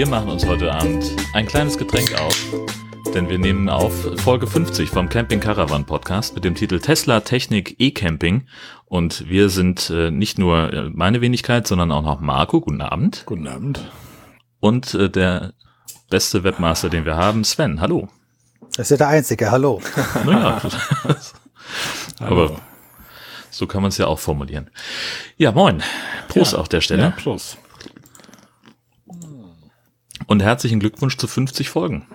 Wir machen uns heute Abend ein kleines Getränk auf, denn wir nehmen auf Folge 50 vom Camping Caravan Podcast mit dem Titel Tesla Technik E-Camping. Und wir sind äh, nicht nur äh, meine Wenigkeit, sondern auch noch Marco. Guten Abend. Guten Abend. Und äh, der beste Webmaster, den wir haben, Sven. Hallo. Das ist ja der Einzige. Hallo. Naja, aber so kann man es ja auch formulieren. Ja, moin. Prost Ja. auf der Stelle. Ja, Prost. Und herzlichen Glückwunsch zu 50 Folgen.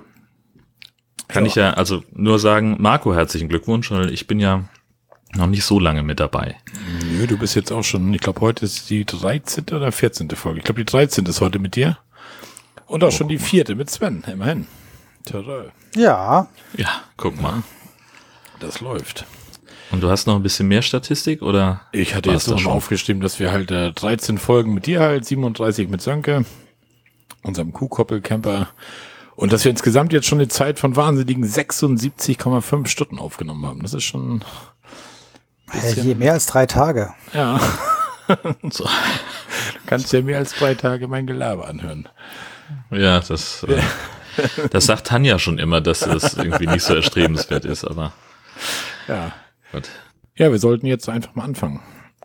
Kann Ja. ich ja also nur sagen, Marco, herzlichen Glückwunsch, weil ich bin ja noch nicht so lange mit dabei. Nö, du bist jetzt auch schon, ich glaube, heute ist die 13. oder 14. Folge. Ich glaube, die 13. ist heute mit dir. Und auch schon die vierte mit Sven, immerhin. Tada, Ja, Ja, guck mal. das läuft. Und du hast noch ein bisschen mehr Statistik oder? Ich hatte jetzt noch schon? aufgeschrieben, dass wir halt äh, 13 Folgen mit dir halt, 37 mit Sönke, unserem Kuhkoppel-Camper. Und dass wir insgesamt jetzt schon eine Zeit von wahnsinnigen 76,5 Stunden aufgenommen haben. Das ist schon, äh, je mehr als drei Tage. ja, So. kannst ja mehr als drei Tage mein Gelaber anhören. Ja, das, äh, das sagt Tanja schon immer, dass das irgendwie nicht so erstrebenswert ist, aber Ja. gut. Ja, wir sollten jetzt einfach mal anfangen,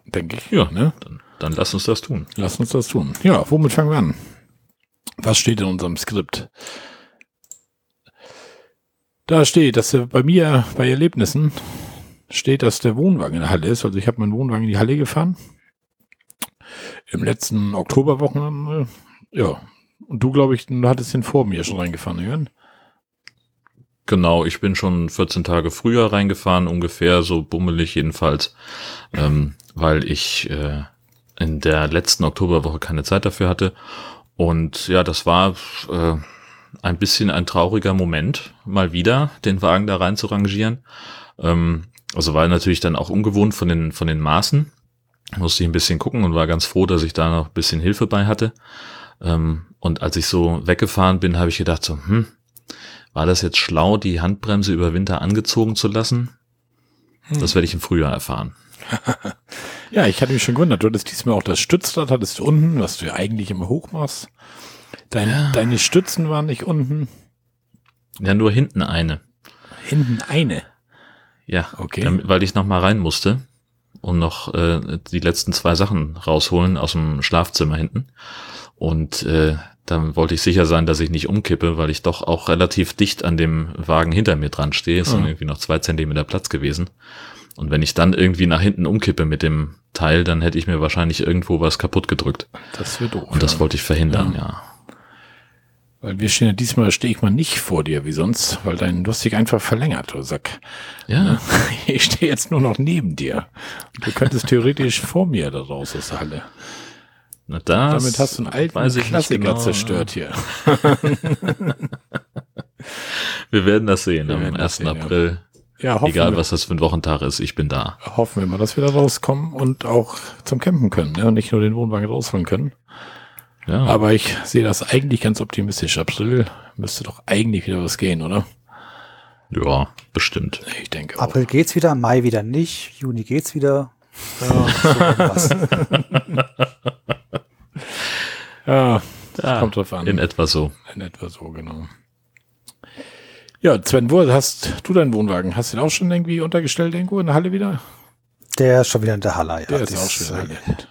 denke ich. Ja, ne? Dann, dann lass uns das tun. Lass uns das tun. Ja, womit fangen wir an? Was steht in unserem Skript? Da steht, dass bei mir, bei Erlebnissen, steht, dass der Wohnwagen in der Halle ist. Also ich habe meinen Wohnwagen in die Halle gefahren. Im letzten Oktoberwochenende. Ja. Und du, glaube ich, du hattest den vor mir schon reingefahren, Jörn. Genau, ich bin schon 14 Tage früher reingefahren, ungefähr so bummelig jedenfalls, ähm, weil ich äh, in der letzten Oktoberwoche keine Zeit dafür hatte. Und ja, das war äh, ein bisschen ein trauriger Moment, mal wieder den Wagen da rein zu rangieren. Ähm, also war natürlich dann auch ungewohnt von den, von den Maßen. Musste ich ein bisschen gucken und war ganz froh, dass ich da noch ein bisschen Hilfe bei hatte. Ähm, und als ich so weggefahren bin, habe ich gedacht so, hm, war das jetzt schlau, die Handbremse über Winter angezogen zu lassen? Das werde ich im Frühjahr erfahren. Ja, ich hatte mich schon gewundert. Du hattest diesmal auch das Stützrad, hattest du unten, was du ja eigentlich immer hoch machst. Dein, Deine Stützen waren nicht unten. Ja, nur hinten eine. Hinten eine. Ja, Okay. damit, weil ich noch mal rein musste und noch äh, die letzten zwei Sachen rausholen aus dem Schlafzimmer hinten. Und äh, dann wollte ich sicher sein, dass ich nicht umkippe, weil ich doch auch relativ dicht an dem Wagen hinter mir dran stehe. Es sind Mhm. irgendwie noch zwei Zentimeter Platz gewesen. Und wenn ich dann irgendwie nach hinten umkippe mit dem Teil, dann hätte ich mir wahrscheinlich irgendwo was kaputt gedrückt. Das wird doof. Und das ja. wollte ich verhindern, ja. Weil wir stehen ja diesmal, stehe ich mal nicht vor dir wie sonst, weil dein, du hast dich einfach verlängert, du Sack. Ja, Ich stehe jetzt nur noch neben dir. Und du könntest theoretisch vor mir da raus aus der Halle. na das Damit hast du einen alten Klassiker genau. zerstört hier. Wir werden das sehen Wir am werden das 1. sehen, ja. April. Ja, hoffen, Egal, wir, was das für ein Wochentag ist, ich bin da. hoffen wir mal, dass wir da rauskommen und auch zum Campen können ne? und nicht nur den Wohnwagen rausholen können. Ja, Aber ich sehe das eigentlich ganz optimistisch. April müsste doch eigentlich wieder was gehen, oder? ja bestimmt. Ich denke auch. April geht's wieder, Mai wieder nicht, Juni geht's wieder. Ja, so. Ja, Ja, kommt drauf an. In etwa so. In etwa so, genau. Ja, Sven, wo hast du deinen Wohnwagen? Hast du den auch schon irgendwie untergestellt irgendwo in der Halle wieder? Der ist schon wieder in der Halle. Ja. Der ist auch schon in der Halle. äh,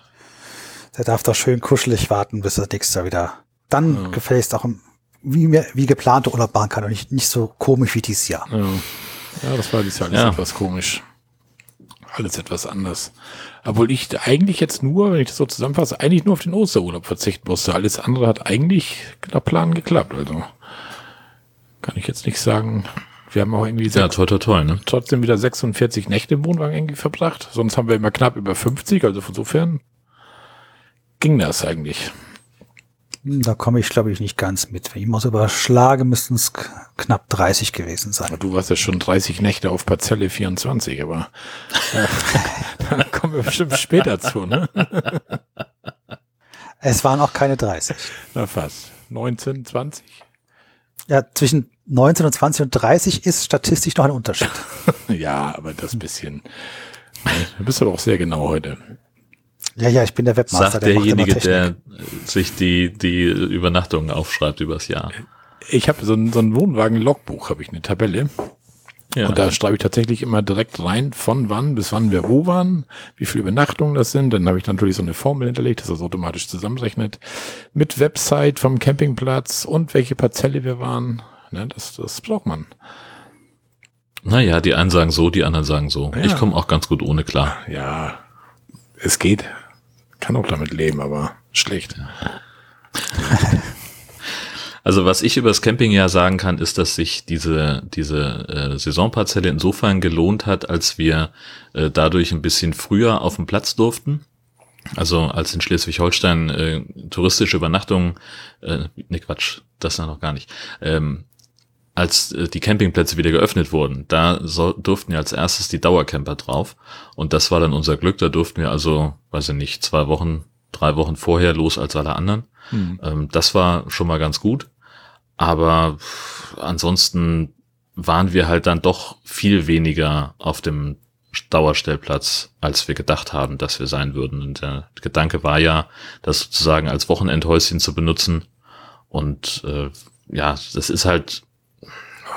Der darf doch schön kuschelig warten, bis das nächste Jahr wieder dann Ja. gefälligst auch im- wie, wie geplante Urlaub machen kann und nicht, nicht so komisch wie dieses Jahr. Ja, ja das war dieses Jahr alles Ja. etwas komisch. Alles etwas anders. Obwohl ich eigentlich jetzt nur, wenn ich das so zusammenfasse, eigentlich nur auf den Osterurlaub verzichten musste. Alles andere hat eigentlich nach Plan geklappt. Also kann ich jetzt nicht sagen. Wir haben auch irgendwie Ja, toll, toll, toll, ne? trotzdem wieder 46 Nächte im Wohnwagen irgendwie verbracht. Sonst haben wir immer knapp über 50. Also von insofern ging das eigentlich. Da komme ich, glaube ich, nicht ganz mit. Wenn ich mal so überschlage, müssten es knapp 30 gewesen sein. Du warst ja schon 30 Nächte auf Parzelle 24, aber äh, da kommen wir bestimmt später zu, ne? Es waren auch keine 30. Na fast. 19, 20? Ja, zwischen 19 und 20 und 30 ist statistisch noch ein Unterschied. Ja, aber das bisschen. Du bist aber auch sehr genau heute. Ja, ja, ich bin der Webmaster. Sagt der derjenige, der sich die, die Übernachtungen aufschreibt übers Jahr. Ich habe so ein, so ein Wohnwagen-Logbuch, habe ich eine Tabelle. Ja. Und da schreibe ich tatsächlich immer direkt rein, von wann bis wann wir wo waren, wie viele Übernachtungen das sind. Dann habe ich natürlich so eine Formel hinterlegt, dass das automatisch zusammenrechnet. Mit Website vom Campingplatz und welche Parzelle wir waren. Ne, das, das braucht man. Naja, die einen sagen so, die anderen sagen so. Ja. Ich komme auch ganz gut ohne klar. Ja, es geht. Kann auch damit leben, aber schlecht. Also was ich über das Campingjahr sagen kann, ist, dass sich diese, diese äh, Saisonparzelle insofern gelohnt hat, als wir äh, dadurch ein bisschen früher auf dem Platz durften. Also als in Schleswig-Holstein äh, touristische Übernachtungen, äh, ne Quatsch, das noch gar nicht, ähm, als äh, die Campingplätze wieder geöffnet wurden, da so, durften ja als erstes die Dauercamper drauf. Und das war dann unser Glück, da durften wir also, weiß ich nicht, zwei Wochen, drei Wochen vorher los als alle anderen. Mhm. Ähm, das war schon mal ganz gut. Aber ansonsten waren wir halt dann doch viel weniger auf dem Dauerstellplatz, als wir gedacht haben, dass wir sein würden. Und der Gedanke war ja, das sozusagen als Wochenendhäuschen zu benutzen. Und äh, ja, das ist halt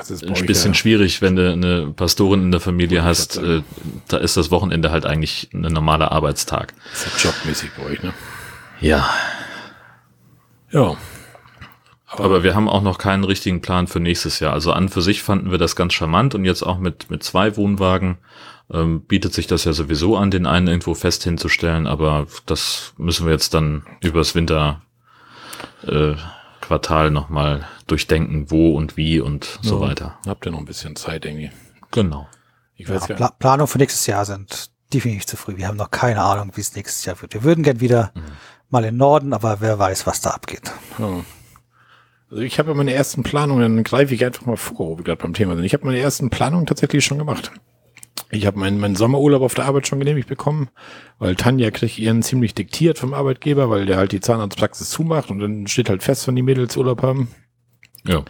das ist ein bisschen ja. schwierig, wenn du eine Pastorin in der Familie hast. Äh, da ist das Wochenende halt eigentlich ein normaler Arbeitstag. Das ist jobmäßig bei euch, ne? Ja. Ja. Aber, Aber, wir haben auch noch keinen richtigen Plan für nächstes Jahr. Also an für sich fanden wir das ganz charmant und jetzt auch mit, mit zwei Wohnwagen ähm, bietet sich das ja sowieso an, den einen irgendwo fest hinzustellen. Aber das müssen wir jetzt dann übers Winter äh, Quartal nochmal durchdenken, wo und wie und so ja, weiter. Habt ihr noch ein bisschen Zeit irgendwie? Genau. Ich weiß ja, Pla Planung für nächstes Jahr sind definitiv zu früh. Wir haben noch keine Ahnung, wie es nächstes Jahr wird. Wir würden gern wieder mhm. mal in Norden, aber wer weiß, was da abgeht. Ja. Also ich habe ja meine ersten Planungen, dann greife ich einfach mal vor, wo wir gerade beim Thema sind. Ich habe meine ersten Planungen tatsächlich schon gemacht. Ich habe meinen, meinen Sommerurlaub auf der Arbeit schon genehmigt bekommen, weil Tanja kriegt ihren ziemlich diktiert vom Arbeitgeber, weil der halt die Zahnarztpraxis zumacht und dann steht halt fest, wenn die Mädels Urlaub haben. Ja.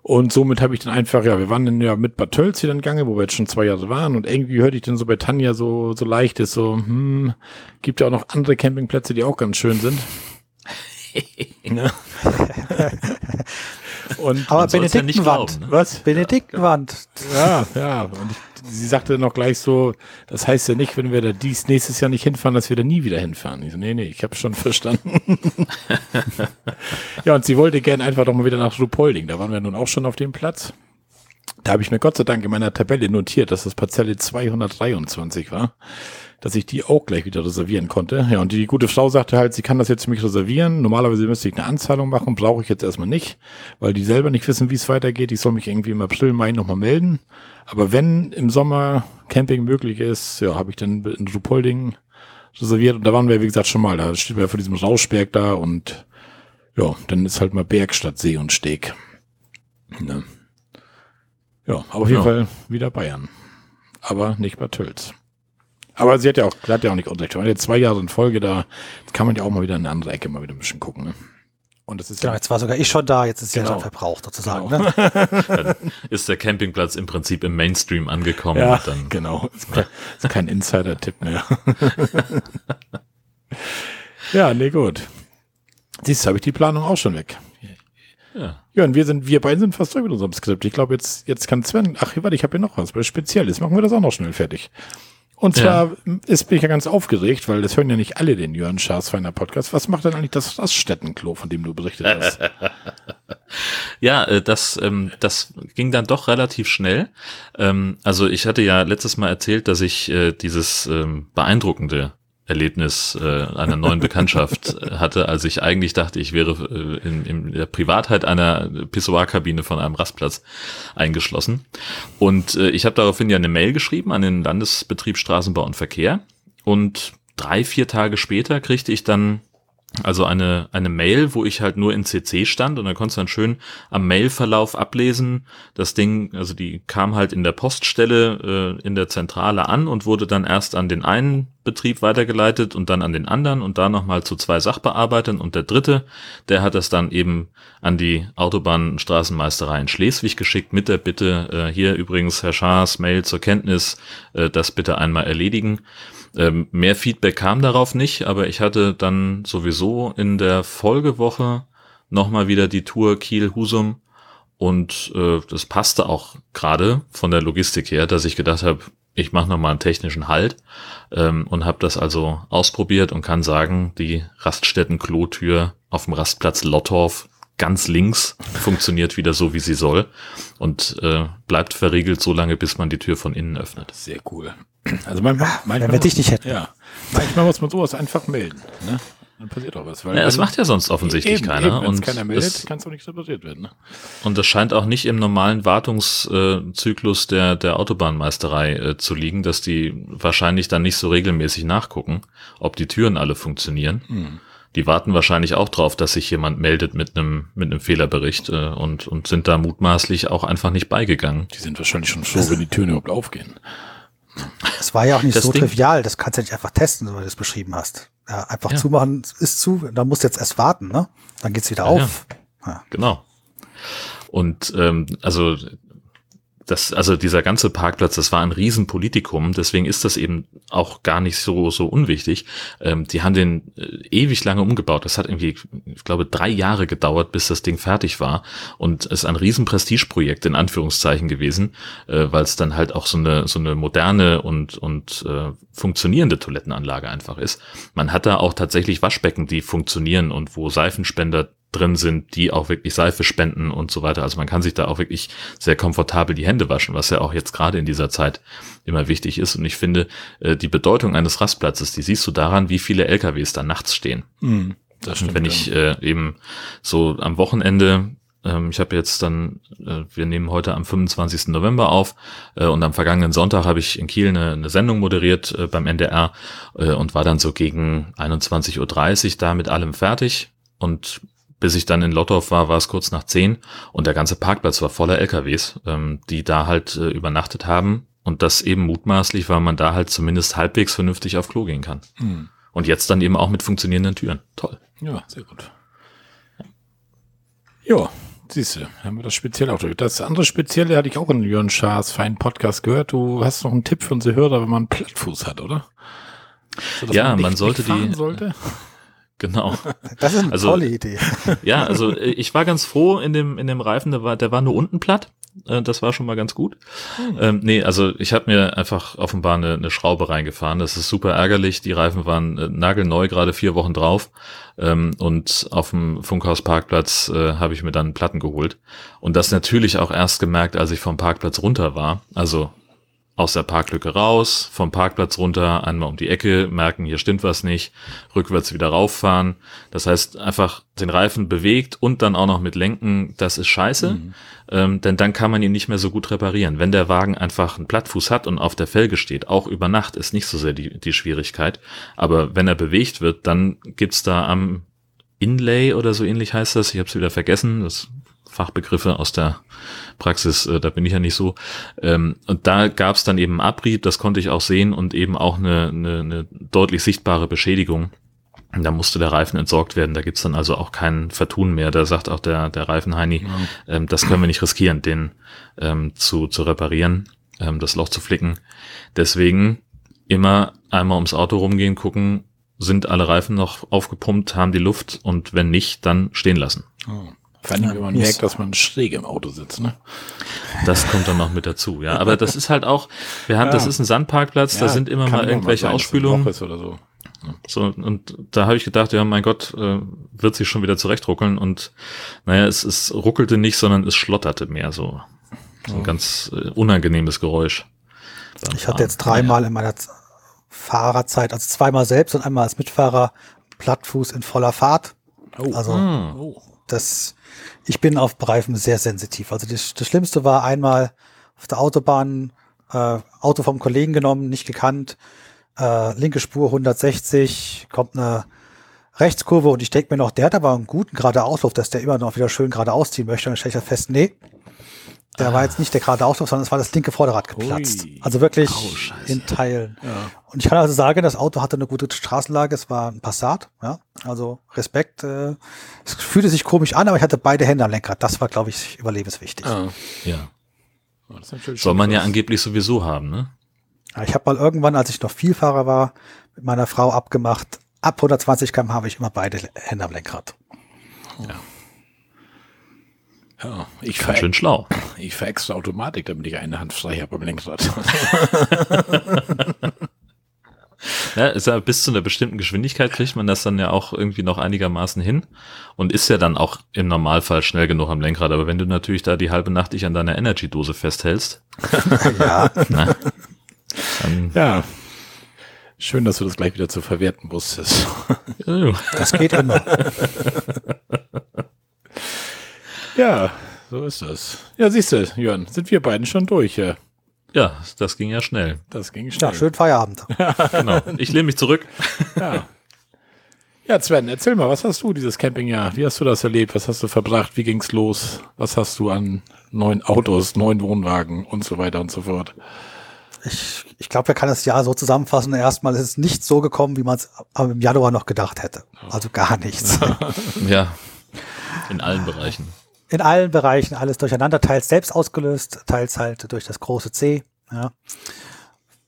Und somit habe ich dann einfach, ja, wir waren dann ja mit Bad Tölz hier dann gegangen, wo wir jetzt schon zwei Jahre waren und irgendwie hörte ich dann so bei Tanja so, so leicht ist, so, hm, gibt ja auch noch andere Campingplätze, die auch ganz schön sind. Ne? Und Aber Benediktenwand. Ja ne? Was? Benediktenwand. Ja, ja. Und ich, sie sagte noch gleich so, das heißt ja nicht, wenn wir da dies nächstes Jahr nicht hinfahren, dass wir da nie wieder hinfahren. Ich so, nee, nee, ich habe schon verstanden. ja, und sie wollte gerne einfach doch mal wieder nach Ruhpolding. Da waren wir nun auch schon auf dem Platz. Da habe ich mir Gott sei Dank in meiner Tabelle notiert, dass das Parzelle 223 war dass ich die auch gleich wieder reservieren konnte. Ja, und die gute Frau sagte halt, sie kann das jetzt für mich reservieren. Normalerweise müsste ich eine Anzahlung machen, brauche ich jetzt erstmal nicht, weil die selber nicht wissen, wie es weitergeht. Ich soll mich irgendwie im April, Mai nochmal melden. Aber wenn im Sommer Camping möglich ist, ja, habe ich dann in Rupolding reserviert. Und da waren wir, wie gesagt, schon mal. Da steht wir vor diesem Rauschberg da und ja, dann ist halt mal Berg statt See und Steg. Ne? Ja, aber auf jeden ja. Fall wieder Bayern. Aber nicht bei Tölz. Aber sie hat ja auch, hat ja auch nicht Unrecht. Wenn jetzt zwei Jahre in Folge da, kann man ja auch mal wieder in eine andere Ecke mal wieder ein bisschen gucken. Ne? Und das ist genau, ja, jetzt war sogar ich schon da, jetzt ist genau. ja schon verbraucht sozusagen. Genau. Ne? dann ist der Campingplatz im Prinzip im Mainstream angekommen. Ja, dann genau. Ist kein, ist kein Insider-Tipp mehr. ja, nee, gut. Siehst du, habe ich die Planung auch schon weg. Ja. Ja, und wir sind, wir beiden sind fast durch mit unserem Skript. Ich glaube, jetzt, jetzt kann Sven, ach, warte, ich habe hier noch was, weil Spezielles. Machen wir das auch noch schnell fertig. Und zwar ja. ist, bin ich ja ganz aufgeregt, weil das hören ja nicht alle den Jörn Schaasfeiner Podcast. Was macht denn eigentlich das Raststättenklo, von dem du berichtet hast? ja, äh, das, ähm, das ging dann doch relativ schnell. Ähm, also ich hatte ja letztes Mal erzählt, dass ich äh, dieses ähm, beeindruckende Erlebnis äh, einer neuen Bekanntschaft äh, hatte, als ich eigentlich dachte, ich wäre äh, in, in der Privatheit einer Pissoir-Kabine von einem Rastplatz eingeschlossen. Und äh, ich habe daraufhin ja eine Mail geschrieben an den Landesbetrieb Straßenbau und Verkehr. Und drei, vier Tage später kriegte ich dann also eine, eine Mail, wo ich halt nur in CC stand und dann konntest du dann schön am Mailverlauf ablesen. Das Ding, also die kam halt in der Poststelle äh, in der Zentrale an und wurde dann erst an den einen Betrieb weitergeleitet und dann an den anderen und da nochmal zu zwei Sachbearbeitern und der dritte, der hat das dann eben an die Autobahn- und Straßenmeisterei in Schleswig geschickt mit der Bitte, äh, hier übrigens Herr Schaas Mail zur Kenntnis, äh, das bitte einmal erledigen. Ähm, mehr Feedback kam darauf nicht, aber ich hatte dann sowieso in der Folgewoche nochmal wieder die Tour Kiel-Husum und äh, das passte auch gerade von der Logistik her, dass ich gedacht habe, ich mache nochmal einen technischen Halt ähm, und habe das also ausprobiert und kann sagen, die Raststätten-Klotür auf dem Rastplatz Lottorf ganz links funktioniert wieder so, wie sie soll und äh, bleibt verriegelt so lange, bis man die Tür von innen öffnet. Sehr cool. Also manchmal, manchmal Wenn wir dich nicht hätten. Ja, manchmal muss man sowas einfach melden. Ne? Dann passiert auch was. Weil Ja, das macht ja sonst offensichtlich eben, keiner. Wenn es und keiner meldet, es- kann es auch nicht so passiert werden. Ne? Und das scheint auch nicht im normalen Wartungszyklus der, der Autobahnmeisterei äh, zu liegen, dass die wahrscheinlich dann nicht so regelmäßig nachgucken, ob die Türen alle funktionieren. Hm. Die warten wahrscheinlich auch drauf, dass sich jemand meldet mit einem mit einem Fehlerbericht äh, und, und sind da mutmaßlich auch einfach nicht beigegangen. Die sind wahrscheinlich schon froh, wenn die Türen überhaupt aufgehen. Es war ja auch nicht Das so Ding- trivial, das kannst du nicht einfach testen, so wie du es beschrieben hast. Ja, einfach Ja. zumachen, ist zu, dann musst du jetzt erst warten, ne? Dann geht's wieder Ja, auf. Genau. Und ähm, also das, also dieser ganze Parkplatz, das war ein Riesenpolitikum, deswegen ist das eben auch gar nicht so so unwichtig. Ähm, die haben den äh, ewig lange umgebaut. Das hat irgendwie, ich glaube, drei Jahre gedauert, bis das Ding fertig war und ist ein riesen Prestigeprojekt in Anführungszeichen gewesen, äh, weil es dann halt auch so eine so eine moderne und und äh, funktionierende Toilettenanlage einfach ist. Man hat da auch tatsächlich Waschbecken, die funktionieren und wo Seifenspender drin sind, die auch wirklich Seife spenden und so weiter. Also man kann sich da auch wirklich sehr komfortabel die Hände waschen, was ja auch jetzt gerade in dieser Zeit immer wichtig ist. Und ich finde, äh, die Bedeutung eines Rastplatzes, die siehst du daran, wie viele LKWs da nachts stehen. Hm, das Und wenn ich äh, eben so am Wochenende, ähm, ich habe jetzt dann, äh, wir nehmen heute am 25. November auf äh, und am vergangenen Sonntag habe ich in Kiel eine, eine Sendung moderiert beim NDR und war dann so gegen 21.30 Uhr da mit allem fertig und bis ich dann in Lottorf war, war es kurz nach 10 und der ganze Parkplatz war voller LKWs, ähm, die da halt äh, übernachtet haben und das eben mutmaßlich, weil man da halt zumindest halbwegs vernünftig auf Klo gehen kann. Hm. Und jetzt dann eben auch mit funktionierenden Türen. Toll. Ja, sehr gut. Ja, siehst du, haben wir das Spezielle auch durch. Das andere Spezielle hatte ich auch in Jörn Schaas feinen Podcast gehört. Du hast noch einen Tipp für unsere Hörer, wenn man einen Plattfuß hat, oder? So, Ja, nicht man sollte die- Sollte? Genau. Das ist eine Also- tolle Idee. Ja, also äh, ich war ganz froh in dem in dem Reifen, der war der war nur unten platt. Äh, Das war schon mal ganz gut. Ähm, nee, also ich habe mir einfach offenbar eine, eine Schraube reingefahren. Das ist super ärgerlich. Die Reifen waren äh, nagelneu, gerade vier Wochen drauf. Ähm, und auf dem Funkhausparkplatz äh, habe ich mir dann Platten geholt. Und das natürlich auch erst gemerkt, als ich vom Parkplatz runter war. Also aus der Parklücke raus, vom Parkplatz runter, einmal um die Ecke, merken, hier stimmt was nicht, rückwärts wieder rauffahren. Das heißt, einfach den Reifen bewegt und dann auch noch mit Lenken, das ist scheiße, ähm, denn dann kann man ihn nicht mehr so gut reparieren. Wenn der Wagen einfach einen Plattfuß hat und auf der Felge steht, auch über Nacht, ist nicht so sehr die, die Schwierigkeit. Aber wenn er bewegt wird, dann gibt's da am Inlay oder so ähnlich heißt das, ich habe es wieder vergessen, das Fachbegriffe aus der Praxis, äh, da bin ich ja nicht so. Ähm, und da gab es dann eben Abrieb, das konnte ich auch sehen und eben auch eine, eine, eine deutlich sichtbare Beschädigung. Da musste der Reifen entsorgt werden. Da gibt's dann also auch kein Vertun mehr. Da sagt auch der, der Reifenheini, ähm, das können wir nicht riskieren, den ähm, zu, zu reparieren, ähm, das Loch zu flicken. Deswegen immer einmal ums Auto rumgehen, gucken, sind alle Reifen noch aufgepumpt, haben die Luft und wenn nicht, dann stehen lassen. Oh. Vor allem, wenn man merkt, dass man schräg im Auto sitzt, ne? Das kommt dann noch mit dazu, ja. Aber das ist halt auch, wir haben, Ja. das ist ein Sandparkplatz, da Ja, sind immer mal irgendwelche ein Ausspülungen. Ist oder so. So, und da habe ich gedacht, ja, mein Gott, äh, wird sich schon wieder zurechtruckeln. Und naja, es, es ruckelte nicht, sondern es schlotterte mehr so. So ein ganz äh, unangenehmes Geräusch. Ich hatte jetzt dreimal in meiner Z- Fahrerzeit, also zweimal selbst und einmal als Mitfahrer, Plattfuß in voller Fahrt. Oh. Also Hm. oh. Das, ich bin auf Reifen sehr sensitiv. Also das, das Schlimmste war einmal auf der Autobahn, äh, Auto vom Kollegen genommen, nicht gekannt, äh, linke Spur 160, kommt eine Rechtskurve und ich denke mir noch, der hat aber einen guten geradeauslauf, dass der immer noch wieder schön geradeaus ziehen möchte. Und dann stelle ich fest, nee, Der war jetzt nicht der gerade Auspuff, sondern es war das linke Vorderrad geplatzt. Ui. Also wirklich scheiße. in Teilen. Ja. Und ich kann also sagen, das Auto hatte eine gute Straßenlage. Es war ein Passat. Ja, also Respekt. Äh, es fühlte sich komisch an, aber ich hatte beide Hände am Lenkrad. Das war, glaube ich, überlebenswichtig. Ah. Ja. Oh, das ist natürlich Soll man ja angeblich sowieso haben, ne? Ja, Ich habe mal irgendwann, als ich noch Vielfahrer war, mit meiner Frau abgemacht. Ab 120 km habe ich immer beide Hände am Lenkrad. Ja, ich, Ganz schön schlau. ich verextra Automatik, damit ich eine Hand frei habe beim Lenkrad. Ja, ist ja bis zu einer bestimmten Geschwindigkeit kriegt man das dann ja auch irgendwie noch einigermaßen hin und ist ja dann auch im Normalfall schnell genug am Lenkrad. Aber wenn du natürlich da die halbe Nacht dich an deiner Energy-Dose festhältst, ja, na, dann ja. Schön, dass du das gleich wieder zu verwerten wusstest. das geht immer. Ja, so ist das. Ja, siehst du, Jörn, sind wir beiden schon durch. Ja. ja, das ging ja schnell. Das ging schnell. Ja, schönen Feierabend. Genau. Ich lehne mich zurück. Ja. ja, Sven, erzähl mal, was hast du dieses Campingjahr? Wie hast du das erlebt? Was hast du verbracht? Wie ging's los? Was hast du an neuen Autos, neuen Wohnwagen und so weiter und so fort? Ich, ich glaube, wir kann das Jahr so zusammenfassen. Erstmal ist es nicht so gekommen, wie man es im Januar noch gedacht hätte. Also gar nichts. Ja, in allen Bereichen. In allen Bereichen alles durcheinander, teils selbst ausgelöst, teils halt durch das große C. Ja.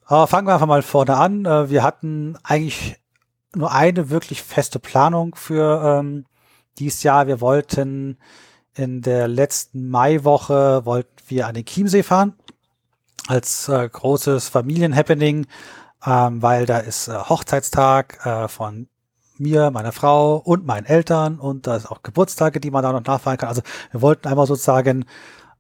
Aber fangen wir einfach mal vorne an. Äh, Wir hatten eigentlich nur eine wirklich feste Planung für ähm, dieses Jahr. Wir wollten in der letzten Maiwoche wollten wir an den Chiemsee fahren als äh, großes Familienhappening, ähm, weil da ist äh, Hochzeitstag äh, von mir, meiner Frau und meinen Eltern und da ist auch Geburtstage, die man da noch nachfeiern kann. Also wir wollten einmal sozusagen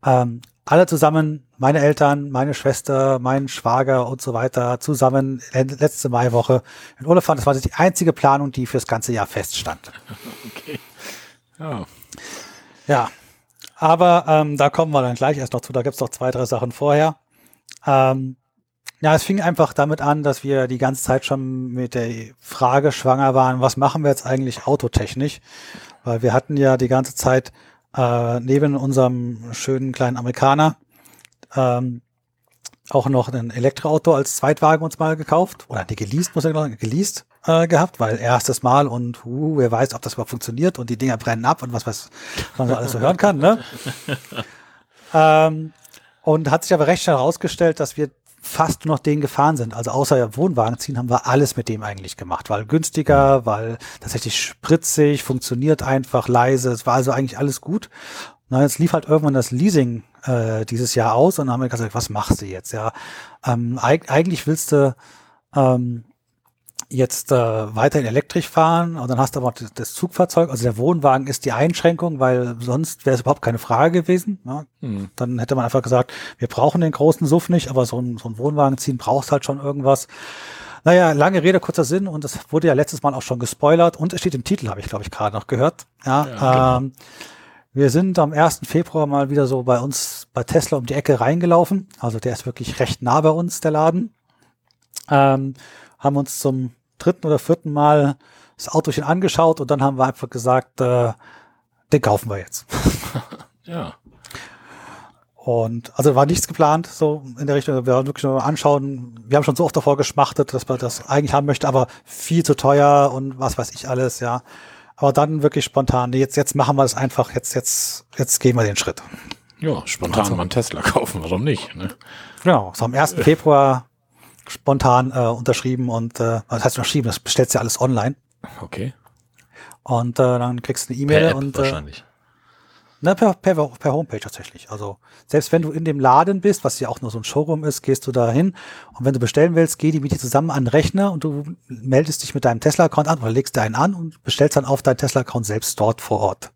ähm, alle zusammen, meine Eltern, meine Schwester, mein Schwager und so weiter, zusammen letzte Maiwoche in Urlaub fahren. Das war die einzige Planung, die fürs ganze Jahr feststand. Okay. Ja. Ja, aber ähm, da kommen wir dann gleich erst noch zu. Da gibt's noch zwei, drei Sachen vorher. Ähm, ja, es fing einfach damit an, dass wir die ganze Zeit schon mit der Frage schwanger waren, was machen wir jetzt eigentlich autotechnisch? Weil wir hatten ja die ganze Zeit äh, neben unserem schönen kleinen Amerikaner ähm, auch noch ein Elektroauto als Zweitwagen uns mal gekauft. Oder nee, geleast, muss ich sagen, geleast äh, gehabt, weil erstes Mal und uh, wer weiß, ob das überhaupt funktioniert und die Dinger brennen ab und was, was man so alles so hören kann. Ne? ähm, und hat sich aber recht schnell herausgestellt, dass wir fast nur noch den gefahren sind. Also außer Wohnwagen ziehen haben wir alles mit dem eigentlich gemacht, weil günstiger, weil tatsächlich spritzig, funktioniert einfach leise. Es war also eigentlich alles gut. Na, jetzt lief halt irgendwann das Leasing äh, dieses Jahr aus und dann haben wir gesagt, was machst du jetzt? Ja, ähm, eig eigentlich willst du ähm, jetzt äh, weiterhin elektrisch fahren und dann hast du aber das, das Zugfahrzeug, also der Wohnwagen ist die Einschränkung, weil sonst wäre es überhaupt keine Frage gewesen. Ja? Hm. Dann hätte man einfach gesagt, wir brauchen den großen Suff nicht, aber so ein, so ein Wohnwagen ziehen brauchst halt schon irgendwas. Naja, lange Rede, kurzer Sinn und das wurde ja letztes Mal auch schon gespoilert und es steht im Titel, habe ich glaube ich gerade noch gehört. Ja, Ja, ähm, wir sind am 1. Februar mal wieder so bei uns bei Tesla um die Ecke reingelaufen. Also der ist wirklich recht nah bei uns, der Laden. Ähm, haben uns zum dritten oder vierten Mal das Autochen angeschaut und dann haben wir einfach gesagt, äh, den kaufen wir jetzt. Ja. Und also war nichts geplant, so in der Richtung. Wir wollen wirklich nur anschauen. Wir haben schon so oft davor geschmachtet, dass man das eigentlich haben möchte, aber viel zu teuer und was weiß ich alles, ja. Aber dann wirklich spontan, nee, jetzt, jetzt machen wir das einfach, jetzt, jetzt, jetzt gehen wir den Schritt. Ja, spontan Also- mal einen Tesla kaufen, warum nicht? Ne? Genau, so am 1. Februar spontan äh, unterschrieben und äh, was heißt unterschrieben, das bestellst du ja alles online. Okay. Und äh, dann kriegst du eine E-Mail und äh, wahrscheinlich. Ne, per, per, per Homepage tatsächlich. Also selbst wenn du in dem Laden bist, was ja auch nur so ein Showroom ist, gehst du da hin und wenn du bestellen willst, geh die mit dir zusammen an den Rechner und du meldest dich mit deinem Tesla-Account an oder legst deinen an und bestellst dann auf deinen Tesla-Account selbst dort vor Ort.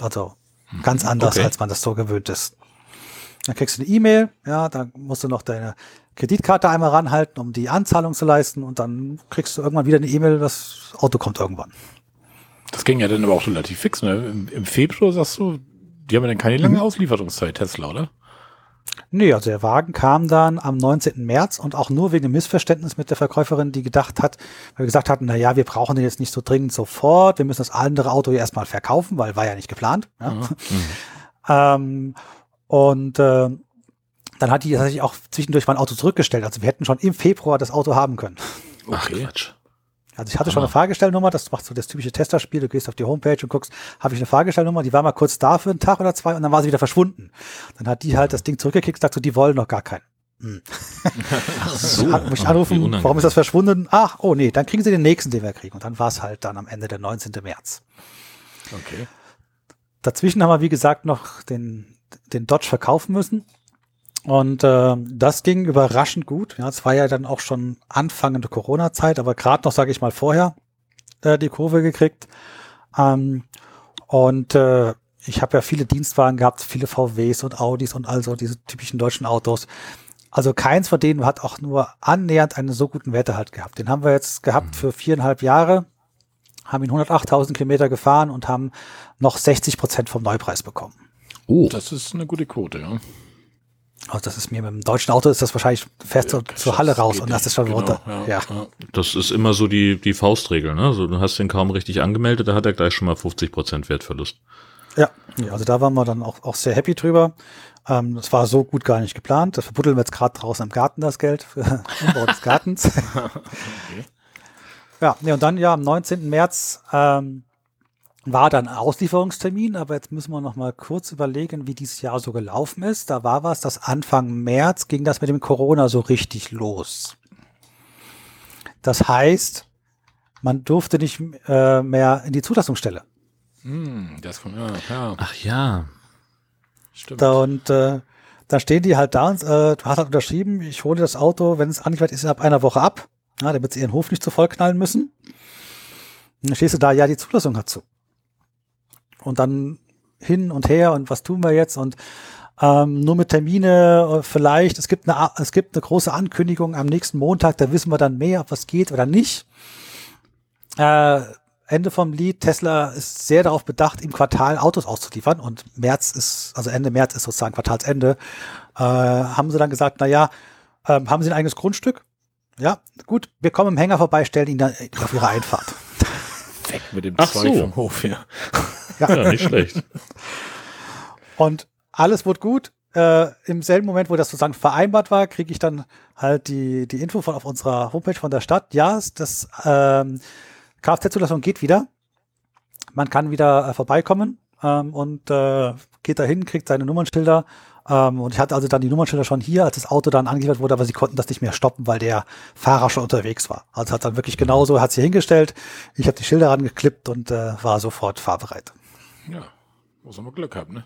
Also ganz anders, Okay. als man das so gewöhnt ist. Dann kriegst du eine E-Mail, ja, dann musst du noch deine Kreditkarte einmal ranhalten, um die Anzahlung zu leisten und dann kriegst du irgendwann wieder eine E-Mail, das Auto kommt irgendwann. Das ging ja dann aber auch relativ fix, ne? Im, im Februar sagst du, die haben ja dann keine lange Auslieferungszeit, Tesla, oder? Nee, also der Wagen kam dann am 19. März und auch nur wegen dem Missverständnis mit der Verkäuferin, die gedacht hat, weil wir gesagt hatten, na ja, wir brauchen den jetzt nicht so dringend sofort, wir müssen das andere Auto ja erstmal verkaufen, weil war ja nicht geplant. Ja. Ähm, Und äh, dann hat die tatsächlich auch zwischendurch mein Auto zurückgestellt. Also wir hätten schon im Februar das Auto haben können. Ach, Okay. Quatsch. Also ich hatte schon eine Fahrgestellnummer, das macht so das typische Testerspiel, du gehst auf die Homepage und guckst, habe ich eine Fahrgestellnummer, die war mal kurz da für einen Tag oder zwei und dann war sie wieder verschwunden. Dann hat die halt das Ding zurückgekickt und sagt so, die wollen noch gar keinen. Ach so. Hat mich anrufen, warum ist das verschwunden? Ach, oh nee, dann kriegen sie den nächsten, den wir kriegen. Und dann war es halt dann am Ende der 19. März. Okay. Dazwischen haben wir, wie gesagt, noch den, den Dodge verkaufen müssen. Und äh, das ging überraschend gut. Ja, es war ja dann auch schon anfangende Corona-Zeit, aber gerade noch, sage ich mal, vorher äh, die Kurve gekriegt. Ähm, und äh, ich habe ja viele Dienstwagen gehabt, viele VWs und Audis und also diese typischen deutschen Autos. Also keins von denen hat auch nur annähernd einen so guten Werte halt gehabt. Den haben wir jetzt gehabt für viereinhalb Jahre, haben ihn 108.000 Kilometer gefahren und haben noch 60 Prozent vom Neupreis bekommen. Oh, Das ist eine gute Quote, ja. Also das ist mir mit dem deutschen Auto ist das wahrscheinlich fährst du Ja, zur Halle raus und das nicht. ist schon Genau, runter. Ja, Ja. das ist immer so die, die Faustregel, ne? Also, du hast den kaum richtig angemeldet, da hat er gleich schon mal 50% Wertverlust. Ja, ja, also da waren wir dann auch, auch sehr happy drüber. Ähm, das war so gut gar nicht geplant. Das verbuddeln wir jetzt gerade draußen im Garten, das Geld für Umbau des Gartens. Ja, nee, und dann ja am 19. März ähm, war dann Auslieferungstermin, aber jetzt müssen wir noch mal kurz überlegen, wie dieses Jahr so gelaufen ist. Da war was, dass Anfang März ging das mit dem Corona so richtig los. Das heißt, man durfte nicht äh, mehr in die Zulassungsstelle. Hm, das kommt, ja, ja, Ach ja. stimmt. Da und äh, dann stehen die halt da und äh, du hast halt unterschrieben, ich hole das Auto, wenn es angeliefert ist, innerhalb einer Woche ab, ja, damit sie ihren Hof nicht zu voll knallen müssen. Und dann stehst du da, ja, die Zulassung hat zu. Und dann hin und her und was tun wir jetzt und ähm, nur mit Termine äh, vielleicht, es gibt, eine, A- es gibt eine große Ankündigung am nächsten Montag, da wissen wir dann mehr, ob was geht oder nicht. Äh, Ende vom Lied, Tesla ist sehr darauf bedacht, im Quartal Autos auszuliefern und März ist, also Ende März ist sozusagen Quartalsende, äh, haben sie dann gesagt, na ja, ähm, haben sie ein eigenes Grundstück? Ja, gut, wir kommen im Hänger vorbei, stellen ihn dann auf ihre Einfahrt. Weg mit dem Ach Zeug so. vom Hof hier. Ja, nicht schlecht. Und alles wurde gut. Äh, Im selben Moment, wo das sozusagen vereinbart war, kriege ich dann halt die, die Info von auf unserer Homepage von der Stadt. Ja, das ähm, Kfz-Zulassung geht wieder. Man kann wieder äh, vorbeikommen ähm, und äh, geht dahin, kriegt seine Nummernschilder. Ähm, und ich hatte also dann die Nummernschilder schon hier, als das Auto dann angeliefert wurde, aber sie konnten das nicht mehr stoppen, weil der Fahrer schon unterwegs war. Also hat dann wirklich genauso, hat sie hingestellt. Ich habe die Schilder rangeklippt und äh, war sofort fahrbereit. Ja, muss man Glück haben, ne?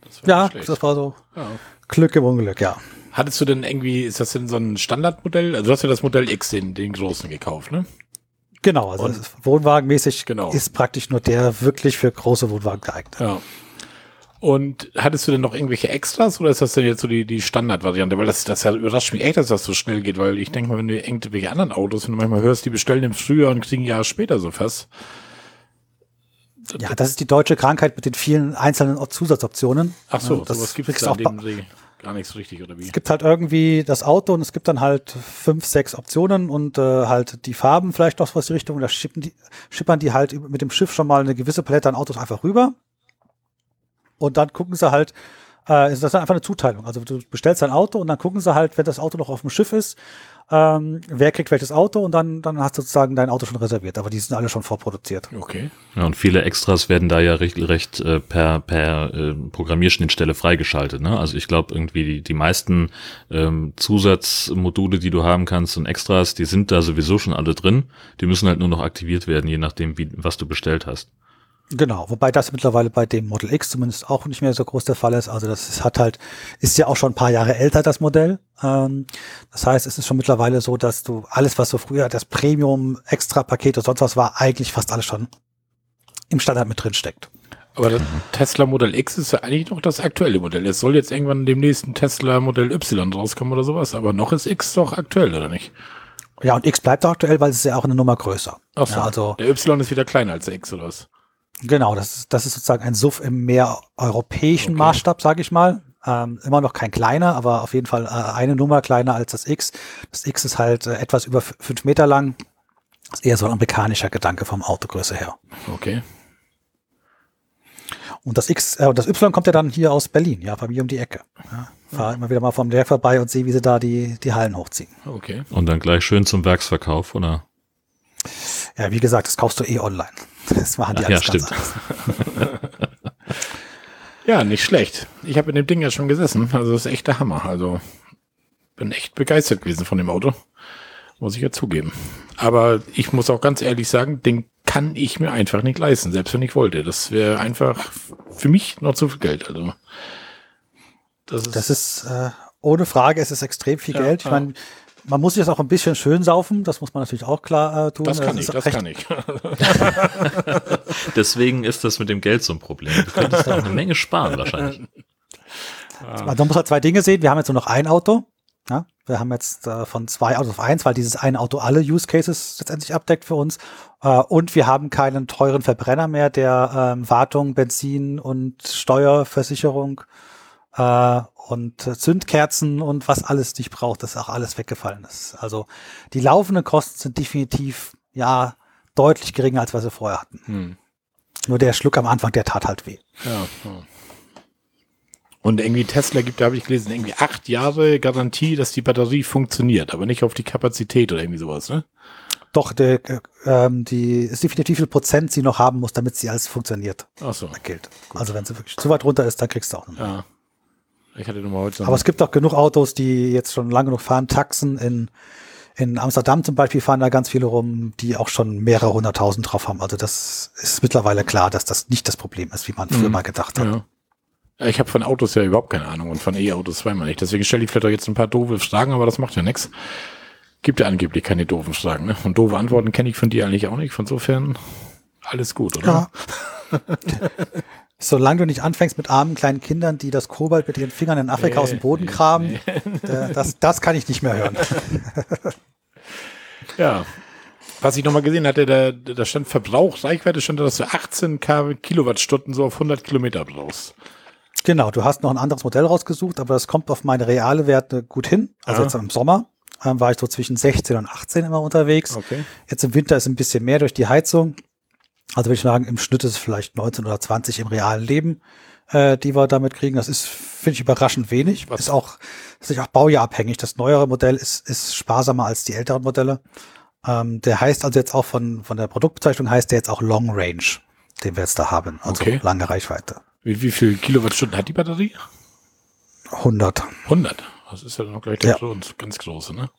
Das Ja, das war so ja. Glück im Unglück, ja. Hattest du denn irgendwie, ist das denn so ein Standardmodell? Also du hast ja das Modell X, den, den großen gekauft, ne? Genau, also wohnwagenmäßig Genau. ist praktisch nur der wirklich für große Wohnwagen geeignet. Ja. Und hattest du denn noch irgendwelche Extras oder ist das denn jetzt so die, die Standardvariante? Weil das, das ja überrascht mich echt, dass das so schnell geht, weil ich denke mal, wenn du irgendwelche anderen Autos, wenn du manchmal hörst, die bestellen im Frühjahr und kriegen ein Jahr später so fast. Ja, das ist die deutsche Krankheit mit den vielen einzelnen Zusatzoptionen. Ach so, das sowas gibt es auch gar nichts richtig, oder wie? Es gibt halt irgendwie das Auto und es gibt dann halt fünf, sechs Optionen und äh, halt die Farben vielleicht noch was die Richtung. Da schippen die, schippern die halt mit dem Schiff schon mal eine gewisse Palette an Autos einfach rüber. Und dann gucken sie halt, äh, ist das dann einfach eine Zuteilung. Also du bestellst ein Auto und dann gucken sie halt, wenn das Auto noch auf dem Schiff ist, ähm, wer kriegt welches Auto und dann, dann hast du sozusagen dein Auto schon reserviert. Aber die sind alle schon vorproduziert. Okay. Ja, und viele Extras werden da ja recht, recht äh, per, per äh, Programmierschnittstelle freigeschaltet. Ne? Also ich glaube irgendwie die, die meisten ähm, Zusatzmodule, die du haben kannst und Extras, die sind da sowieso schon alle drin. Die müssen halt nur noch aktiviert werden, je nachdem, wie, was du bestellt hast. Genau, wobei das mittlerweile bei dem Model X zumindest auch nicht mehr so groß der Fall ist. Also das ist, hat halt, ist ja auch schon ein paar Jahre älter, das Modell. Ähm, das heißt, es ist schon mittlerweile so, dass du alles, was so früher das Premium, Extra-Paket und sonst was war, eigentlich fast alles schon im Standard mit drin steckt. Aber das Tesla Modell X ist ja eigentlich noch das aktuelle Modell. Es soll jetzt irgendwann demnächst ein Tesla Modell Y rauskommen oder sowas, aber noch ist X doch aktuell, oder nicht? Ja, und X bleibt aktuell, weil es ist ja auch eine Nummer größer. Ach so, Ja, also der Y ist wieder kleiner als der X, oder was? Genau, das ist, das ist sozusagen ein SUV im mehr europäischen Okay. Maßstab, sage ich mal. Ähm, immer noch kein kleiner, aber auf jeden Fall äh, eine Nummer kleiner als das X. Das X ist halt äh, etwas über fünf Meter lang. Ist eher so ein amerikanischer Gedanke vom Autogröße her. Okay. Und das X, äh, das Y kommt ja dann hier aus Berlin, ja, bei mir um die Ecke. Ja, fahr immer wieder mal vom Werk vorbei und sehe, wie sie da die, die Hallen hochziehen. Okay. Und dann gleich schön zum Werksverkauf, oder? Ja, wie gesagt, das kaufst du eh online. Das machen die Ach ja, alles ganz stimmt. anders. Ja, nicht schlecht. Ich habe in dem Ding ja schon gesessen. Also das ist echt der Hammer. Also bin echt begeistert gewesen von dem Auto. Muss ich ja zugeben. Aber ich muss auch ganz ehrlich sagen, den kann ich mir einfach nicht leisten, selbst wenn ich wollte. Das wäre einfach für mich noch zu viel Geld. Also das ist, Das ist äh, ohne Frage, es ist extrem viel Ja, Geld. Ich ja. Man muss sich das auch ein bisschen schön saufen, das muss man natürlich auch klar äh, tun. das kann ist ich, das kann ich. Deswegen ist das mit dem Geld so ein Problem. Du könntest da auch eine Menge sparen wahrscheinlich. Also Man muss halt zwei Dinge sehen. Wir haben jetzt nur noch ein Auto. Ja? Wir haben jetzt äh, von zwei Autos auf eins, weil dieses eine Auto alle Use Cases letztendlich abdeckt für uns. Äh, und wir haben keinen teuren Verbrenner mehr, der ähm, Wartung, Benzin und Steuerversicherung äh, und Zündkerzen und was alles nicht braucht, das ist auch alles weggefallen ist. Also die laufenden Kosten sind definitiv ja deutlich geringer, als was wir vorher hatten. Hm. Nur der Schluck am Anfang, der tat halt weh. Ja, ja. Und irgendwie Tesla gibt, da habe ich gelesen, irgendwie acht Jahre Garantie, dass die Batterie funktioniert, aber nicht auf die Kapazität oder irgendwie sowas, ne? Doch, der, äh, ähm, die ist definitiv, viel Prozent sie noch haben muss, damit sie alles funktioniert, Ach so, gilt. Also wenn sie wirklich zu weit runter ist, dann kriegst du auch noch. mehr. ja. Ich hatte nur mal heute so Aber es gibt auch genug Autos, die jetzt schon lange genug fahren. Taxen in, in Amsterdam zum Beispiel fahren da ganz viele rum, die auch schon mehrere hunderttausend drauf haben. Also das ist mittlerweile klar, dass das nicht das Problem ist, wie man früher Mhm. mal gedacht hat. Ja. Ich habe von Autos ja überhaupt keine Ahnung und von E-Autos zweimal nicht. Deswegen stelle ich vielleicht auch jetzt ein paar doofe Fragen, aber das macht ja nichts. Gibt ja angeblich keine doofen Fragen. Ne? Und doofe Antworten kenne ich von dir eigentlich auch nicht. Von insofern alles gut, oder? Ja. Solange du nicht anfängst mit armen kleinen Kindern, die das Kobalt mit ihren Fingern in Afrika Nee, aus dem Boden nee, kramen, äh, das, das kann ich nicht mehr hören. Ja. Was ich nochmal gesehen hatte, da, da stand Verbrauch, Reichweite stand da, dass du 18 K Kilowattstunden so auf 100 Kilometer brauchst. Genau, du hast noch ein anderes Modell rausgesucht, aber das kommt auf meine reale Werte gut hin. Also Ja. jetzt im Sommer ähm, war ich so zwischen 16 und 18 immer unterwegs. Okay. Jetzt im Winter ist ein bisschen mehr durch die Heizung. Also würde ich sagen, im Schnitt ist es vielleicht 19 oder 20 im realen Leben, äh, die wir damit kriegen. Das ist, finde ich, überraschend wenig. Was- Ist auch, ist auch baujahrabhängig. Das neuere Modell ist, ist sparsamer als die älteren Modelle. Ähm, der heißt also jetzt auch von, von der Produktbezeichnung heißt der jetzt auch Long Range, den wir jetzt da haben. Also Okay. lange Reichweite. Wie, wie viel Kilowattstunden hat die Batterie? 100. 100. Das ist ja dann auch gleich der Ja. ganz große, ne?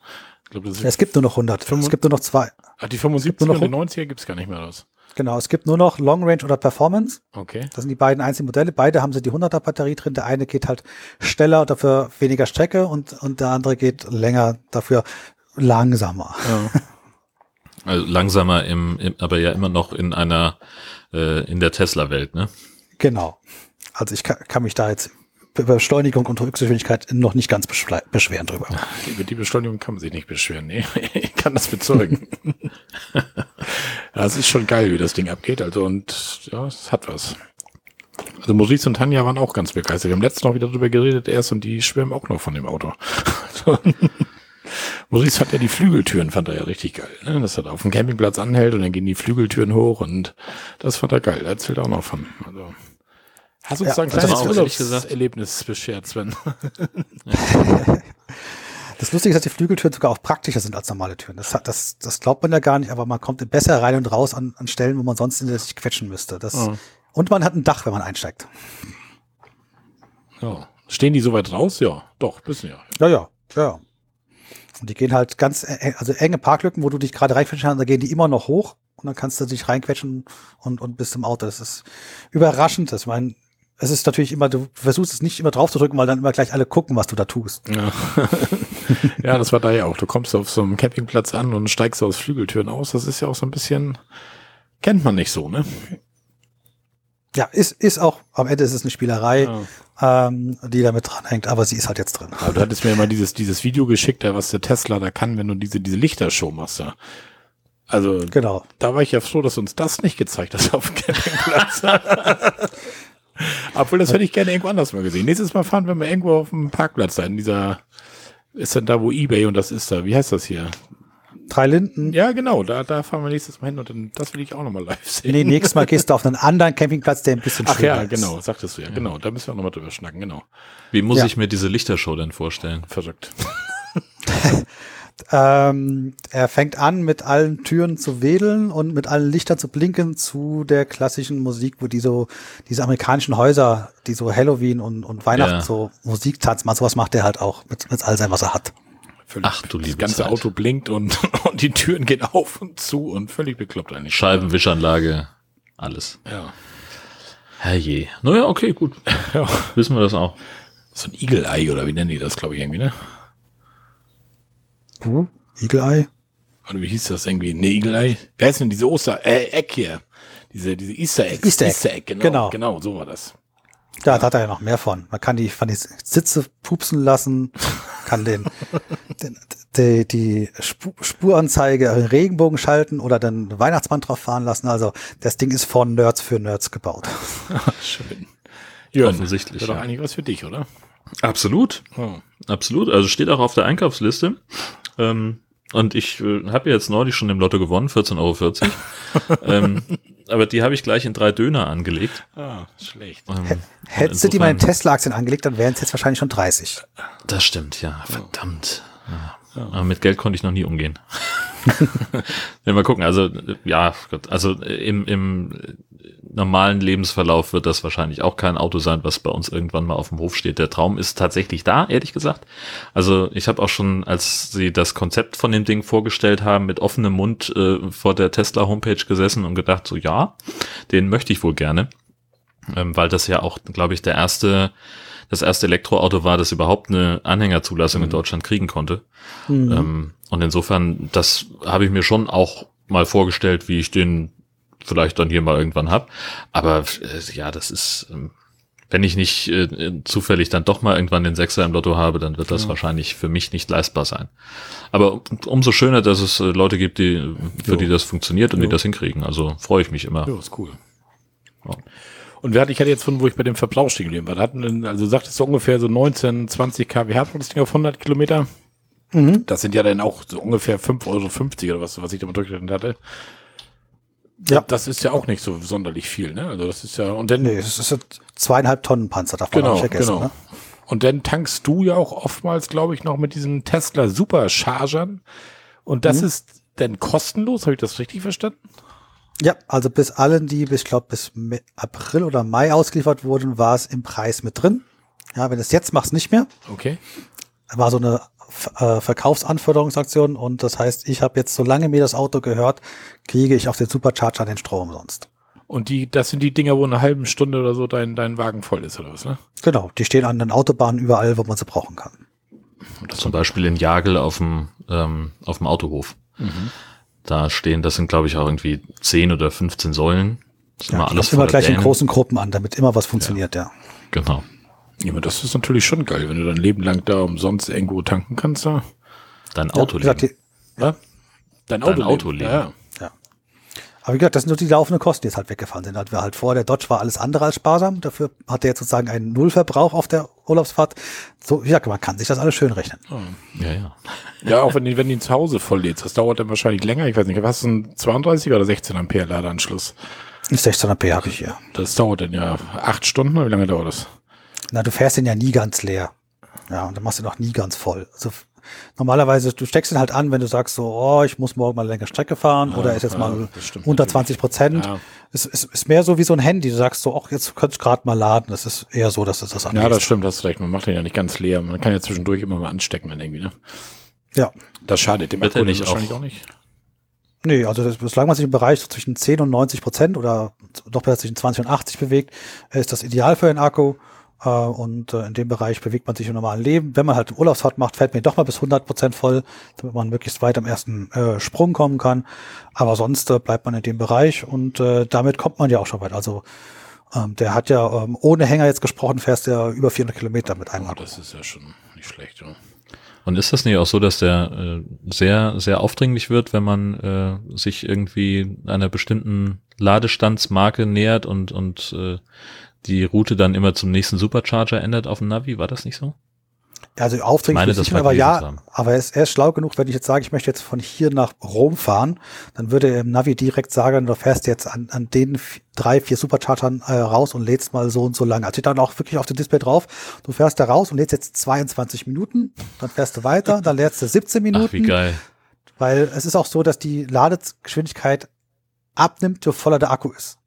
Ich ist, Es gibt nur noch 100. Fünfund- Es gibt nur noch zwei. ach, die 75 nur noch und die 90er gibt's gar nicht mehr raus. Genau, es gibt nur noch Long Range oder Performance. Okay. Das sind die beiden einzigen Modelle. Beide haben sie die 100er Batterie drin. Der eine geht halt schneller, dafür weniger Strecke und, und der andere geht länger, dafür langsamer. Ja. Also langsamer im, im aber ja immer noch in einer äh, in der Tesla-Welt, ne? Genau. Also ich kann, kann mich da jetzt Beschleunigung und Höchstgeschwindigkeit noch nicht ganz beschweren drüber. Über die Beschleunigung kann man sich nicht beschweren. Nee, ich kann das bezeugen. ja, es ist schon geil, wie das Ding abgeht. Also, und ja, es hat was. Also Maurice und Tanja waren auch ganz begeistert. Wir haben letztens noch wieder drüber geredet erst und die schwärmen auch noch von dem Auto. Also, Maurice hat ja die Flügeltüren, fand er ja richtig geil. Ne? Dass er da auf dem Campingplatz anhält und dann gehen die Flügeltüren hoch und das fand er geil. Er erzählt auch noch von. Also, hast du uns Ja, ein kleines Urlaubserlebnis beschert, Sven? Das Lustige ist, dass die Flügeltüren sogar auch praktischer sind als normale Türen. Das, das, das glaubt man ja gar nicht, aber man kommt besser rein und raus an, an Stellen, wo man sonst sich quetschen müsste. Das, Oh. Und man hat ein Dach, wenn man einsteigt. Ja. Stehen die so weit raus? Ja, doch, bisschen ja. Ja, ja, ja. Und die gehen halt ganz, eng, also enge Parklücken, wo du dich gerade reinquetschen kannst, da gehen die immer noch hoch und dann kannst du dich reinquetschen und, und bist im Auto. Das ist überraschend. Das, ich meine, es ist natürlich immer, du versuchst es nicht immer drauf zu drücken, weil dann immer gleich alle gucken, was du da tust. Ja. ja, das war da ja auch. Du kommst auf so einem Campingplatz an und steigst aus Flügeltüren aus. Das ist ja auch so ein bisschen, kennt man nicht so, ne? Ja, ist, ist auch, am Ende ist es eine Spielerei, Ja. ähm, die da mit dranhängt, aber sie ist halt jetzt drin. Aber du hattest mir mal dieses, dieses Video geschickt, was der Tesla da kann, wenn du diese, diese Lichtershow machst. Ja. Also, Genau. da war ich ja froh, dass du uns das nicht gezeigt hast auf dem Campingplatz. Obwohl, das hätte ich gerne irgendwo anders mal gesehen. Nächstes Mal fahren wir mal irgendwo auf dem Parkplatz da in dieser, ist dann da, wo Ebay und das ist da, wie heißt das hier? Drei Linden. Ja, genau, da, da fahren wir nächstes Mal hin und dann, das will ich auch nochmal live sehen. Nee, nächstes Mal gehst du auf einen anderen Campingplatz, der ein bisschen Ach ja, ist. genau, sagtest du ja, genau. Da müssen wir auch nochmal drüber schnacken, genau. Wie muss Ja. ich mir diese Lichtershow denn vorstellen? Verrückt. Ähm, er fängt an, mit allen Türen zu wedeln und mit allen Lichtern zu blinken zu der klassischen Musik, wo die so, diese amerikanischen Häuser, die so Halloween und, und Weihnachten Ja. so Musiktanz machen, sowas macht er halt auch mit, mit all seinem, was er hat. Völlig, Ach, du Das liebe ganze Zeit. Auto blinkt und, und die Türen gehen auf und zu und völlig bekloppt eigentlich. Scheibenwischanlage, alles. Ja. Herrje. Naja, okay, gut. ja. Wissen wir das auch. So ein Igelei oder wie nennen die das, glaube ich, irgendwie, ne? Uh, Eagle-Eye? Oder wie hieß das irgendwie? Ne, Igelei? Wer ist denn diese Oster, äh, Eck hier? Diese, diese Easter Egg. Easter Egg. genau. Genau. Genau, so war das. Ja, da hat er ja noch mehr von. Man kann die von die Sitze pupsen lassen, kann den, den die, die Spu- Spuranzeige in Regenbogen schalten oder dann Weihnachtsmann drauf fahren lassen. Also das Ding ist von Nerds für Nerds gebaut. Schön. Jörn, Offensichtlich, Das doch ja. eigentlich was für dich, oder? Absolut. Oh. Absolut. Also steht auch auf der Einkaufsliste. Ähm, und ich äh, habe jetzt neulich schon im Lotto gewonnen, 14,40 Euro. ähm, aber die habe ich gleich in drei Döner angelegt. Ah, schlecht. Ähm, Hättest du die mal in Tesla-Aktien angelegt, dann wären es jetzt wahrscheinlich schon 30. Das stimmt, ja. Verdammt. Ja. Aber mit Geld konnte ich noch nie umgehen. ja, mal gucken. Also, äh, ja, Gott, also äh, im, im äh, normalen Lebensverlauf wird das wahrscheinlich auch kein Auto sein, was bei uns irgendwann mal auf dem Hof steht. Der Traum ist tatsächlich da, ehrlich gesagt. Also ich habe auch schon, als sie das Konzept von dem Ding vorgestellt haben, mit offenem Mund äh, vor der Tesla-Homepage gesessen und gedacht, so ja, den möchte ich wohl gerne. Ähm, weil das ja auch, glaube ich, der erste das erste Elektroauto war, das überhaupt eine Anhängerzulassung in Deutschland kriegen konnte. Ähm, und insofern, das habe ich mir schon auch mal vorgestellt, wie ich den vielleicht dann hier mal irgendwann hab. Aber äh, ja, das ist, ähm, wenn ich nicht äh, zufällig dann doch mal irgendwann den Sechser im Lotto habe, dann wird das wahrscheinlich für mich nicht leistbar sein. Aber um- umso schöner, dass es äh, Leute gibt, die, für Jo. die das funktioniert und die Jo. das hinkriegen. Also freue ich mich immer. Ja, ist cool. Ja. Und wer hatte ich hatte jetzt von, wo ich bei dem Verbrauch stehen geblieben war, da hatten, denn- also sagtest du ungefähr so 19, 20 kWh pro das Ding auf 100 Kilometer. Mhm. Das sind ja dann auch so ungefähr 5,50 Euro oder was, was ich da mal durchgerechnet hatte. Ja. Das ist ja auch nicht so sonderlich viel, ne? Also das ist ja, und dann, Nee, es ist ein zweieinhalb Tonnen Panzer, darf man genau, nicht vergessen. genau. Ne? Und dann tankst du ja auch oftmals, glaube ich, noch mit diesen Tesla Superchargern. Und das ist dann kostenlos, habe ich das richtig verstanden? Ja, also bis allen, die bis, ich glaube, bis April oder Mai ausgeliefert wurden, war es im Preis mit drin. Ja, wenn du es jetzt machst, nicht mehr. Okay. war so eine äh, Verkaufsanforderungsaktion und das heißt, ich habe jetzt, solange mir das Auto gehört, kriege ich auf den Supercharger den Strom umsonst. Und die, das sind die Dinger, wo in einer halben Stunde oder so dein, dein Wagen voll ist, oder was, ne? Genau, die stehen an den Autobahnen überall, wo man sie brauchen kann. Zum Beispiel in Jagel auf dem, ähm, auf dem Autohof. Da stehen, das sind glaube ich auch irgendwie 10 oder 15 Säulen. Das ist Ja, immer alles immer gleich in Dänen. großen Gruppen an, damit immer was funktioniert, ja. Genau. Ja, aber das ist natürlich schon geil, wenn du dein Leben lang da umsonst irgendwo tanken kannst. Da. Dein Ja, Auto wie gesagt, die, Ja? Dein Dein Auto. Autoleben. Ja, ja. Aber wie gesagt, das sind nur die laufenden Kosten, die jetzt halt weggefallen sind. Halt wir halt vor, der Dodge war alles andere als sparsam. Dafür hat er jetzt sozusagen einen Nullverbrauch auf der Urlaubsfahrt. So, wie gesagt, man kann sich das alles schön rechnen. Ja, ja. ja, auch wenn, du ihn zu Hause voll lädst, das dauert dann wahrscheinlich länger. Ich weiß nicht, was ist ein 32 oder 16 Ampere Ladeanschluss? 16 AP habe ich hier. Das dauert dann ja acht Stunden, oder wie lange dauert das? Na, du fährst den ja nie ganz leer. Ja, und dann machst du noch nie ganz voll. Also normalerweise, du steckst ihn halt an, wenn du sagst so, oh, ich muss morgen mal eine längere Strecke fahren oder ist jetzt ja, mal das stimmt unter natürlich. 20 Prozent. Ja. Es ist, ist mehr so wie so ein Handy. Du sagst so, ach, jetzt könntest du gerade mal laden. Das ist eher so, dass du das Ja, angehst. das stimmt, hast recht. Man macht den ja nicht ganz leer. Man kann ja zwischendurch immer mal anstecken, dann irgendwie, ne? Ja. Das schadet dem Akku nicht wahrscheinlich auch- auch nicht. Nee, also das, solange man sich im Bereich so zwischen 10 und 90 Prozent oder doch besser zwischen 20 und 80 bewegt, ist das ideal für den Akku. Äh, Und äh, in dem Bereich bewegt man sich im normalen Leben. Wenn man halt Urlaubsfahrt macht, fährt man doch mal bis 100 Prozent voll, damit man möglichst weit am ersten äh, Sprung kommen kann. Aber sonst äh, bleibt man in dem Bereich und äh, damit kommt man ja auch schon weit. Also ähm, der hat ja ähm, ohne Hänger jetzt gesprochen, fährst ja über 400 Kilometer mit einem Oh, Akku. das ist ja schon nicht schlecht, ja. Und ist das nicht auch so, dass der äh, sehr, sehr aufdringlich wird, wenn man äh, sich irgendwie einer bestimmten Ladestandsmarke nähert und, und äh, die Route dann immer zum nächsten Supercharger ändert auf dem Navi? War das nicht so? Also aufdringlich meine, nicht, mal aber ja, haben. aber er ist, er ist schlau genug, wenn ich jetzt sage, ich möchte jetzt von hier nach Rom fahren, dann würde er im Navi direkt sagen, du fährst jetzt an, an den drei, vier Superchartern äh, raus und lädst mal so und so lang. Also steht dann auch wirklich auf dem Display drauf, du fährst da raus und lädst jetzt 22 Minuten, dann fährst du weiter, dann lädst du 17 Minuten. Ach, wie geil. Weil es ist auch so, dass die Ladegeschwindigkeit abnimmt, je voller der Akku ist.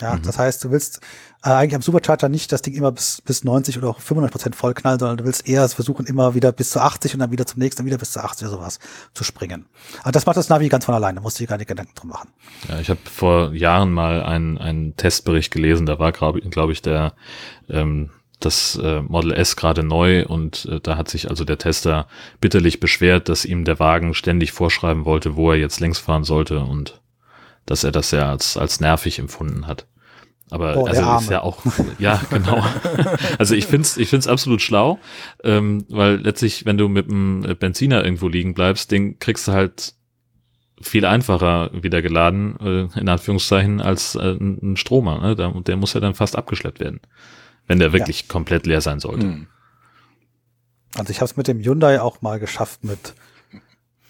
Ja, Mhm. das heißt, du willst äh, eigentlich am Supercharger nicht das Ding immer bis, bis 90 oder auch 95 Prozent vollknallen, sondern du willst eher versuchen, immer wieder bis zu 80 und dann wieder zum nächsten, wieder bis zu 80 oder sowas zu springen. Aber das macht das Navi ganz von alleine, da musst du dir keine Gedanken drum machen. Ja, ich habe vor Jahren mal einen, einen Testbericht gelesen, da war, glaube glaub ich, der ähm, das äh, Model S gerade neu und äh, da hat sich also der Tester bitterlich beschwert, dass ihm der Wagen ständig vorschreiben wollte, wo er jetzt längs fahren sollte und dass er das sehr als, als nervig empfunden hat. Aber Oh, also ist ja auch, ja, genau. Also ich find's, ich find's absolut schlau, ähm, weil letztlich, wenn du mit einem Benziner irgendwo liegen bleibst, den kriegst du halt viel einfacher wieder geladen, äh, in Anführungszeichen, als äh, ein Stromer. Ne? Der, der muss ja dann fast abgeschleppt werden, wenn der wirklich komplett leer sein sollte. Hm. Also ich habe es mit dem Hyundai auch mal geschafft, mit,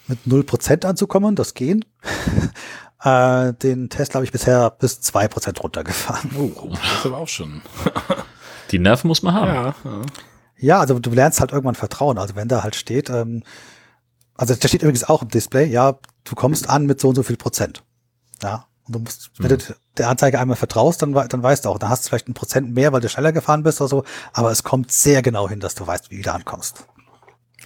mit 0% anzukommen, das gehen. Äh, den Tesla habe ich bisher bis 2% runtergefahren. Oh, das ist aber auch schon. Die Nerven muss man haben. Ja, ja. Ja, also du lernst halt irgendwann vertrauen. Also wenn da halt steht, ähm, also da steht übrigens auch im Display, ja, du kommst an mit so und so viel Prozent. Ja. Und du musst, wenn du der Anzeige einmal vertraust, dann, dann weißt du auch, dann hast du vielleicht ein Prozent mehr, weil du schneller gefahren bist oder so, aber es kommt sehr genau hin, dass du weißt, wie du da ankommst.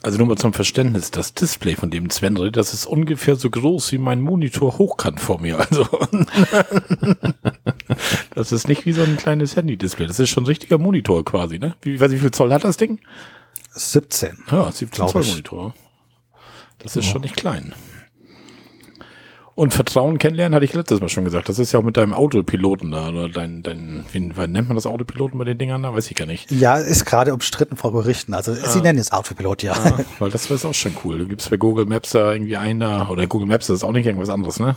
Also nur mal zum Verständnis, das Display von dem Sven redet, das ist ungefähr so groß wie mein Monitor hochkant vor mir. Also das ist nicht wie so ein kleines Handy-Display. Das ist schon ein richtiger Monitor quasi, ne? Wie, weiß ich, wie viel Zoll hat das Ding? 17. Ja, 17 Glaub Zoll. Monitor. Das ist schon nicht klein. Und Vertrauen kennenlernen, hatte ich letztes Mal schon gesagt. Das ist ja auch mit deinem Autopiloten da, oder dein, dein, wie, wie nennt man das Autopiloten bei den Dingern da? Weiß ich gar nicht. Ja, ist gerade umstritten vor Gerichten. Also sie nennen es Autopilot, ja. Ah, weil das ist auch schon cool. Du gibst bei Google Maps da irgendwie ein da, oder Google Maps das ist auch nicht irgendwas anderes, ne?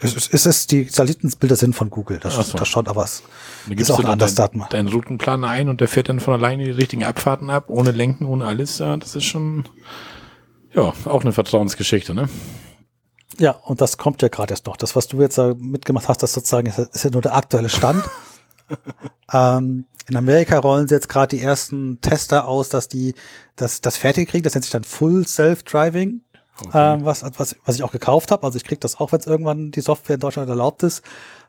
Es ist, es ist die Satellitenbilder sind von Google, das, so. das schon, aber es Da ist auch ein anderes dein, Daten. deinen Routenplan ein und der fährt dann von alleine die richtigen Abfahrten ab, ohne Lenken, ohne alles. Ja, das ist schon, ja, auch eine Vertrauensgeschichte, ne? Ja, und das kommt ja gerade erst noch. Das, was du jetzt mitgemacht hast, das sozusagen ist, ist ja nur der aktuelle Stand. ähm, in Amerika rollen sie jetzt gerade die ersten Tester aus, dass die das, das fertig kriegen. Das nennt sich dann Full Self-Driving, ähm, was, was, was ich auch gekauft habe. Also ich krieg das auch, wenn es irgendwann die Software in Deutschland erlaubt ist.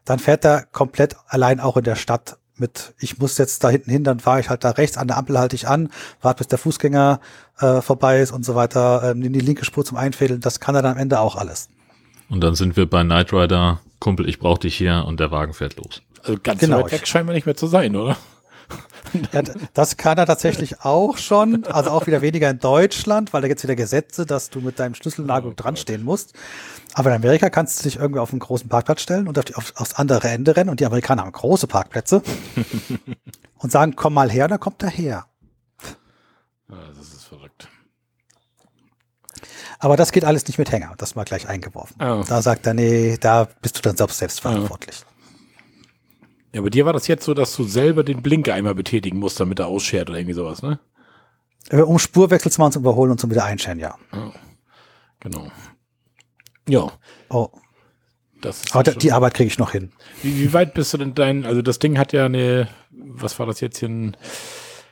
Dann fährt er komplett allein auch in der Stadt mit, ich muss jetzt da hinten hin, dann fahre ich halt da rechts an der Ampel halte ich an, warte bis der Fußgänger äh, vorbei ist und so weiter, ähm, in die linke Spur zum Einfädeln. Das kann er dann am Ende auch alles. Und dann sind wir bei Knight Rider, Kumpel, ich brauch dich hier und der Wagen fährt los. Also ganz Genau. weit weg scheint man nicht mehr zu sein, oder? Ja, das kann er tatsächlich auch schon, also auch wieder weniger in Deutschland, weil da gibt's wieder Gesetze, dass du mit deinem Schlüsselnagel dran stehen musst. Aber in Amerika kannst du dich irgendwie auf einen großen Parkplatz stellen und auf die, auf, aufs andere Ende rennen und die Amerikaner haben große Parkplätze und sagen, komm mal her, dann kommt er her. Ja, das ist verrückt. Aber das geht alles nicht mit Hänger, das mal gleich eingeworfen. Ah. Da sagt er, nee, da bist du dann selbst, selbst verantwortlich. Ja, bei dir war das jetzt so, dass du selber den Blinker einmal betätigen musst, damit er ausschert oder irgendwie sowas, ne? Äh, Um Spurwechsel zu machen, zum Überholen und zum Wiedereinstellen, ja. Genau. Ja, Oh, das ist aber die Arbeit kriege ich noch hin. Wie, wie weit bist du denn dein, also das Ding hat ja eine, was war das jetzt hier, ein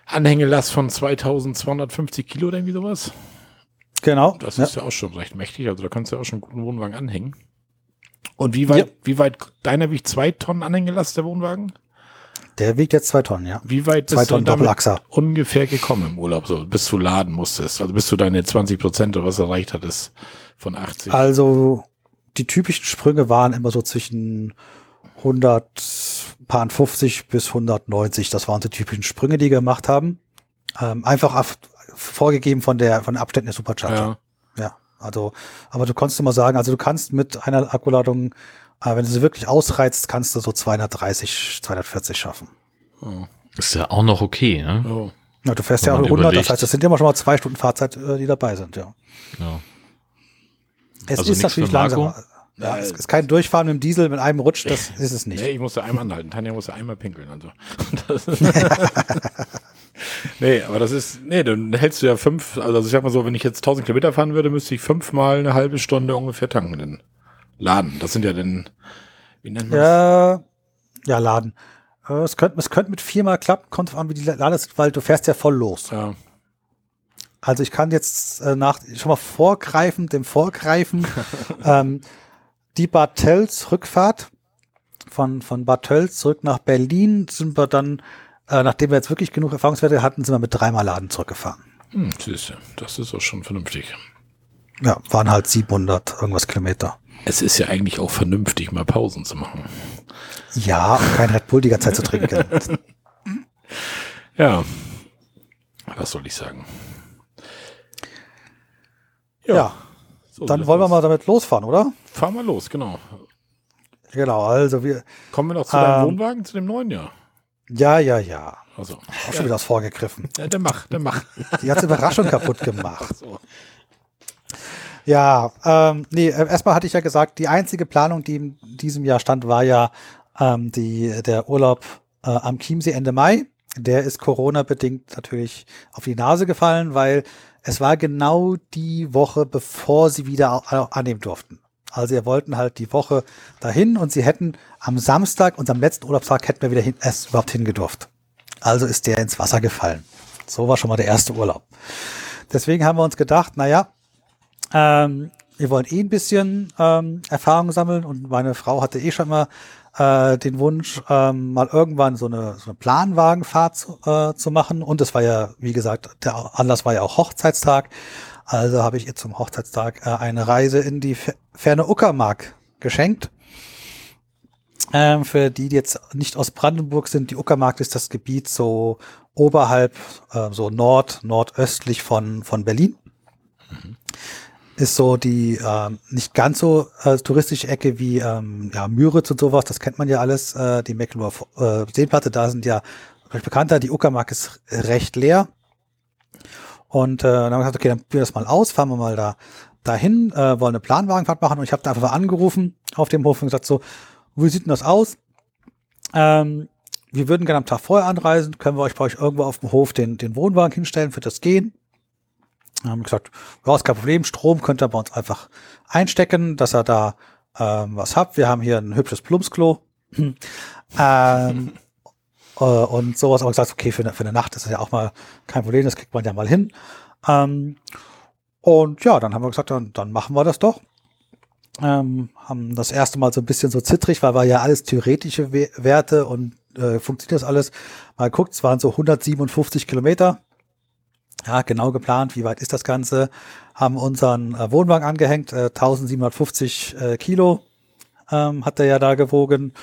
Anhängelast von 2250 Kilo oder irgendwie sowas? Genau. Das ja. ist ja auch schon recht mächtig, also da kannst du ja auch schon einen guten Wohnwagen anhängen. Und wie weit, wie weit, deiner wiegt zwei Tonnen Anhängelast, der Wohnwagen? Der wiegt jetzt zwei Tonnen, ja. Wie weit Zwei bist du Tonnen damit Doppelachser. ungefähr gekommen im Urlaub, so, bis du laden musstest? Also bis du deine 20 Prozent oder was erreicht hattest von 80? Also die typischen Sprünge waren immer so zwischen 150 bis 190. Das waren die typischen Sprünge, die wir gemacht haben. Ähm, einfach auf, vorgegeben von der von den Abständen der Supercharger. ja. Ja. Also, aber du konntest immer sagen, also du kannst mit einer Akkuladung, äh, wenn du sie wirklich ausreizt, kannst du so 230, 240 schaffen. Ist ja auch noch okay, ne? Oh. Ja, du fährst Wenn ja auch man 100, überlegt. das heißt, das sind immer schon mal zwei Stunden Fahrzeit, äh, die dabei sind, ja. Ja. Es Also ist natürlich langsamer. Ja, es ist kein Durchfahren mit dem Diesel mit einem Rutsch, das ist es nicht. Nee, ich musste einmal anhalten. Tanja musste einmal pinkeln. Also. Nee, aber das ist, nee, dann hältst du ja fünf, also ich sag mal so, wenn ich jetzt 1000 Kilometer fahren würde, müsste ich fünfmal eine halbe Stunde ungefähr tanken, den Laden. Das sind ja dann, wie nennt man ja, Ja, Laden. Äh, es könnte, es könnte mit viermal klappen, kommt an, wie die Laden sind, weil du fährst ja voll los. Ja. Also ich kann jetzt äh, nach, schon mal vorgreifen, dem Vorgreifen, ähm, die Bad Tölz Rückfahrt von, von Bad Tölz zurück nach Berlin sind wir dann äh, nachdem wir jetzt wirklich genug Erfahrungswerte hatten, sind wir mit dreimal Laden zurückgefahren. Hm, siehste, das ist auch schon vernünftig. Ja, waren halt 700 irgendwas Kilometer. Es ist ja eigentlich auch vernünftig, mal Pausen zu machen. Ja, und kein Red Bull die ganze Zeit zu trinken. ja, was soll ich sagen? Ja, ja. So, dann wollen wir mal damit losfahren, oder? Fahren wir los, genau. Genau, also wir. Kommen wir noch zu deinem ähm, Wohnwagen, zu dem neuen Jahr? Ja, ja, ja. Also, auch schon wieder was vorgegriffen. Ja, der macht, der macht. Die ganze Überraschung kaputt gemacht. So. Ja, ähm, nee, äh, erstmal hatte ich ja gesagt, die einzige Planung, die in diesem Jahr stand, war ja ähm, die, der Urlaub äh, am Chiemsee Ende Mai. Der ist Corona-bedingt natürlich auf die Nase gefallen, weil es war genau die Woche, bevor sie wieder annehmen durften. Also wir wollten halt die Woche dahin und sie hätten am Samstag, unserem letzten Urlaubstag, hätten wir wieder hin, erst überhaupt hingedurft. Also ist der ins Wasser gefallen. So war schon mal der erste Urlaub. Deswegen haben wir uns gedacht, naja, ähm, wir wollen eh ein bisschen ähm, Erfahrung sammeln und meine Frau hatte eh schon mal äh, den Wunsch, ähm, mal irgendwann so eine, so eine Planwagenfahrt zu, äh, zu machen. Und es war ja, wie gesagt, der Anlass war ja auch Hochzeitstag. Also habe ich ihr zum Hochzeitstag äh, eine Reise in die ferne Uckermark geschenkt. Ähm, für die, die jetzt nicht aus Brandenburg sind, die Uckermark ist das Gebiet so oberhalb, äh, so nord, nordöstlich von, von Berlin. Mhm. Ist so die äh, nicht ganz so äh, touristische Ecke wie ähm, ja, Müritz und sowas, das kennt man ja alles, äh, die Mecklenburger äh, Seenplatte, da sind ja recht bekannter, die Uckermark ist recht leer. Und äh, dann haben wir gesagt, okay, dann probieren wir das mal aus, fahren wir mal da dahin, äh, wollen eine Planwagenfahrt machen. Und ich habe da einfach angerufen auf dem Hof und gesagt, so, wie sieht denn das aus? Ähm, wir würden gerne am Tag vorher anreisen, können wir euch bei euch irgendwo auf dem Hof den, den Wohnwagen hinstellen, wird das gehen? Dann haben wir gesagt, ja, ist kein Problem, Strom könnt ihr bei uns einfach einstecken, dass ihr da ähm, was habt. Wir haben hier ein hübsches Plumpsklo. ähm, äh, und sowas, aber gesagt, okay, für eine, für eine Nacht ist das ja auch mal kein Problem, das kriegt man ja mal hin. Ähm, und ja, dann haben wir gesagt, dann, dann machen wir das doch. Ähm, haben das erste Mal so ein bisschen so zittrig, weil war ja alles theoretische We Werte und äh, funktioniert das alles. Mal guckt, es waren so 157 Kilometer. Ja, genau geplant, wie weit ist das Ganze? Haben unseren äh, Wohnwagen angehängt, äh, 1750 äh, Kilo ähm, hat er ja da gewogen.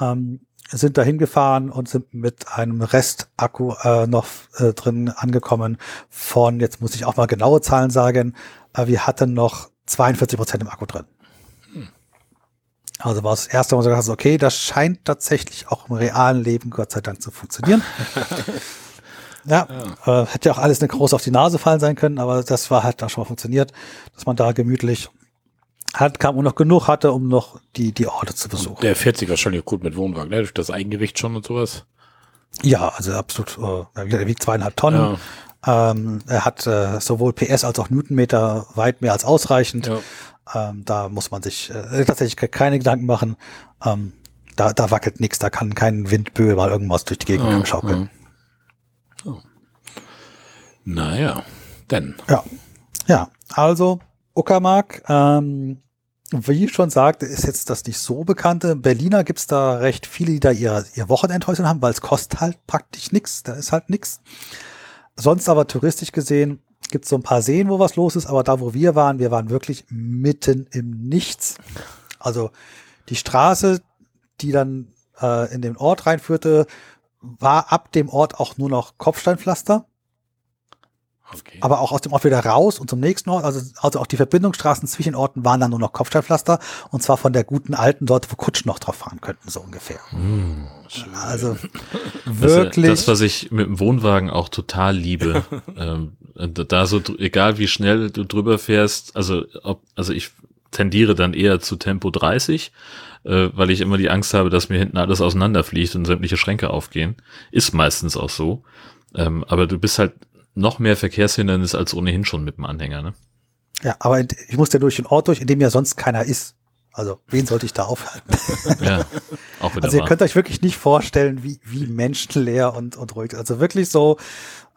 Ähm, sind da hingefahren und sind mit einem Restakku äh, noch äh, drin angekommen von, jetzt muss ich auch mal genaue Zahlen sagen, äh, wir hatten noch 42 Prozent im Akku drin. Hm. Also war das erste Mal so gesagt, okay, das scheint tatsächlich auch im realen Leben Gott sei Dank zu funktionieren. ja, ja. Äh, hätte ja auch alles eine große auf die Nase fallen sein können, aber das war halt da schon mal funktioniert, dass man da gemütlich hat, kam und noch genug hatte, um noch die, die Orte zu besuchen. Der fährt sich wahrscheinlich gut mit Wohnwagen, ne? durch das Eigengewicht schon und sowas. Ja, also absolut, äh, er wiegt zweieinhalb Tonnen. Ja. Ähm, er hat äh, sowohl PS als auch Newtonmeter weit mehr als ausreichend. Ja. Ähm, da muss man sich äh, tatsächlich keine Gedanken machen. Ähm, da, da wackelt nichts, da kann kein Windböe mal irgendwas durch die Gegend ja, schaukeln. Ja. Oh. Naja, denn. Ja. Ja, also Uckermark, ähm, wie ich schon sagte, ist jetzt das nicht so bekannte. Berliner gibt's da recht viele, die da ihr, ihr Wochenendhäuschen haben, weil es kostet halt praktisch nichts. Da ist halt nichts. Sonst aber touristisch gesehen gibt's so ein paar Seen, wo was los ist, aber da, wo wir waren, wir waren wirklich mitten im Nichts. Also die Straße, die dann äh, in den Ort reinführte, war ab dem Ort auch nur noch Kopfsteinpflaster. Okay. Aber auch aus dem Ort wieder raus und zum nächsten Ort, also, also auch die Verbindungsstraßen zwischen Orten waren dann nur noch Kopfsteinpflaster und zwar von der guten alten dort, wo Kutschen noch drauf fahren könnten, so ungefähr. Hm, also wirklich. Das, das, was ich mit dem Wohnwagen auch total liebe, ähm, da so, egal wie schnell du drüber fährst, also ob, also ich tendiere dann eher zu Tempo 30, äh, weil ich immer die Angst habe, dass mir hinten alles auseinanderfliegt und sämtliche Schränke aufgehen. Ist meistens auch so. Ähm, aber du bist halt noch mehr Verkehrshindernis als ohnehin schon mit dem Anhänger, ne? Ja, aber ich muss ja durch den Ort durch, in dem ja sonst keiner ist. Also, wen sollte ich da aufhalten? Ja, auch wieder Also, ihr wahr. könnt euch wirklich nicht vorstellen, wie, wie menschenleer und, und ruhig. Also wirklich so,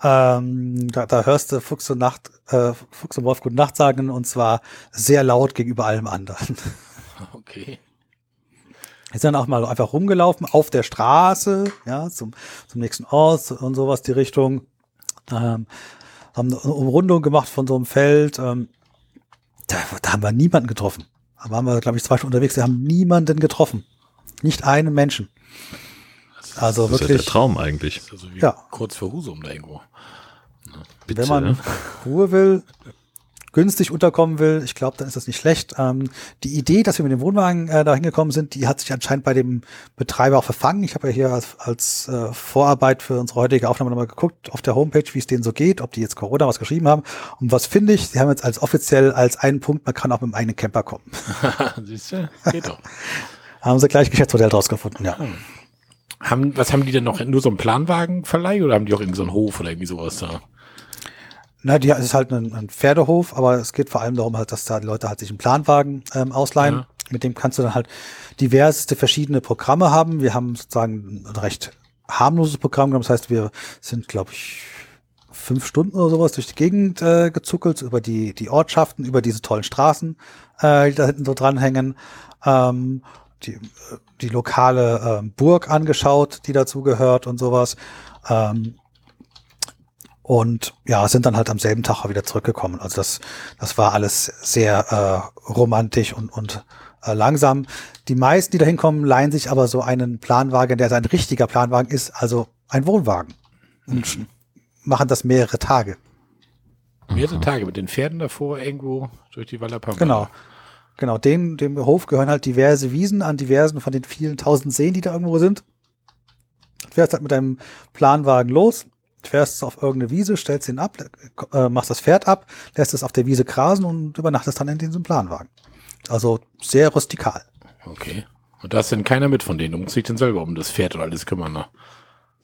ähm, da, da hörst du Fuchs und Nacht, äh, Fuchs und Wolf Gute Nacht sagen und zwar sehr laut gegenüber allem anderen. Okay. Wir sind dann auch mal einfach rumgelaufen auf der Straße, ja, zum, zum nächsten Ort und sowas die Richtung. Ähm, haben eine Umrundung gemacht von so einem Feld. Ähm, da, da haben wir niemanden getroffen. Da waren wir, glaube ich, zwei Stunden unterwegs. Wir haben niemanden getroffen. Nicht einen Menschen. Also das ist ja der wirklich, Traum eigentlich. Ist also wie Ja. kurz vor Husum da irgendwo. Bitte, wenn man ne? Ruhe will, günstig unterkommen will, ich glaube, dann ist das nicht schlecht. Ähm, die Idee, dass wir mit dem Wohnwagen äh, da hingekommen sind, die hat sich anscheinend bei dem Betreiber auch verfangen. Ich habe ja hier als, als äh, Vorarbeit für unsere heutige Aufnahme nochmal geguckt auf der Homepage, wie es denen so geht, ob die jetzt Corona was geschrieben haben. Und was finde ich, sie haben jetzt als offiziell als einen Punkt, man kann auch mit dem eigenen Camper kommen. Siehst du? Geht doch. haben sie gleich Geschäftsmodell draus gefunden, ja. Haben, was haben die denn noch? Nur so einen Planwagenverleih oder haben die auch irgendwie so einen Hof oder irgendwie sowas da? Na, die es ist halt ein, ein Pferdehof, aber es geht vor allem darum halt, dass da die Leute halt sich einen Planwagen ähm, ausleihen. Ja. Mit dem kannst du dann halt diverseste verschiedene Programme haben. Wir haben sozusagen ein recht harmloses Programm genommen. Das heißt, wir sind, glaube ich, fünf Stunden oder sowas durch die Gegend äh, gezuckelt, über die, die Ortschaften, über diese tollen Straßen, äh, die da hinten so dranhängen. Ähm, die, äh, die lokale ähm, Burg angeschaut, die dazu gehört und sowas. Ähm, und ja, sind dann halt am selben Tag auch wieder zurückgekommen. Also das, das war alles sehr äh, romantisch und, und äh, langsam. Die meisten, die da hinkommen, leihen sich aber so einen Planwagen, der ein richtiger Planwagen ist, also ein Wohnwagen. Und machen das mehrere Tage. Mehrere Tage mit den Pferden davor irgendwo durch die Wallerpampa. Genau. Genau, dem, dem Hof gehören halt diverse Wiesen an diversen von den vielen tausend Seen, die da irgendwo sind. Du fährst halt mit deinem Planwagen los, fährst auf irgendeine Wiese, stellst ihn ab, äh, machst das Pferd ab, lässt es auf der Wiese grasen und übernachtest dann in diesem Planwagen. Also sehr rustikal. Okay. Und da ist denn keiner mit von denen. Du musst dich dann selber um das Pferd und alles kümmern. Ne?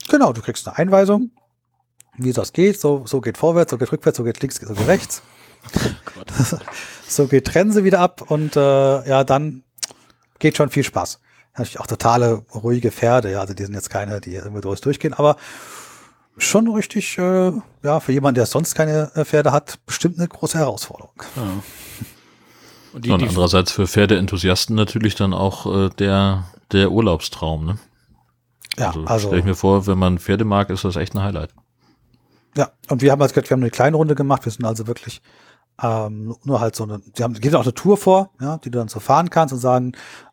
Genau, du kriegst eine Einweisung, wie das geht, so, so geht vorwärts, so geht rückwärts, so geht links, so geht rechts. Gott. so geht Trense wieder ab und äh, ja, dann geht schon viel Spaß. Natürlich auch totale ruhige Pferde, ja, also die sind jetzt keine, die irgendwie durch durchgehen, aber schon richtig, äh, ja, für jemanden, der sonst keine äh, Pferde hat, bestimmt eine große Herausforderung. Ja. Und die, Und andererseits für Pferdeenthusiasten natürlich dann auch äh, der, der Urlaubstraum, ne? Ja, Also, also, stell ich mir vor, wenn man Pferde mag, ist das echt ein Highlight. ja, und wir haben als gesagt, wir haben eine kleine Runde gemacht, wir sind also wirklich ähm, nur halt so eine, die haben, geht auch eine Tour vor, ja, die du dann so fahren kannst und sagen,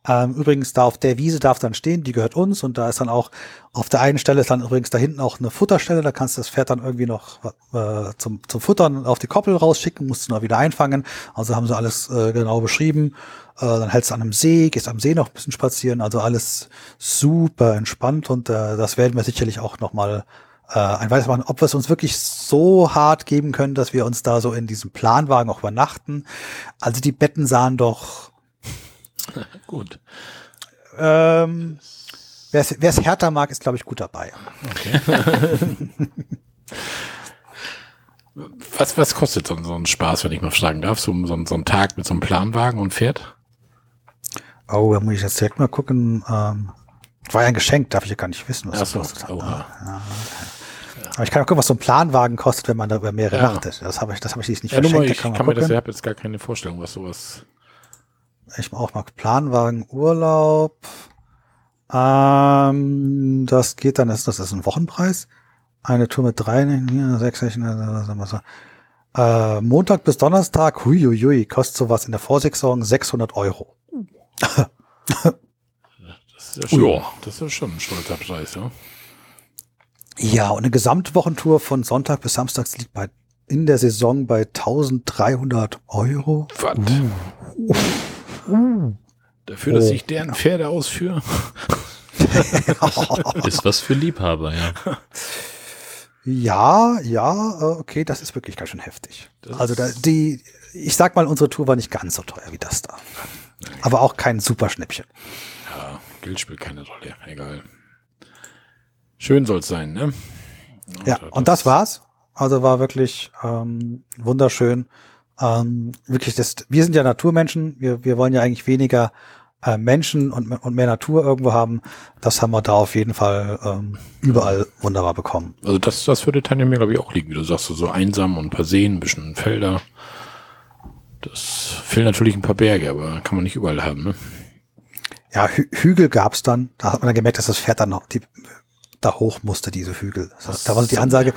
ähm, übrigens da auf der Wiese darf dann stehen, die gehört uns. Und da ist dann auch, auf der einen Stelle ist dann übrigens da hinten auch eine Futterstelle, da kannst du das Pferd dann irgendwie noch äh, zum, zum Futtern auf die Koppel rausschicken, musst du noch wieder einfangen, also haben sie alles äh, genau beschrieben, äh, dann hältst du an einem See, gehst am See noch ein bisschen spazieren, also alles super entspannt und äh, das werden wir sicherlich auch noch mal äh, ein weiteres Mal, ob wir es uns wirklich so hart geben können, dass wir uns da so in diesem Planwagen auch übernachten. Also die Betten sahen doch, gut. ähm, wer es härter mag, ist glaube ich gut dabei. Okay. was, was kostet so, so ein Spaß, wenn ich mal fragen darf? So, so, so ein Tag mit so einem Planwagen und Pferd? Oh, da muss ich jetzt direkt mal gucken. Ähm, war ja ein Geschenk, darf ich ja gar nicht wissen, was Ach das kostet. oha. Aber ich kann auch gucken, was so ein Planwagen kostet, wenn man da über mehrere Ja. nachtet. Das habe ich, das habe ich nicht Ja, nur mal, verschenkt. ich da kann, mir das, ich habe jetzt gar keine Vorstellung, was sowas. Ich auch mal Planwagen, Urlaub. Ähm, das geht dann, das, das ist ein Wochenpreis. Eine Tour mit drei, sechs, sechs. Äh, Montag bis Donnerstag, huiuiui, kostet sowas in der Vorsaison 600 Euro. Das ist ja schon, das ist ja schon ein stolzer Preis, ja. Ja, und eine Gesamtwochentour von Sonntag bis Samstags liegt bei, in der Saison bei 1300 Euro. Was? Dafür, dass ich deren Pferde ausführe? Ist was für Liebhaber, ja. Ja, ja, äh, okay, das ist wirklich ganz schön heftig. Das also da, die, ich sag mal, unsere Tour war nicht ganz so teuer wie das da. Aber auch kein Superschnäppchen. Ja, Geld spielt keine Rolle. Egal. Schön soll's sein, ne? Ja, und das war's. Also war wirklich ähm, wunderschön. Ähm, wirklich, das, wir sind ja Naturmenschen. Wir, wir wollen ja eigentlich weniger äh, Menschen und, und mehr Natur irgendwo haben. Das haben wir da auf jeden Fall ähm, überall wunderbar bekommen. Also das, das würde Tanja mir, glaube ich, auch liegen, wie du sagst, so einsam und ein paar Seen, ein bisschen Felder. Das fehlen natürlich ein paar Berge, aber kann man nicht überall haben, ne? Ja, Hü Hügel gab's dann. Da hat man dann gemerkt, dass das Pferd dann noch die, da hoch musste, diese Hügel. Das heißt, da war so die Ansage,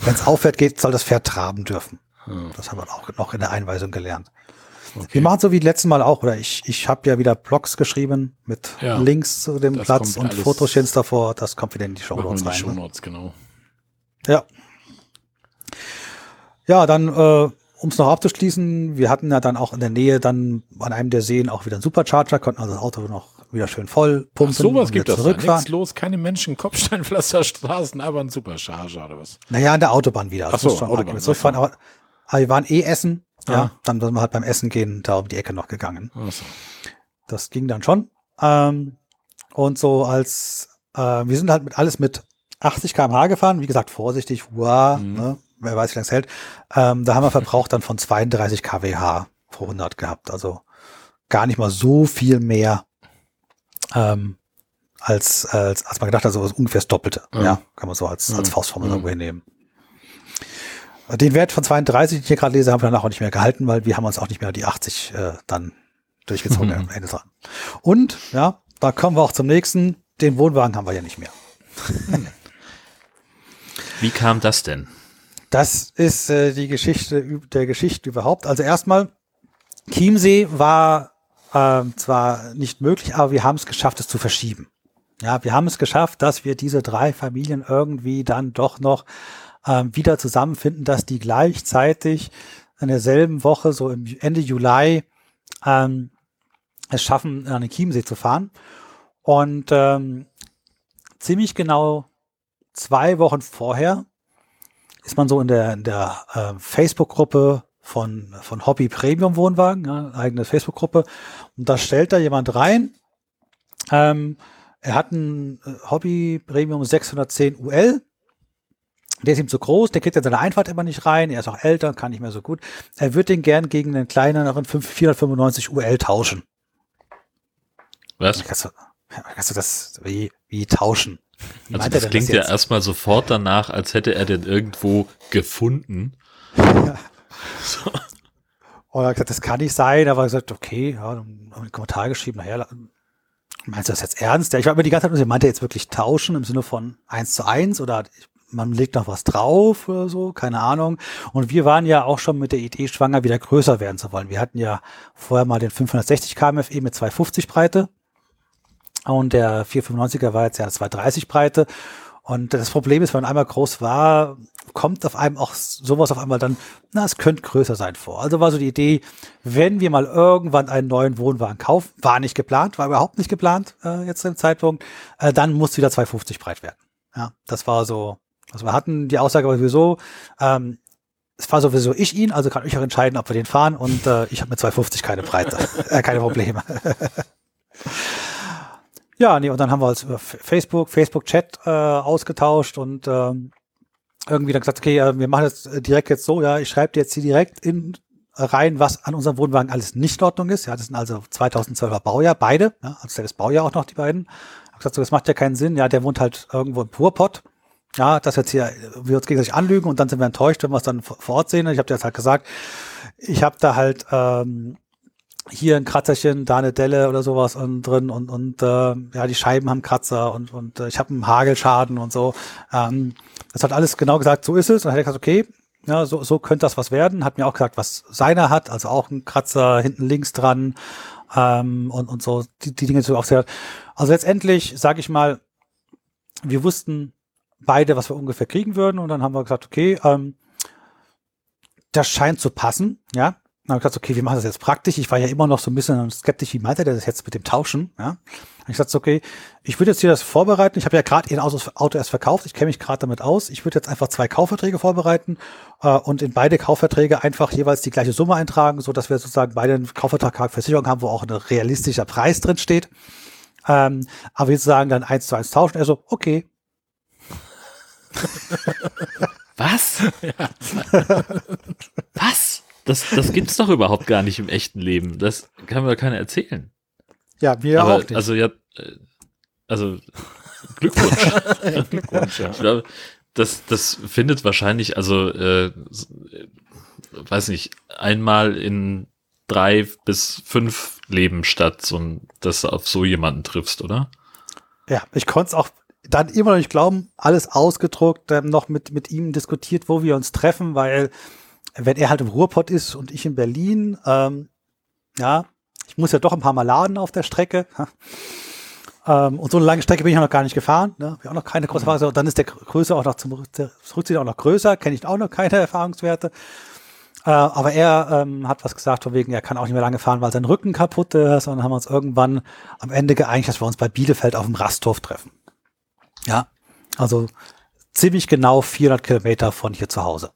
wenn es aufwärts geht, soll das Pferd traben dürfen. Hm. Das haben wir auch noch in der Einweisung gelernt. Okay. Wir machen so wie letzten Mal auch, oder ich, ich habe ja wieder Blogs geschrieben mit ja, Links zu dem Platz und Fotoschins davor. Das kommt wieder in die Show Notes rein. Show Notes, genau. Ja. Ja, dann, äh, um es noch abzuschließen, wir hatten ja dann auch in der Nähe dann an einem der Seen auch wieder einen Supercharger, konnten also das Auto noch wieder schön voll pumpen. Ach, sowas gibt es da. Nichts los, keine Menschen, Kopfsteinpflasterstraßen, aber ein Supercharger oder was? Naja, an der Autobahn wieder. Also Ach so, Autobahn. Zurückfahren, aber, aber wir waren eh essen ja, ah. dann sind wir halt beim Essen gehen da um die Ecke noch gegangen. So. Das ging dann schon. Ähm, und so als, äh, wir sind halt mit alles mit 80 km/h gefahren, wie gesagt, vorsichtig, wow, mhm. ne, wer weiß, wie lange es hält. Ähm, da haben wir Verbrauch dann von 32 kWh pro 100 gehabt. Also gar nicht mal so viel mehr ähm, als, als, als man gedacht hat, so ungefähr das Doppelte. Mhm. Ja, kann man so als, als mhm. Faustformel mhm. irgendwo hinnehmen. Den Wert von 32, den ich hier gerade lese, haben wir dann auch nicht mehr gehalten, weil wir haben uns auch nicht mehr die 80 äh, dann durchgezogen mhm. am Ende dran. Und, ja, da kommen wir auch zum nächsten. Den Wohnwagen haben wir ja nicht mehr. Wie kam das denn? Das ist äh, die Geschichte der Geschichte überhaupt. Also erstmal, Chiemsee war äh, zwar nicht möglich, aber wir haben es geschafft, es zu verschieben. Ja, wir haben es geschafft, dass wir diese drei Familien irgendwie dann doch noch ähm, wieder zusammenfinden, dass die gleichzeitig in derselben Woche, so im Ende Juli, ähm, es schaffen, an den Chiemsee zu fahren. Und ähm, ziemlich genau zwei Wochen vorher ist man so in der, in der äh, Facebook-Gruppe von, von Hobby Premium Wohnwagen, ja, eigene Facebook-Gruppe. Und da stellt da jemand rein. Ähm, er hat ein äh, Hobby Premium 610 UL der ist ihm zu groß, der kriegt in seine Einfahrt immer nicht rein, er ist auch älter, kann nicht mehr so gut. Er wird den gern gegen einen kleineren 495 UL tauschen. Was? Kannst du, kannst du das wie, wie tauschen? Wie also das klingt das ja erstmal sofort danach, als hätte er den irgendwo gefunden. Ja. Und er hat gesagt, das kann nicht sein, aber er hat gesagt, okay, ja, dann haben wir einen Kommentar geschrieben, naja, meinst du das jetzt ernst? Ja, ich war mir die ganze Zeit, meinte er jetzt wirklich tauschen im Sinne von eins zu eins oder man legt noch was drauf oder so, keine Ahnung. Und wir waren ja auch schon mit der Idee schwanger, wieder größer werden zu wollen. Wir hatten ja vorher mal den 560 kmfe mit 250 Breite und der 495er war jetzt ja 230 Breite. Und das Problem ist, wenn man einmal groß war, kommt auf einem auch sowas auf einmal dann, na, es könnte größer sein vor. Also war so die Idee, wenn wir mal irgendwann einen neuen Wohnwagen kaufen, war nicht geplant, war überhaupt nicht geplant äh, jetzt im Zeitpunkt, äh, dann muss wieder 250 breit werden. Ja, das war so also wir hatten die Aussage aber sowieso, ähm, es war sowieso ich ihn, also kann ich auch entscheiden, ob wir den fahren und äh, ich habe mit 250 keine Breite, äh, keine Probleme. ja, nee, und dann haben wir uns über Facebook, Facebook-Chat äh, ausgetauscht und ähm, irgendwie dann gesagt, okay, äh, wir machen das direkt jetzt so, ja, ich schreibe dir jetzt hier direkt in rein, was an unserem Wohnwagen alles nicht in Ordnung ist. Ja, das sind also 2012er Baujahr, beide, ja, also das Baujahr auch noch die beiden. Ich gesagt, so, das macht ja keinen Sinn, ja, der wohnt halt irgendwo im Purpott ja, dass jetzt hier wir uns gegenseitig anlügen und dann sind wir enttäuscht, wenn wir es dann vor Ort sehen. Ich habe dir jetzt halt gesagt, ich habe da halt ähm, hier ein Kratzerchen, da eine Delle oder sowas und, drin und, und äh, ja, die Scheiben haben Kratzer und, und äh, ich habe einen Hagelschaden und so. Ähm, das hat alles genau gesagt, so ist es. Und dann hätte ich gesagt, okay, ja, so, so könnte das was werden. Hat mir auch gesagt, was seiner hat, also auch ein Kratzer hinten links dran ähm, und, und so, die, die Dinge so auch sehr. Also letztendlich, sage ich mal, wir wussten beide, was wir ungefähr kriegen würden. Und dann haben wir gesagt, okay, ähm, das scheint zu passen, ja. Dann habe ich gesagt, okay, wir machen das jetzt praktisch. Ich war ja immer noch so ein bisschen skeptisch, wie meint er das jetzt mit dem Tauschen, ja. ich gesagt, okay, ich würde jetzt hier das vorbereiten. Ich habe ja gerade ein Auto erst verkauft. Ich kenne mich gerade damit aus. Ich würde jetzt einfach zwei Kaufverträge vorbereiten äh, und in beide Kaufverträge einfach jeweils die gleiche Summe eintragen, so dass wir sozusagen beide einen Kaufvertrag Versicherung haben, wo auch ein realistischer Preis drin steht. Ähm, aber wir sozusagen dann eins zu eins tauschen. Also, okay, Was? Was? Das, das gibt's doch überhaupt gar nicht im echten Leben. Das kann mir keiner erzählen. Ja, mir Aber, auch nicht. Also ja, äh, also Glückwunsch. Glückwunsch, ja. Ich glaube, das, das findet wahrscheinlich, also äh, äh, weiß nicht, einmal in drei bis fünf Leben statt, so dass du auf so jemanden triffst, oder? Ja, ich konnte es auch dann immer noch nicht glauben, alles ausgedruckt, dann noch mit, mit ihm diskutiert, wo wir uns treffen, weil wenn er halt im Ruhrpott ist und ich in Berlin, ähm, ja, ich muss ja doch ein paar Mal laden auf der Strecke. ähm, und so eine lange Strecke bin ich noch gar nicht gefahren. Ne? Hab ich auch noch keine große Erfahrung. Und dann ist der Größe auch noch zum Rückziehen auch noch größer, kenne ich auch noch keine Erfahrungswerte. Äh, aber er ähm, hat was gesagt, von wegen, er kann auch nicht mehr lange fahren, weil sein Rücken kaputt ist. Und dann haben wir uns irgendwann am Ende geeinigt, dass wir uns bei Bielefeld auf dem Rasthof treffen. Ja, also ziemlich genau 400 Kilometer von hier zu Hause.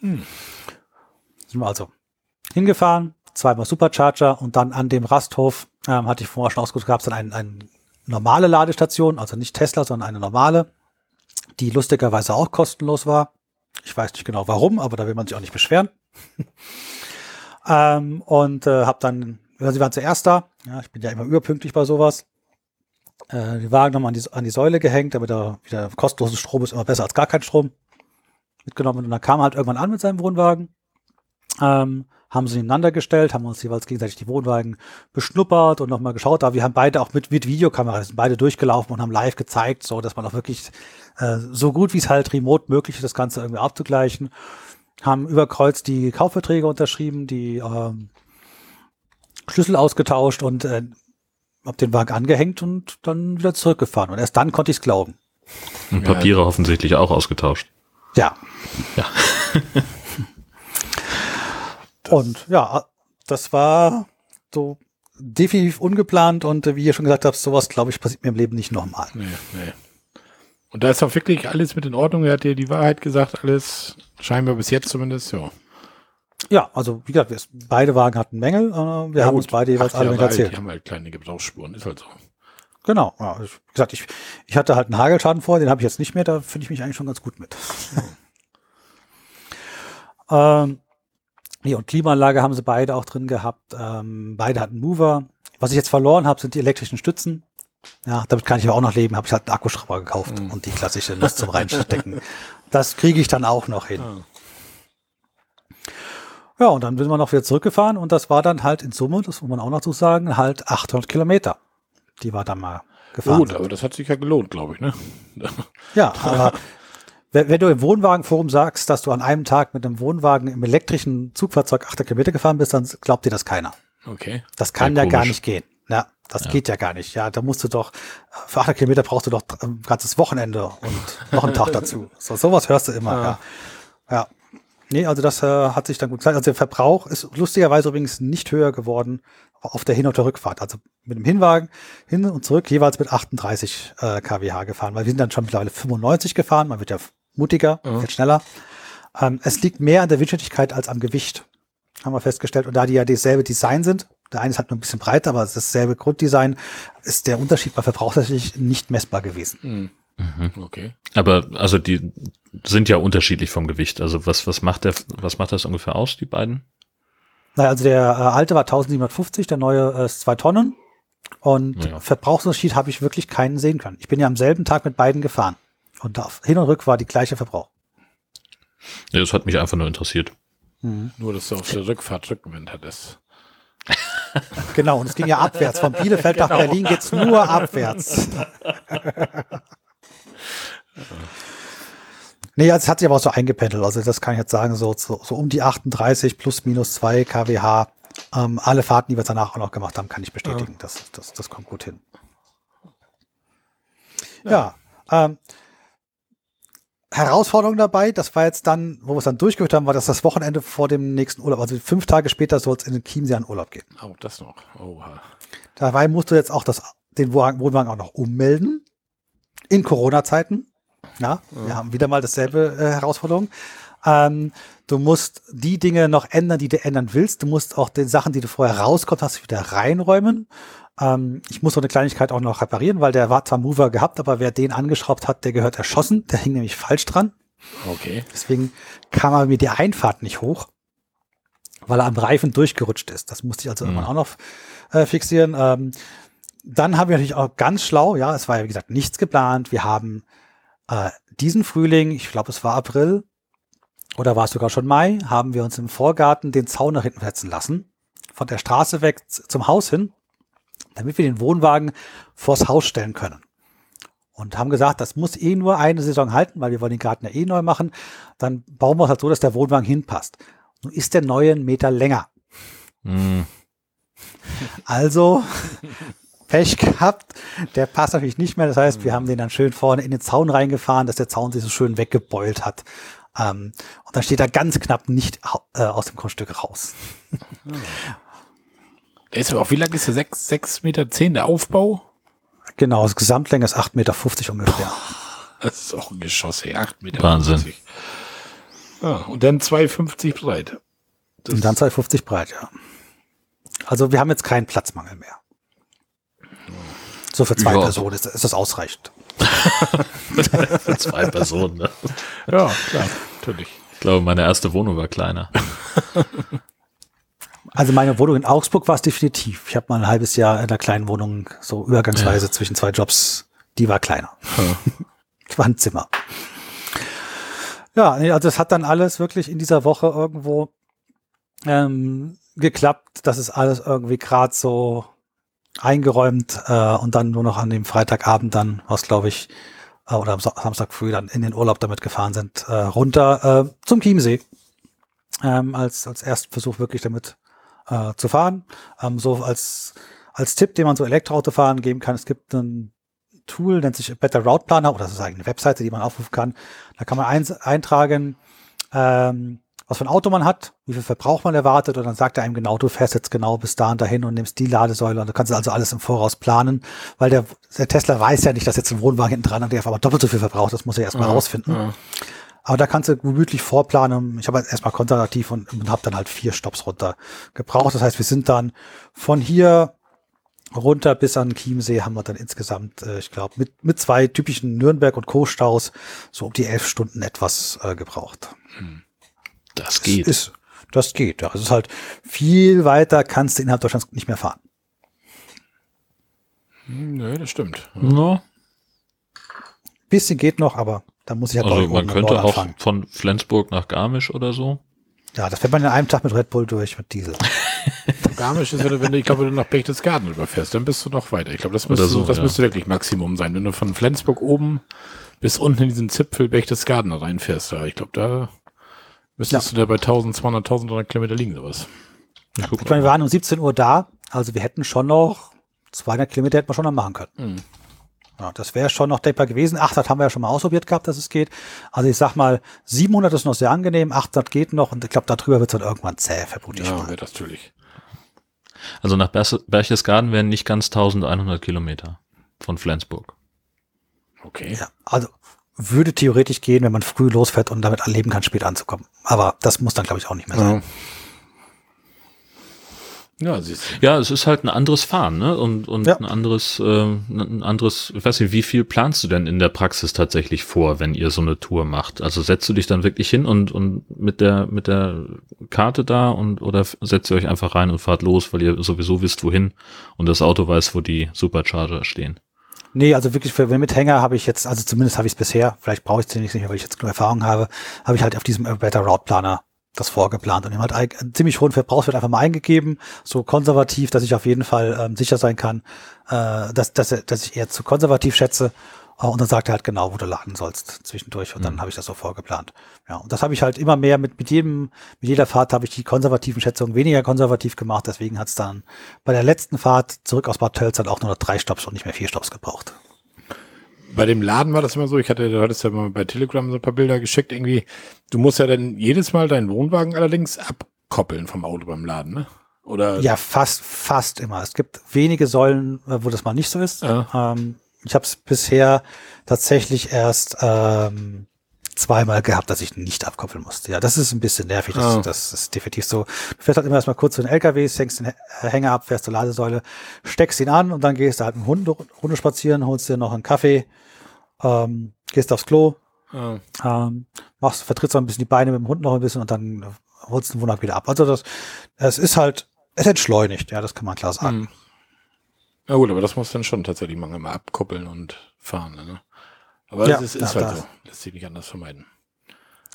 Sind wir also hingefahren, zweimal Supercharger und dann an dem Rasthof, ähm, hatte ich vorher schon ausgesucht, gab es dann eine ein normale Ladestation, also nicht Tesla, sondern eine normale, die lustigerweise auch kostenlos war. Ich weiß nicht genau warum, aber da will man sich auch nicht beschweren. ähm, und äh, habe dann, ja, sie waren zuerst da, ja, ich bin ja immer überpünktlich bei sowas, äh, die Wagen nochmal an die, an die Säule gehängt, damit er wieder kostenlosen Strom ist immer besser als gar kein Strom mitgenommen. Und dann kam er halt irgendwann an mit seinem Wohnwagen, ähm, haben sie nebeneinander gestellt, haben uns jeweils gegenseitig die Wohnwagen beschnuppert und nochmal geschaut. Aber wir haben beide auch mit, mit Videokamera, sind beide durchgelaufen und haben live gezeigt, so dass man auch wirklich äh, so gut wie es halt remote möglich ist, das Ganze irgendwie abzugleichen. Haben überkreuzt die Kaufverträge unterschrieben, die ähm, Schlüssel ausgetauscht und äh, hab den Wagen angehängt und dann wieder zurückgefahren. Und erst dann konnte ich es glauben. Und Ja. Papiere offensichtlich auch ausgetauscht. Ja. Ja. und ja, das war so definitiv ungeplant und wie ihr schon gesagt habt, sowas, glaube ich, passiert mir im Leben nicht nochmal. Nee, nee. Und da ist auch wirklich alles mit in Ordnung. Er hat dir die Wahrheit gesagt, alles scheinbar bis jetzt zumindest, ja. Ja, also wie gesagt, wir, beide Wagen hatten Mängel. Äh, wir Ja, haben gut, uns beide jeweils alle Jahre alt, erzählt. Die haben halt kleine Gebrauchsspuren, ist halt so. Genau. Ja, ich, wie gesagt, ich, ich hatte halt einen Hagelschaden vor, den habe ich jetzt nicht mehr, da finde ich mich eigentlich schon ganz gut mit. ähm, nee, und Klimaanlage haben sie beide auch drin gehabt. Ähm, beide hatten Mover. Was ich jetzt verloren habe, sind die elektrischen Stützen. Ja, damit kann ich aber auch noch leben. Habe ich halt einen Akkuschrauber gekauft Mhm. und die klassische Nuss zum Reinstecken. Das kriege ich dann auch noch hin. Ah. Ja, und dann sind wir noch wieder zurückgefahren und das war dann halt in Summe, das muss man auch noch so sagen, halt 800 Kilometer, die wir dann mal gefahren Gut, sind. aber das hat sich ja gelohnt, glaube ich, ne? Ja, aber wenn, du im Wohnwagenforum sagst, dass du an einem Tag mit einem Wohnwagen im elektrischen Zugfahrzeug 800 Kilometer gefahren bist, dann glaubt dir das keiner. Okay. Das kann Ja, ja, gar nicht gehen. Ja, das geht ja gar nicht. Ja, da musst du doch, für 800 Kilometer brauchst du doch ein ganzes Wochenende und noch einen Tag dazu. So, sowas hörst du immer, Ja. ja. ja. Nee, also das äh, hat sich dann gut gezeigt. Also der Verbrauch ist lustigerweise übrigens nicht höher geworden auf der Hin- und der Rückfahrt. Also mit dem Hinwagen hin und zurück jeweils mit 38 äh, kWh gefahren, weil wir sind dann schon mittlerweile 95 gefahren. Man wird ja mutiger, Ja. wird schneller. Ähm, es liegt mehr an der Windschnittigkeit als am Gewicht, haben wir festgestellt. Und da die ja dieselbe Design sind, der eine ist halt nur ein bisschen breiter, aber es ist dasselbe Grunddesign, ist der Unterschied bei Verbrauch tatsächlich nicht messbar gewesen. Hm. Mhm. Okay. Aber also die sind ja unterschiedlich vom Gewicht. Also was, was macht der, was macht das ungefähr aus, die beiden? Naja, also der äh, alte war 1750, der neue äh, ist zwei Tonnen. Und Ja. Verbrauchsunterschied habe ich wirklich keinen sehen können. Ich bin ja am selben Tag mit beiden gefahren. Und auf Hin und Rück war die gleiche Verbrauch. Ja, das hat mich einfach nur interessiert. Nur, dass du auf der Rückfahrt Rückenwind hattest. Genau, und es ging ja abwärts. Von Bielefeld nach Berlin geht's nur abwärts. nee, also es hat sich aber auch so eingependelt. Also das kann ich jetzt sagen, so, so, so um die 38 plus minus 2 kWh. Ähm, alle Fahrten, die wir danach auch noch gemacht haben, kann ich bestätigen. Das, das, das kommt gut hin. Ja, ähm, Herausforderung dabei, das war jetzt dann, wo wir es dann durchgeführt haben, war das das Wochenende vor dem nächsten Urlaub. Also fünf Tage später soll es in den Chiemsee an Urlaub gehen. Oh, das noch. Oha. Dabei musst du jetzt auch das, den Wohnwagen auch noch ummelden. In Corona-Zeiten. Ja, wir haben wieder mal dasselbe äh, Herausforderung. Ähm, du musst die Dinge noch ändern, die du ändern willst. Du musst auch den Sachen, die du vorher rauskommst, hast, wieder reinräumen. Ähm, ich muss so eine Kleinigkeit auch noch reparieren, weil der war zwar Mover gehabt, aber wer den angeschraubt hat, der gehört erschossen. Der hing nämlich falsch dran. Okay. Deswegen kam er mir die Einfahrt nicht hoch, weil er am Reifen durchgerutscht ist. Das musste ich also Mhm. irgendwann auch noch äh, fixieren. Ähm, dann haben wir natürlich auch ganz schlau, ja, es war ja wie gesagt nichts geplant. Wir haben äh, diesen Frühling, ich glaube es war April oder war es sogar schon Mai, haben wir uns im Vorgarten den Zaun nach hinten setzen lassen, von der Straße weg zum Haus hin, damit wir den Wohnwagen vors Haus stellen können. Und haben gesagt, das muss eh nur eine Saison halten, weil wir wollen den Garten ja eh neu machen. Dann bauen wir es halt so, dass der Wohnwagen hinpasst. Nun ist der neue einen Meter länger. Hm, Also Pech gehabt. Der passt natürlich nicht mehr. Das heißt, wir haben den dann schön vorne in den Zaun reingefahren, dass der Zaun sich so schön weggebeult hat. Ähm, und dann steht er ganz knapp nicht äh, aus dem Grundstück raus. Der ist aber auch, wie lang ist der? 6, 6 Meter 10 der Aufbau? Genau, das Gesamtlänge ist 8,50 Meter ungefähr. Das ist auch ein Geschoss, ey. 8 Meter. Wahnsinn. 50. Ja, und dann 2,50 breit. Das Und dann 2,50 breit, ja. Also wir haben jetzt keinen Platzmangel mehr. So für zwei Ja. Personen ist, ist das ausreichend. für zwei Personen. Ne? ja, klar, natürlich. Ich glaube, meine erste Wohnung war kleiner. Also meine Wohnung in Augsburg war es definitiv. Ich habe mal ein halbes Jahr in einer kleinen Wohnung so übergangsweise zwischen zwei Jobs. Die war kleiner. Das war ein Zimmer. Ja, also es hat dann alles wirklich in dieser Woche irgendwo ähm, geklappt. Das ist alles irgendwie gerade so eingeräumt äh, und dann nur noch an dem Freitagabend dann, was glaube ich, äh, oder am Sa- Samstag früh dann in den Urlaub damit gefahren sind, äh, runter äh, zum Chiemsee. Ähm, als, als ersten Versuch wirklich damit äh, zu fahren. Ähm, so als, als Tipp, den man so Elektroautofahren geben kann, es gibt ein Tool, nennt sich Better Route Planner, oder das ist eigentlich eine Webseite, die man aufrufen kann. Da kann man eins, eintragen, ähm, was für ein Auto man hat, wie viel Verbrauch man erwartet, und dann sagt er einem genau, du fährst jetzt genau bis da und dahin und nimmst die Ladesäule und du kannst also alles im Voraus planen, weil der, der Tesla weiß ja nicht, dass jetzt ein Wohnwagen hinten dran hat, der aber doppelt so viel verbraucht, das muss er erstmal rausfinden. Ja. Aber da kannst du gemütlich vorplanen. Ich habe halt erstmal konservativ und, und habe dann halt vier Stops runter gebraucht. Das heißt, wir sind dann von hier runter bis an Chiemsee haben wir dann insgesamt, äh, ich glaube, mit, mit zwei typischen Nürnberg- und Co-Staus so um die elf Stunden etwas äh, gebraucht. Das geht. Ist, das geht, ja. Es ist halt viel weiter kannst du innerhalb Deutschlands nicht mehr fahren. Hm, Nö, das stimmt. no. Bisschen geht noch, aber da muss ich halt Also man könnte auch anfangen. von Flensburg nach Garmisch oder so. Ja, das fährt man in einem Tag mit Red Bull durch, mit Diesel. Garmisch ist, wenn du, wenn du, ich glaube, wenn du nach Berchtesgaden überfährst, dann bist du noch weiter. Ich glaube, das müsste, so, das ja. müsste wirklich Maximum sein. Wenn du von Flensburg oben bis unten in diesen Zipfel Berchtesgaden reinfährst, da, ich glaube, da müsstest du da bei 1200, 1300 Kilometer liegen, sowas. Ich Ich meine, wir waren um 17 Uhr da, also wir hätten schon noch 200 Kilometer hätten wir schon noch machen können. Mhm. Ja, das wäre schon noch denkbar gewesen. 800 haben wir ja schon mal ausprobiert gehabt, dass es geht. Also ich sag mal, 700 ist noch sehr angenehm, 800 geht noch und ich glaube, darüber wird es dann irgendwann zäh, vermute ich Ja, das natürlich. Also nach Berchtesgaden wären nicht ganz 1100 Kilometer von Flensburg. Okay. Ja, also würde theoretisch gehen, wenn man früh losfährt und damit erleben kann, spät anzukommen. Aber das muss dann, glaube ich, auch nicht mehr sein. Ja. Ja. Ja, es ist halt ein anderes Fahren, ne? Und, und Ja. ein anderes, ähm, ein anderes, ich weiß nicht, wie viel planst du denn in der Praxis tatsächlich vor, wenn ihr so eine Tour macht? Also setzt du dich dann wirklich hin und, und mit der, mit der Karte da und oder setzt ihr euch einfach rein und fahrt los, weil ihr sowieso wisst, wohin und das Auto weiß, wo die Supercharger stehen? Nee, also wirklich für Mithänger habe ich jetzt, also zumindest habe ich es bisher, vielleicht brauche ich es nicht mehr, weil ich jetzt genug Erfahrung habe, habe ich halt auf diesem Better Route Planer das vorgeplant und ihm ein- einen ziemlich hohen Verbrauchswert einfach mal eingegeben, so konservativ, dass ich auf jeden Fall ähm, sicher sein kann, äh, dass, dass, dass ich eher zu konservativ schätze. Äh, Und dann sagt er halt genau, wo du laden sollst zwischendurch. Und dann habe ich das so vorgeplant. Ja, und das habe ich halt immer mehr mit, mit jedem, mit jeder Fahrt habe ich die konservativen Schätzungen weniger konservativ gemacht. Deswegen hat es dann bei der letzten Fahrt zurück aus Bad Tölz halt auch nur noch drei Stops und nicht mehr vier Stops gebraucht. Bei dem Laden war das immer so, ich hatte, du hattest ja mal bei Telegram so ein paar Bilder geschickt, irgendwie, du musst ja dann jedes Mal deinen Wohnwagen allerdings abkoppeln vom Auto beim Laden, ne? Oder? Ja, fast, fast immer. Es gibt wenige Säulen, äh, wo das mal nicht so ist. Ja. Ähm, ich habe es bisher tatsächlich erst ähm, zweimal gehabt, dass ich nicht abkoppeln musste. Ja, das ist ein bisschen nervig. Das, Ah. das ist definitiv so. Du fährst halt immer erstmal kurz zu den LKWs, hängst den H- Hänger ab, fährst zur Ladesäule, steckst ihn an und dann gehst du halt mit dem Hund Runde spazieren, holst dir noch einen Kaffee, ähm, gehst aufs Klo, Ah. ähm, machst, vertrittst ein bisschen die Beine mit dem Hund noch ein bisschen und dann holst du den Wohnwagen wieder ab. Also das, es ist halt, es entschleunigt, ja, das kann man klar sagen. Hm. Ja gut, aber das muss dann schon tatsächlich man immer abkoppeln und fahren. Ne? Aber Ja, es ist, ist halt da- so. Lässt sich nicht anders vermeiden.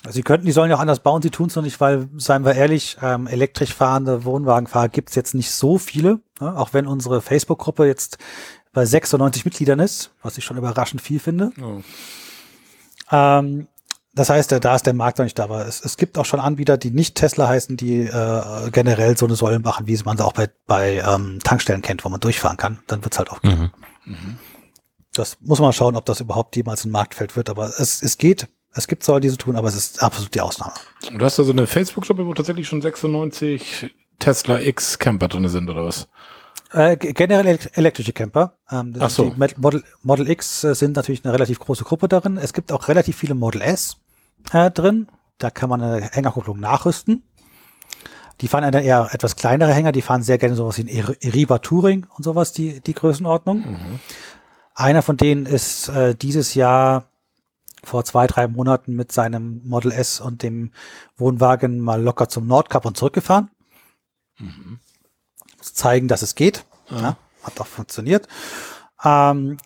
Sie könnten, die sollen ja auch anders bauen, sie tun es noch nicht, weil, seien wir ehrlich, ähm, elektrisch fahrende Wohnwagenfahrer gibt es jetzt nicht so viele, ne? auch wenn unsere Facebook-Gruppe jetzt bei 96 Mitgliedern ist, was ich schon überraschend viel finde. Oh. Ähm, das heißt, da ist der Markt noch nicht da, aber es, es gibt auch schon Anbieter, die nicht Tesla heißen, die äh, generell so eine Säule machen, wie man sie auch bei, bei ähm, Tankstellen kennt, wo man durchfahren kann. Dann wird's halt auch gehen. Mhm. Das muss man schauen, ob das überhaupt jemals ein Marktfeld wird, aber es, es geht. Es gibt Säulen, die so tun, aber es ist absolut die Ausnahme. Du hast da so eine Facebook-Gruppe, wo tatsächlich schon 96 Tesla X Camper drin sind, oder was? Äh, ge- generell elek- elektrische Camper. Ähm, Ach so. Model, Model X äh, sind natürlich eine relativ große Gruppe darin. Es gibt auch relativ viele Model S äh, drin. Da kann man eine Hängerkupplung nachrüsten. Die fahren eine eher etwas kleinere Hänger. Die fahren sehr gerne sowas wie ein Eri- Eriba Touring und sowas, die, die Größenordnung. Einer von denen ist äh, dieses Jahr vor zwei, drei Monaten mit seinem Model S und dem Wohnwagen mal locker zum Nordkap und zurückgefahren. Zu zeigen, dass es geht. Ja, hat auch funktioniert. Ähm,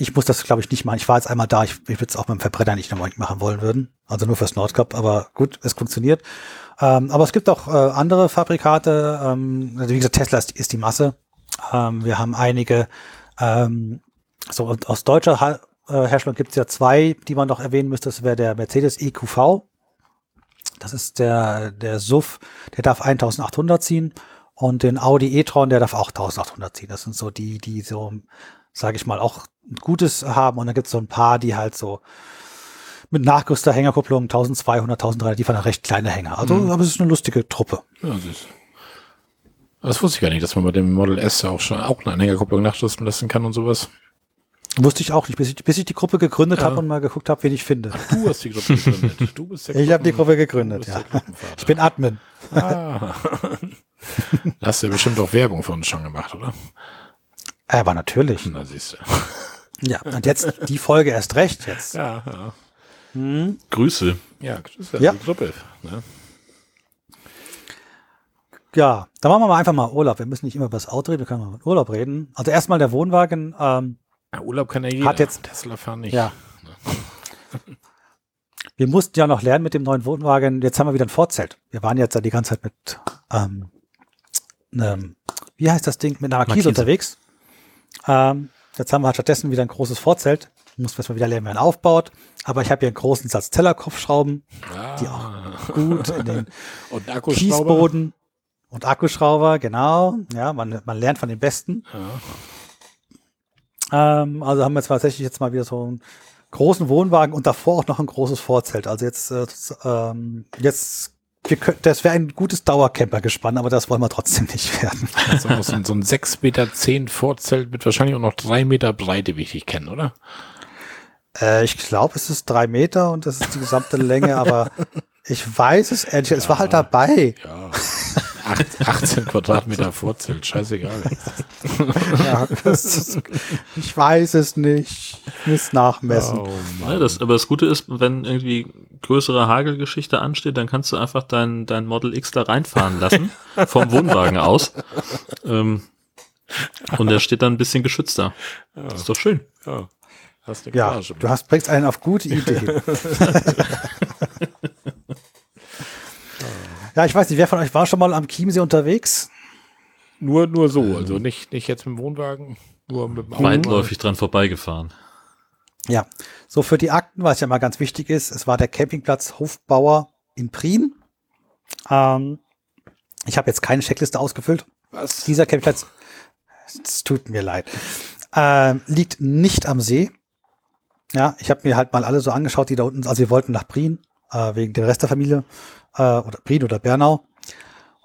ich muss das, glaube ich, nicht machen. Ich war jetzt einmal da. Ich, ich würde es auch dem Verbrenner nicht nochmal machen wollen würden. Also nur fürs Nordkap. Aber gut, es funktioniert. Ähm, aber es gibt auch äh, andere Fabrikate. Ähm, also wie gesagt, Tesla ist, ist die Masse. Ähm, wir haben einige, ähm, so aus deutscher ha äh, Herstellung gibt es ja zwei, die man noch erwähnen müsste. Das wäre der Mercedes EQV. Das ist der, der SUV, der darf 1800 ziehen. Und den Audi e-tron, der darf auch 1800 ziehen. Das sind so die, die so, sage ich mal, auch ein Gutes haben. Und dann gibt es so ein paar, die halt so mit nachgerüster Hängerkupplung 1200, 1300, die dann recht kleine Hänger. Also, aber es ist eine lustige Truppe. Ja, süß. Das wusste ich gar nicht, dass man bei dem Model S auch schon auch eine Anhängerkupplung nachrüsten lassen kann und sowas. Wusste ich auch nicht, bis ich, bis ich die Gruppe gegründet Ja. habe und mal geguckt habe, wen ich finde. Du hast die Gruppe gegründet. Du bist der Ich habe die Gruppen- Gruppe gegründet, ja. Ich bin Admin. Ah. Da hast du ja bestimmt auch Werbung für uns schon gemacht, oder? Aber natürlich. Na, siehst du. Ja, und jetzt die Folge erst recht jetzt. Ja, ja. Grüße. Ja, ist ja, die Gruppe. Ne? Ja, dann machen wir mal einfach mal Urlaub. Wir müssen nicht immer über das Auto reden, wir können mal über Urlaub reden. Also erstmal der Wohnwagen. Ähm, Ja, Urlaub kann ja jeder. Hat jetzt- Tesla fahren nicht. Ja. Wir mussten ja noch lernen mit dem neuen Wohnwagen. Jetzt haben wir wieder ein Vorzelt. Wir waren jetzt ja die ganze Zeit mit, ähm, einem, wie heißt das Ding, mit einer Markise, Markise. unterwegs. Ähm, jetzt haben wir halt stattdessen wieder ein großes Vorzelt. Muss erstmal wieder lernen, wie man aufbaut. Aber ich habe hier einen großen Satz Tellerkopfschrauben, Ah. die auch gut in den Und. Kiesboden und Akkuschrauber, genau. Ja, man, man lernt von den Besten. Ähm, also haben wir jetzt tatsächlich jetzt mal wieder so einen großen Wohnwagen und davor auch noch ein großes Vorzelt. Also jetzt, äh, ähm, jetzt, wir können, das wäre ein gutes Dauercamper-Gespann, aber das wollen wir trotzdem nicht werden. Auch so, ein- so ein 6 Meter 10 Vorzelt mit wahrscheinlich auch noch 3 Meter Breite, wie ich dich kenne, oder? Äh, ich glaube, es ist drei Meter und das ist die gesamte Länge, aber ich weiß es ehrlich, es war halt dabei. Ja. Acht, 18 Quadratmeter Vorzelt, scheißegal. Ja, ist, ich weiß es nicht. Ich muss nachmessen. Oh Ja, das, aber das Gute ist, wenn irgendwie größere Hagelgeschichte ansteht, dann kannst du einfach dein, dein Model X da reinfahren lassen, vom Wohnwagen aus. Ähm, und der steht dann ein bisschen geschützter. Das ist doch schön. Ja. Hast du Ja, du hast, bringst einen auf gute Ideen. ja, ich weiß nicht, wer von euch war schon mal am Chiemsee unterwegs? Nur, nur so, also nicht, nicht jetzt mit dem Wohnwagen, nur mit dem Auto. Weitläufig dran vorbeigefahren. Ja, so für die Akten, was ja mal ganz wichtig ist, es war der Campingplatz Hofbauer in Prien. Ähm, ich habe jetzt keine Checkliste ausgefüllt. Was? Dieser Campingplatz, es tut mir leid, ähm, liegt nicht am See. Ja, ich habe mir halt mal alle so angeschaut, die da unten, also wir wollten nach Prien, äh, wegen der Rest der Familie, äh, oder Prien oder Bernau.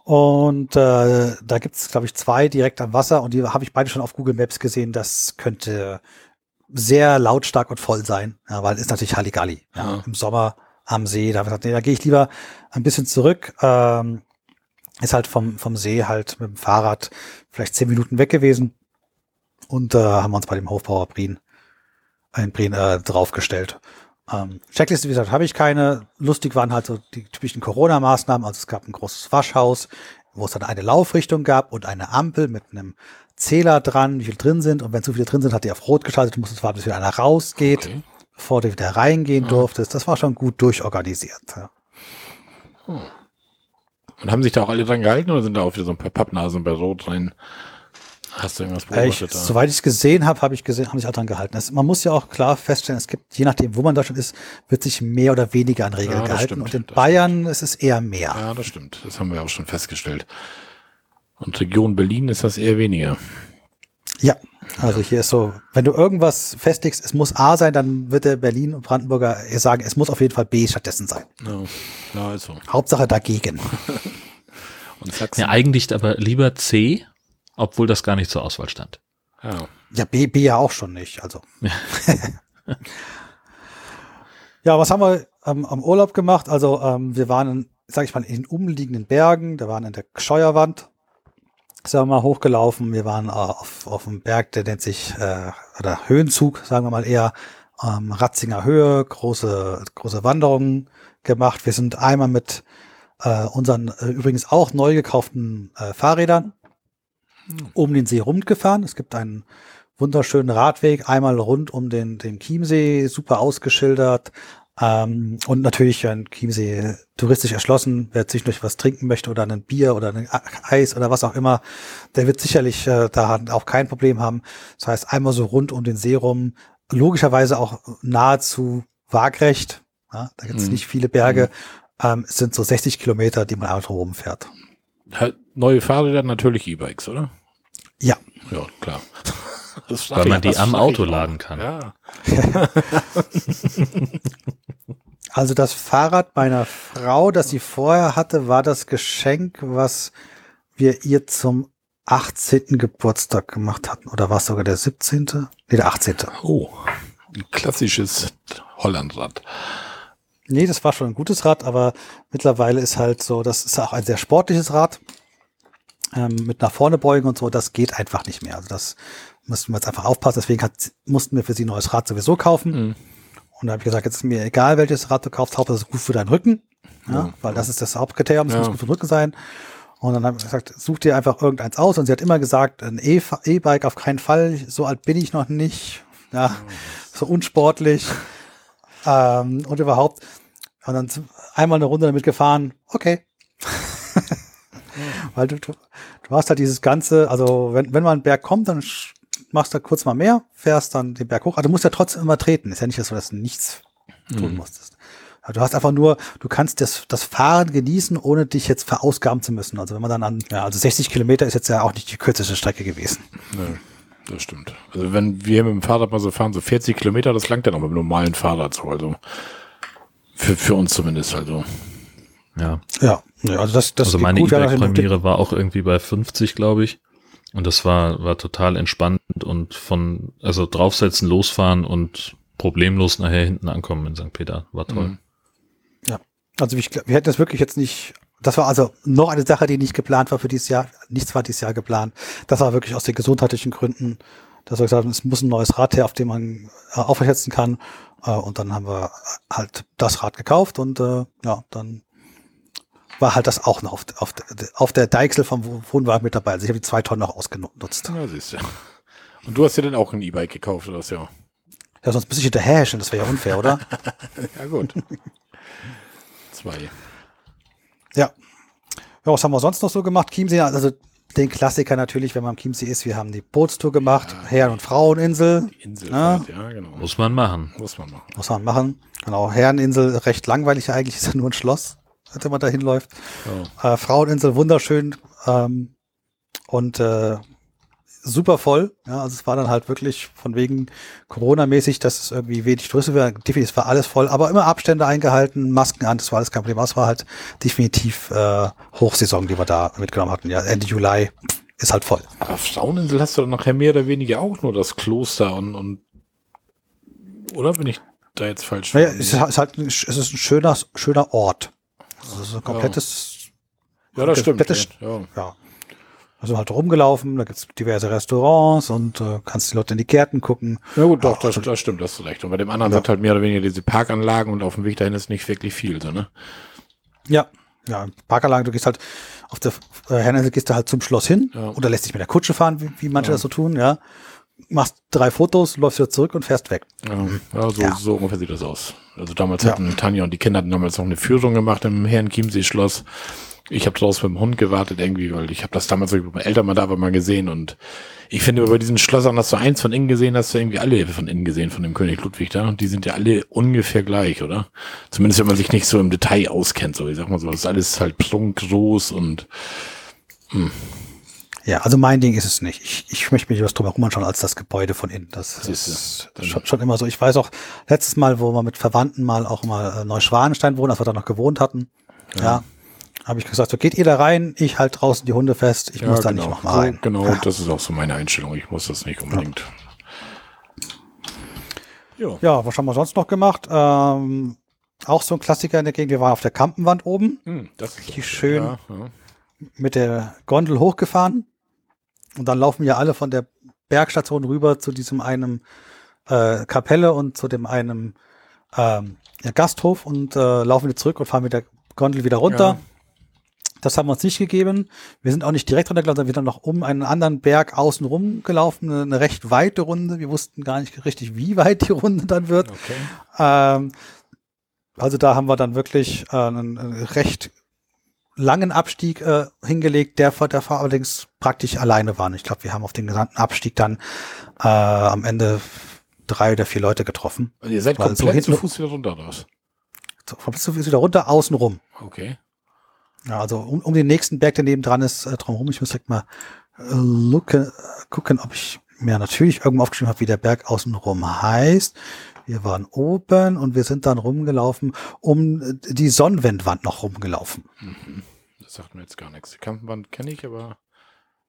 Und äh, da gibt's, glaube ich, zwei direkt am Wasser und die habe ich beide schon auf Google Maps gesehen. Das könnte sehr lautstark und voll sein, ja, weil ist natürlich Halligalli. Ja. Ja. Im Sommer am See. Da, habe ich gesagt, nee, da gehe ich lieber ein bisschen zurück. Ähm, ist halt vom, vom See halt mit dem Fahrrad vielleicht zehn Minuten weg gewesen. Und äh, haben wir uns bei dem Hofbauer Brien, ein Brien äh, draufgestellt. Ähm, Checkliste, wie gesagt, habe ich keine. Lustig waren halt so die typischen Corona-Maßnahmen. Also es gab ein großes Waschhaus, wo es dann eine Laufrichtung gab und eine Ampel mit einem Zähler dran, wie viel drin sind. Und wenn zu viele drin sind, hat die auf Rot geschaltet. Du musstest warten, bis wieder einer rausgeht, Okay. bevor du wieder reingehen Ah. durftest. Das war schon gut durchorganisiert. Ja. Und haben sich da auch alle dran gehalten oder sind da auch wieder so ein paar Pappnasen bei Rot rein? Hast du irgendwas Äh, Ich, beobachtet da? soweit ich es gesehen habe, habe ich gesehen, haben sich alle dran gehalten. Es, man muss ja auch klar feststellen, es gibt, je nachdem, wo man in Deutschland ist, wird sich mehr oder weniger an Regeln Ja, das gehalten. stimmt, und in das Bayern ist es eher mehr. Ja, das stimmt. Das haben wir auch schon festgestellt. Und Region Berlin ist das eher weniger. Ja, also hier ist so, wenn du irgendwas festigst, es muss A sein, dann wird der Berlin und Brandenburger eher sagen, es muss auf jeden Fall B stattdessen sein. Ja, ja ist so. Hauptsache dagegen. Und Sachsen. Ja, eigentlich aber lieber C, obwohl das gar nicht zur Auswahl stand. ja. Ja, B, B ja auch schon nicht. Also. ja, was haben wir ähm, am Urlaub gemacht? Also ähm, wir waren, in, sag ich mal, in den umliegenden Bergen. Da waren in der Scheuerwand. Sind wir mal hochgelaufen. Wir waren äh, auf, auf einem Berg, der nennt sich, äh, oder Höhenzug, sagen wir mal eher, ähm, Ratzinger Höhe, große, große Wanderungen gemacht. Wir sind einmal mit äh, unseren äh, übrigens auch neu gekauften äh, Fahrrädern um den See rumgefahren. Es gibt einen wunderschönen Radweg, einmal rund um den, den Chiemsee, super ausgeschildert. Ähm, und natürlich ein Chiemsee touristisch erschlossen. Wer zwischendurch was trinken möchte oder ein Bier oder ein Eis oder was auch immer, der wird sicherlich äh, da auch kein Problem haben. Das heißt, einmal so rund um den See rum, logischerweise auch nahezu waagrecht. Ja, da gibt es Mhm. nicht viele Berge. Ähm, es sind so 60 Kilometer, die man einmal drum fährt. Halt Neue Fahrräder natürlich E-Bikes, oder? Ja, Ja, klar. Weil ich- man die am Auto laden kann. Ja. Also das Fahrrad meiner Frau, das sie vorher hatte, war das Geschenk, was wir ihr zum 18. Geburtstag gemacht hatten. Oder war es sogar der 17.? Nee, der 18. Oh, ein klassisches Hollandrad. Nee, das war schon ein gutes Rad, aber mittlerweile ist halt so, das ist auch ein sehr sportliches Rad. Ähm, mit nach vorne beugen und so, das geht einfach nicht mehr. Also das müssen wir jetzt einfach aufpassen. Deswegen hat, mussten wir für sie ein neues Rad sowieso kaufen. Mhm. Und da habe ich gesagt, jetzt ist mir egal, welches Rad du kaufst, Hauptsache es ist gut für deinen Rücken. Ja, Ja. weil das ist das Hauptkriterium, es Ja. muss gut für den Rücken sein. Und dann habe ich gesagt, such dir einfach irgendeins aus. Und sie hat immer gesagt, ein E- E-Bike auf keinen Fall. So alt bin ich noch nicht. Ja, so unsportlich. Ähm, und überhaupt. Und dann einmal eine Runde damit gefahren. Okay. Weil du, du, hast halt dieses ganze, also wenn, wenn mal ein Berg kommt, dann machst du kurz mal mehr, fährst dann den Berg hoch. Aber du musst ja trotzdem immer treten. Ist ja nicht so, dass du nichts tun Mhm. musstest. Also du hast einfach nur, du kannst das, das Fahren genießen, ohne dich jetzt verausgaben zu müssen. Also wenn man dann an, ja, also 60 Kilometer ist jetzt ja auch nicht die kürzeste Strecke gewesen. Nö, das stimmt. Also wenn wir mit dem Fahrrad mal so fahren, so 40 Kilometer, das langt dann auch mit dem normalen Fahrrad so. Also für, für uns zumindest also. Ja. Ja, ja also das, das also meine E-Bike-Premiere war auch irgendwie bei 50, glaube ich. Und das war, war total entspannt und von, also draufsetzen, losfahren und problemlos nachher hinten ankommen in St. Peter. War toll. Mhm. Also ich, wir hätten das wirklich jetzt nicht. Das war also noch eine Sache, die nicht geplant war für dieses Jahr. Nichts war dieses Jahr geplant. Das war wirklich aus den gesundheitlichen Gründen, dass wir gesagt haben, es muss ein neues Rad her, auf dem man äh, aufsetzen kann. Äh, und dann haben wir halt das Rad gekauft und äh, ja, dann war halt das auch noch auf, auf, auf der Deichsel vom Wohnwagen mit dabei. Also ich habe die zwei Tonnen noch ausgenutzt. Ja, siehst du. Und du hast dir dann auch ein E-Bike gekauft, oder ja? Ja, sonst müsste ich hinterher das wäre ja unfair, oder? Ja, gut. Zwei. Ja. Ja, was haben wir sonst noch so gemacht? Chiemsee, also den Klassiker natürlich, wenn man am Chiemsee ist. Wir haben die Bootstour gemacht, Herren- und Fraueninsel. Die Inselfahrt, ja, genau. Muss, Muss man machen. muss man machen. Muss man machen. Genau, Herreninsel, recht langweilig eigentlich, ist ja nur ein Schloss, wenn man da hinläuft. Ja. Äh, Fraueninsel, wunderschön ähm, und äh, super voll. Ja, also es war dann halt wirklich von wegen Corona-mäßig, dass es irgendwie wenig Touristen war. Definitiv war alles voll, aber immer Abstände eingehalten, Masken an, das war alles kein Problem. Es war halt definitiv äh, Hochsaison, die wir da mitgenommen hatten. Ja, Ende Juli ist halt voll. Aber auf Fraueninsel hast du dann nachher mehr oder weniger auch nur das Kloster und, und oder bin ich da jetzt falsch Naja, es ist, halt- es ist ein, es ist ein schöner, schöner Ort. Also es ist ein komplettes, Ja, das stimmt. Ja. ja. Also halt rumgelaufen, da gibt's diverse Restaurants und äh, kannst die Leute in die Gärten gucken. ja gut, doch, Ja, das, das stimmt, das ist recht. Und bei dem anderen Ja. sind halt mehr oder weniger diese Parkanlagen und auf dem Weg dahin ist nicht wirklich viel, so, ne? Ja, ja, Parkanlagen, du gehst halt auf der äh, Herreninsel gehst du halt zum Schloss hin Ja. oder lässt dich mit der Kutsche fahren, wie, wie manche Ja. das so tun, ja. Machst drei Fotos, läufst wieder zurück und fährst weg. Ja, so, Ja. so ungefähr sieht das aus. Also damals hatten Tanja und die Kinder hatten damals noch eine Führung gemacht im Herrn Chiemsee Schloss. Ich habe draußen mit dem Hund gewartet irgendwie, weil ich habe das damals, als meine Eltern mal da war, mal gesehen und ich finde bei diesen Schlössern, hast du eins von innen gesehen, hast du irgendwie alle von innen gesehen von dem König Ludwig da und die sind ja alle ungefähr gleich, oder? Zumindest wenn man sich nicht so im Detail auskennt, so ich sag mal so, das ist alles halt plunk groß und Ja, also mein Ding ist es nicht. Ich, ich möchte mich was drumherum anschauen als das Gebäude von innen. Das Siehste, ist dann- schon, schon immer so. Ich weiß auch, letztes Mal, wo wir mit Verwandten mal auch mal äh, Neuschwanstein wohnen, als wir da noch gewohnt hatten, ja, habe ich gesagt, so geht ihr da rein, ich halt draußen die Hunde fest, ich muss da nicht noch mal so, rein. Genau, Ja. das ist auch so meine Einstellung. Ich muss das nicht unbedingt. Ja. Ja, was haben wir sonst noch gemacht? Ähm, auch so ein Klassiker in der Gegend. Wir waren auf der Kampenwand oben, Hm, das ist Richtig schön. Ja, ja. mit der Gondel hochgefahren. Und dann laufen wir alle von der Bergstation rüber zu diesem einen äh, Kapelle und zu dem einen ähm, ja, Gasthof und äh, laufen wieder zurück und fahren mit der Gondel wieder runter. Ja. Das haben wir uns nicht gegeben. Wir sind auch nicht direkt runtergelaufen, sondern wir sind noch um einen anderen Berg außen rum gelaufen. Eine, recht weite Runde. Wir wussten gar nicht richtig, wie weit die Runde dann wird. Okay. Ähm, also da haben wir dann wirklich äh, einen, recht langen Abstieg äh, hingelegt, der, der allerdings praktisch alleine war. Ich glaube, wir haben auf den gesamten Abstieg dann äh, am Ende drei oder vier Leute getroffen. Also ihr seid komplett so zu Fuß wieder runter raus. So, Von bis wieder runter, außen rum. Okay. Ja, also um, um den nächsten Berg, der nebendran ist, äh, drumherum. Ich muss direkt mal äh, looke, gucken, ob ich mir natürlich irgendwo aufgeschrieben habe, wie der Berg außenrum heißt. Wir waren oben und wir sind dann rumgelaufen, um äh, die Sonnenwendwand noch rumgelaufen. Mhm. Das sagt mir jetzt gar nichts. Die Kampfwand kenne ich, aber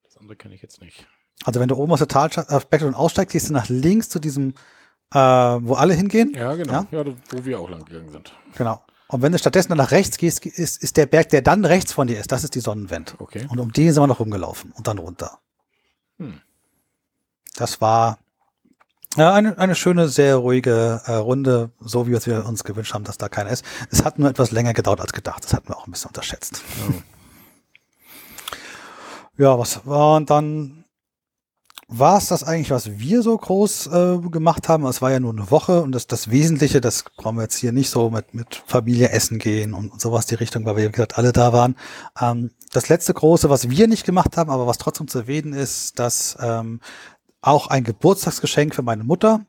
das andere kenne ich jetzt nicht. Also wenn du oben aus der auf Bergstone aussteigst, gehst du nach links zu diesem, äh, wo alle hingehen. Ja, genau. Ja? Ja, wo wir auch lang gegangen sind. Genau. Und wenn du stattdessen nach rechts gehst, ist, ist der Berg, der dann rechts von dir ist, das ist die Sonnenwend. Okay. Und um die sind wir noch rumgelaufen und dann runter. Hm. Das war ja, eine, eine schöne, sehr ruhige äh, Runde, so wie wir es wir uns gewünscht haben, dass da keiner ist. Es hat nur etwas länger gedauert als gedacht. Das hatten wir auch ein bisschen unterschätzt. Ja. Ja, was war und dann war es das eigentlich, was wir so groß äh, gemacht haben? Es war ja nur eine Woche und das, das Wesentliche, das brauchen wir jetzt hier nicht so mit, mit Familie essen gehen und, sowas die Richtung, weil wir, wie gesagt, alle da waren. Ähm, das letzte große, was wir nicht gemacht haben, aber was trotzdem zu erwähnen ist, dass ähm, auch ein Geburtstagsgeschenk für meine Mutter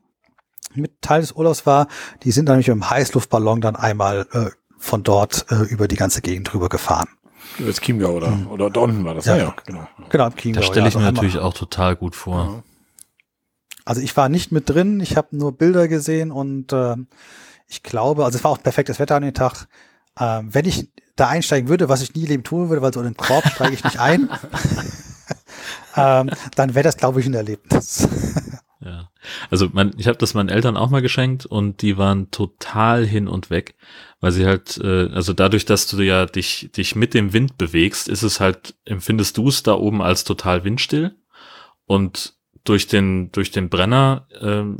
mit Teil des Urlaubs war. Die sind nämlich mit dem Heißluftballon dann einmal äh, von dort äh, über die ganze Gegend drüber gefahren. Das Chiemgau oder, oder da unten war das. Ja. Ja, ja, genau. Genau, Chiemgau. Das stelle ich ja, mir also natürlich auch total gut vor. Also ich war nicht mit drin, ich habe nur Bilder gesehen und äh, ich glaube, also es war auch perfektes Wetter an dem Tag. Ähm, wenn ich da einsteigen würde, was ich nie Leben tun würde, weil so in den Korb steige ich nicht ein, ähm, dann wäre das, glaube ich, ein Erlebnis. Also mein, ich habe das meinen Eltern auch mal geschenkt und die waren total hin und weg, weil sie halt, äh, also dadurch, dass du ja dich, dich mit dem Wind bewegst, ist es halt, empfindest du es da oben als total windstill und durch den, durch den Brenner, ähm,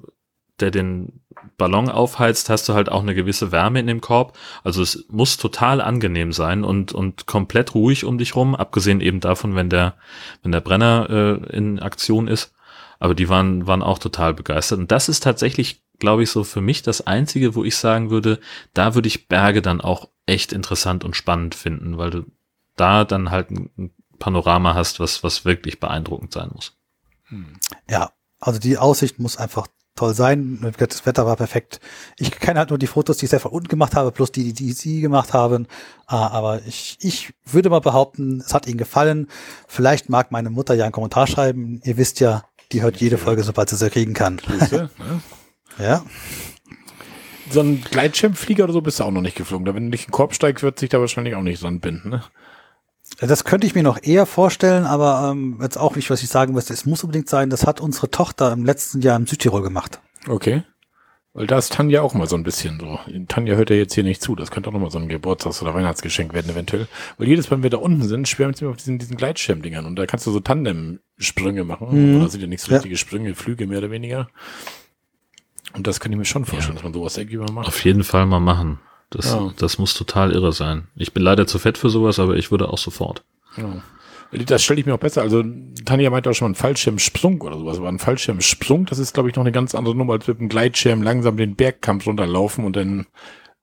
der den Ballon aufheizt, hast du halt auch eine gewisse Wärme in dem Korb. Also es muss total angenehm sein und, und komplett ruhig um dich rum, abgesehen eben davon, wenn der, wenn der Brenner äh, in Aktion ist. Aber die waren, waren auch total begeistert. Und das ist tatsächlich, glaube ich, so für mich das Einzige, wo ich sagen würde, da würde ich Berge dann auch echt interessant und spannend finden, weil du da dann halt ein Panorama hast, was, was wirklich beeindruckend sein muss. Hm. Ja, also die Aussicht muss einfach toll sein. Das Wetter war perfekt. Ich kenne halt nur die Fotos, die ich von unten gemacht habe, plus die, die sie gemacht haben. Ah, Aber ich, ich würde mal behaupten, es hat ihnen gefallen. Vielleicht mag meine Mutter ja einen Kommentar schreiben. Ihr wisst ja, die hört jede Folge, sobald sie sie kriegen kann. Ne? Ja, So ein Gleitschirmflieger oder so bist du auch noch nicht geflogen. Da, wenn du nicht in den Korb steigst, wird sich da wahrscheinlich auch nicht Sand binden, ne? das könnte ich mir noch eher vorstellen, aber ähm, jetzt auch nicht, was ich sagen müsste. Es muss unbedingt sein, das hat unsere Tochter im letzten Jahr im Südtirol gemacht. Okay. Weil da ist Tanja auch mal so ein bisschen so. Tanja hört ja jetzt hier nicht zu. Das könnte auch nochmal so ein Geburtstags- oder Weihnachtsgeschenk werden, eventuell. Weil jedes Mal, wenn wir da unten sind, schwärmen wir auf diesen, diesen Gleitschirmdingern. Und da kannst du so Tandem-Sprünge machen. Mhm. Oder sind ja nicht so Ja. richtige Sprünge, Flüge mehr oder weniger. Und das kann ich mir schon vorstellen, dass man sowas irgendwie mal macht. Auf jeden Fall mal machen. Das, Ja. das muss total irre sein. Ich bin leider zu fett für sowas, aber ich würde auch sofort. Ja. Das stelle ich mir auch besser. Also Tanja meinte auch schon mal einen Fallschirmsprung oder sowas. Aber ein Fallschirmsprung, das ist, glaube ich, noch eine ganz andere Nummer, als mit einem Gleitschirm langsam den Bergkampf runterlaufen und dann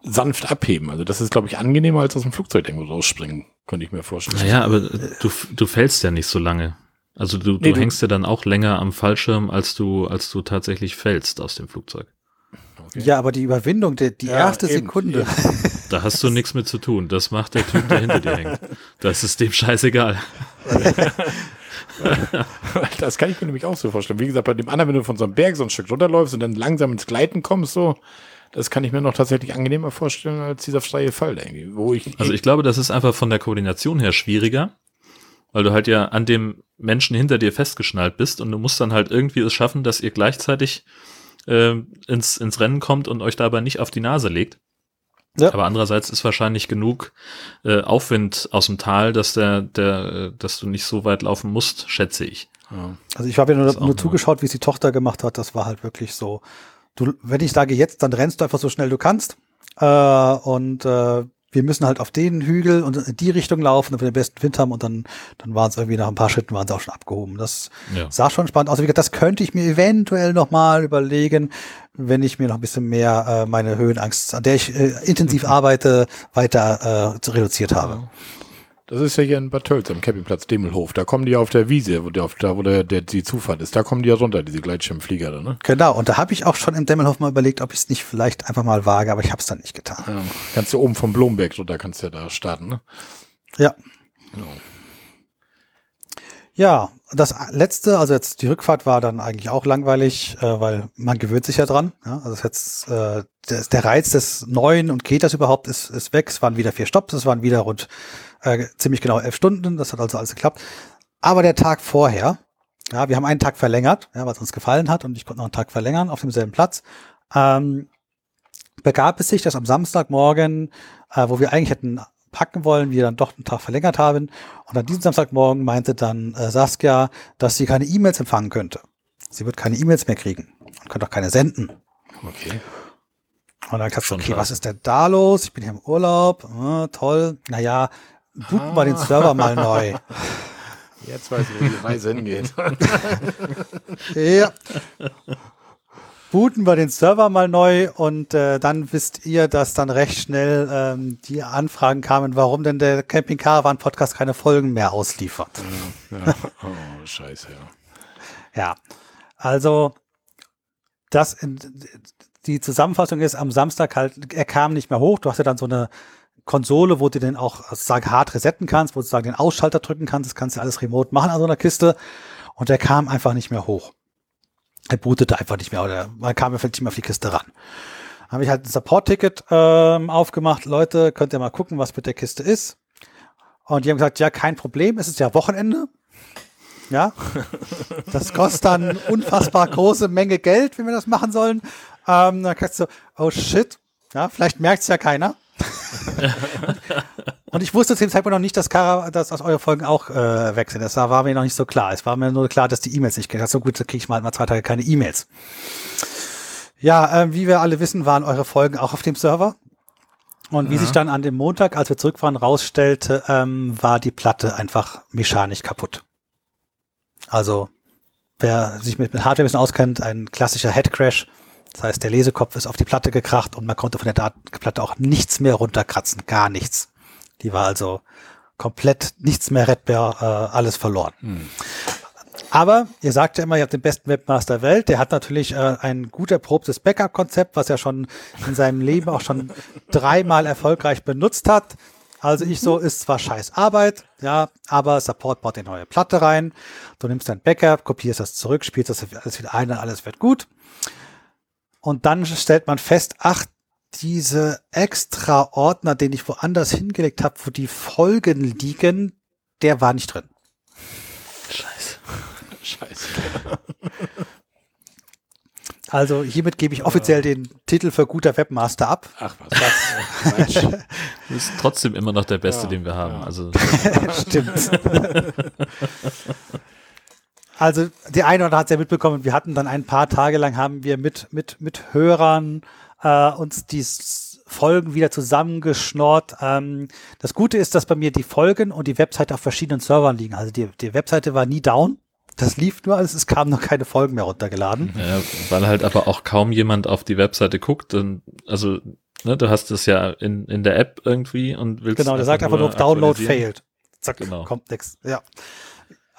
sanft abheben. Also das ist, glaube ich, angenehmer, als aus dem Flugzeug irgendwo rausspringen. Könnte ich mir vorstellen. Naja, aber du, du fällst ja nicht so lange. Also du, Nee, du du- hängst ja dann auch länger am Fallschirm, als du, als du tatsächlich fällst aus dem Flugzeug. Okay. Ja, aber die Überwindung, die, die Ja, erste eben, Sekunde. eben. Da hast du nichts mit zu tun. Das macht der Typ, der hinter dir hängt. Das ist dem scheißegal. Das kann ich mir nämlich auch so vorstellen. Wie gesagt, bei dem anderen, wenn du von so einem Berg so ein Stück runterläufst und dann langsam ins Gleiten kommst, so, das kann ich mir noch tatsächlich angenehmer vorstellen als dieser freie Fall irgendwie, wo ich, Also ich glaube, das ist einfach von der Koordination her schwieriger, weil du halt ja an dem Menschen hinter dir festgeschnallt bist und du musst dann halt irgendwie es schaffen, dass ihr gleichzeitig äh, ins, ins Rennen kommt und euch dabei nicht auf die Nase legt. Ja. Aber andererseits ist wahrscheinlich genug äh, Aufwind aus dem Tal, dass der, der, dass du nicht so weit laufen musst, schätze ich. ja. Also ich habe ja nur, nur zugeschaut, wie es die Tochter gemacht hat. Das war halt wirklich so. Du, wenn ich sage jetzt, dann rennst du einfach so schnell du kannst. Äh, und äh, wir müssen halt auf den Hügel und in die Richtung laufen, damit wir den besten Wind haben. Und dann, dann waren es irgendwie nach ein paar Schritten waren sie auch schon abgehoben. Das Ja. sah schon spannend aus. Wie gesagt, das könnte ich mir eventuell noch mal überlegen, wenn ich mir noch ein bisschen mehr äh, meine Höhenangst, an der ich äh, intensiv arbeite, weiter äh, reduziert habe. Das ist ja hier in Bad Tölz am Campingplatz Demelhof. Da kommen die auf der Wiese, wo, der, da, wo der, der, die Zufahrt ist. Da kommen die ja runter, diese Gleitschirmflieger da, ne? Genau, und da habe ich auch schon im Demmelhof mal überlegt, ob ich es nicht vielleicht einfach mal wage, aber ich habe es dann nicht getan. Ja. Kannst du oben vom Blomberg runter, kannst du ja da starten, ne? Ja. Genau. Ja, das letzte, also jetzt die Rückfahrt war dann eigentlich auch langweilig, äh, weil man gewöhnt sich ja dran. Ja? Also es ist jetzt äh, der, der Reiz des Neuen und geht das überhaupt ist, ist weg. Es waren wieder vier Stops, es waren wieder rund äh, ziemlich genau elf Stunden. Das hat also alles geklappt. Aber der Tag vorher, ja, wir haben einen Tag verlängert, ja, weil es uns gefallen hat und ich konnte noch einen Tag verlängern auf demselben Platz. Ähm, begab es sich, dass am Samstagmorgen, äh, wo wir eigentlich hätten packen wollen, wir dann doch einen Tag verlängert haben. Und an diesem Samstagmorgen meinte dann äh, Saskia, dass sie keine E-Mails empfangen könnte. Sie wird keine E-Mails mehr kriegen und könnte auch keine senden. Okay. Und dann gesagt, Schon okay, scheiße. was ist denn da los? Ich bin hier im Urlaub. Ah, toll. Naja, booten wir den Server mal neu. Jetzt weiß ich, wo die Reise hingeht. Ja. Booten wir den Server mal neu und äh, dann wisst ihr, dass dann recht schnell ähm, die Anfragen kamen, warum denn der Camping Caravan Podcast keine Folgen mehr ausliefert. ja. Oh, scheiße, ja. Ja, also das in, die Zusammenfassung ist am Samstag halt, er kam nicht mehr hoch. Du hast ja dann so eine Konsole, wo du den auch sozusagen hart resetten kannst, wo du sozusagen den Ausschalter drücken kannst. Das kannst du alles remote machen an so einer Kiste. Und der kam einfach nicht mehr hoch. Er bootete einfach nicht mehr oder man kam einfach nicht mehr auf die Kiste ran. Habe ich halt ein Support-Ticket ähm, aufgemacht. Leute, könnt ihr mal gucken, was mit der Kiste ist. Und die haben gesagt, ja, kein Problem, es ist ja Wochenende. Ja, das kostet dann unfassbar große Menge Geld, wenn wir das machen sollen. Ähm, dann kannst du, oh shit, ja, vielleicht merkt es ja keiner. Und ich wusste zu dem Zeitpunkt noch nicht, dass, Kara, dass aus eure Folgen auch äh, sind. Das war mir noch nicht so klar. Es war mir nur klar, dass die E-Mails nicht gehen. So gut, da kriege ich mal, mal zwei Tage keine E-Mails. Ja, ähm, wie wir alle wissen, waren eure Folgen auch auf dem Server. Und wie sich dann an dem Montag, als wir zurück waren, rausstellte, ähm, war die Platte einfach mechanisch kaputt. Also, wer sich mit, mit Hardware ein bisschen auskennt, ein klassischer Headcrash. Das heißt, der Lesekopf ist auf die Platte gekracht und man konnte von der Datenplatte auch nichts mehr runterkratzen, gar nichts. Die war also komplett nichts mehr rettbar, äh, alles verloren. Aber ihr sagt ja immer, ihr habt den besten Webmaster der Welt. Der hat natürlich äh, ein gut erprobtes Backup-Konzept, was er schon in seinem Leben auch schon dreimal erfolgreich benutzt hat. Also ich so, ist zwar scheiß Arbeit, ja, aber Support baut eine neue Platte rein. Du nimmst dein Backup, kopierst das zurück, spielst das alles wieder ein und alles wird gut. Und dann stellt man fest, ach, diese extra Ordner, den ich woanders hingelegt habe, wo die Folgen liegen, der war nicht drin. Scheiße. Scheiße. Also hiermit gebe ich offiziell den Titel für guter Webmaster ab. Ach was. Du bist trotzdem immer noch der Beste, Ja, den wir haben. ja. Also Stimmt. Also die eine oder andere hat es ja mitbekommen, wir hatten dann ein paar Tage lang haben wir mit, mit, mit Hörern äh, uns die Folgen wieder zusammengeschnort. Ähm, das Gute ist, dass bei mir die Folgen und die Webseite auf verschiedenen Servern liegen. Also die, die Webseite war nie down. Das lief nur alles, es kamen noch keine Folgen mehr runtergeladen. Ja, weil halt aber auch kaum jemand auf die Webseite guckt. Und, also, ne, du hast es ja in, in der App irgendwie und willst. Genau, der sagt einfach nur Download failed. Zack, Genau. kommt nix. Ja.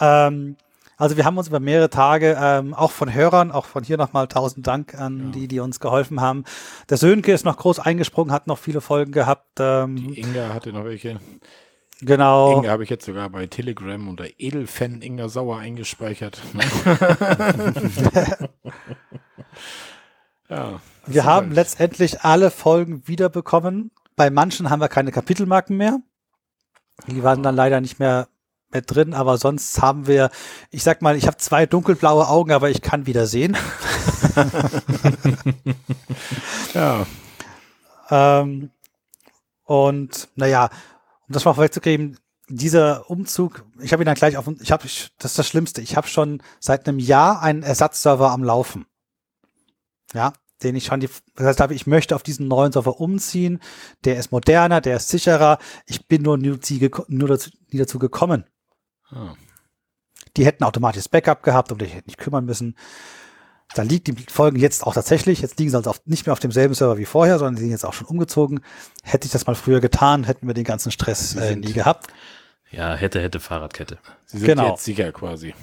Ähm, also wir haben uns über mehrere Tage ähm, auch von Hörern, auch von hier nochmal tausend Dank an die, die uns geholfen haben. Der Sönke ist noch groß eingesprungen, hat noch viele Folgen gehabt. Ähm, Die Inga hatte noch welche. genau. Inga habe ich jetzt sogar bei Telegram unter Edelfan Inga Sauer eingespeichert. Ja. Wir haben halt- letztendlich alle Folgen wiederbekommen. Bei manchen haben wir keine Kapitelmarken mehr. Die waren dann leider nicht mehr, mehr drin, aber sonst haben wir, ich sag mal, ich habe zwei dunkelblaue Augen, aber ich kann wieder sehen. Ja, Ähm, und naja, um das mal vorwegzugeben, dieser Umzug, ich habe ihn dann gleich auf, ich habe, das ist das Schlimmste, ich habe schon seit einem Jahr einen Ersatzserver am Laufen. Ja, den ich schon die, das heißt, ich möchte auf diesen neuen Server umziehen. Der ist moderner, der ist sicherer. Ich bin nur, nie, dazu, nie dazu gekommen. Ah. Die hätten automatisches Backup gehabt, die ich hätte nicht kümmern müssen. Da liegt die Folgen jetzt auch tatsächlich. Jetzt liegen sie also auf, nicht mehr auf demselben Server wie vorher, sondern die sind jetzt auch schon umgezogen. Hätte ich das mal früher getan, hätten wir den ganzen Stress Sie äh, nie gehabt. Ja, hätte, hätte Fahrradkette. Sie sind Genau. jetzt sicher quasi.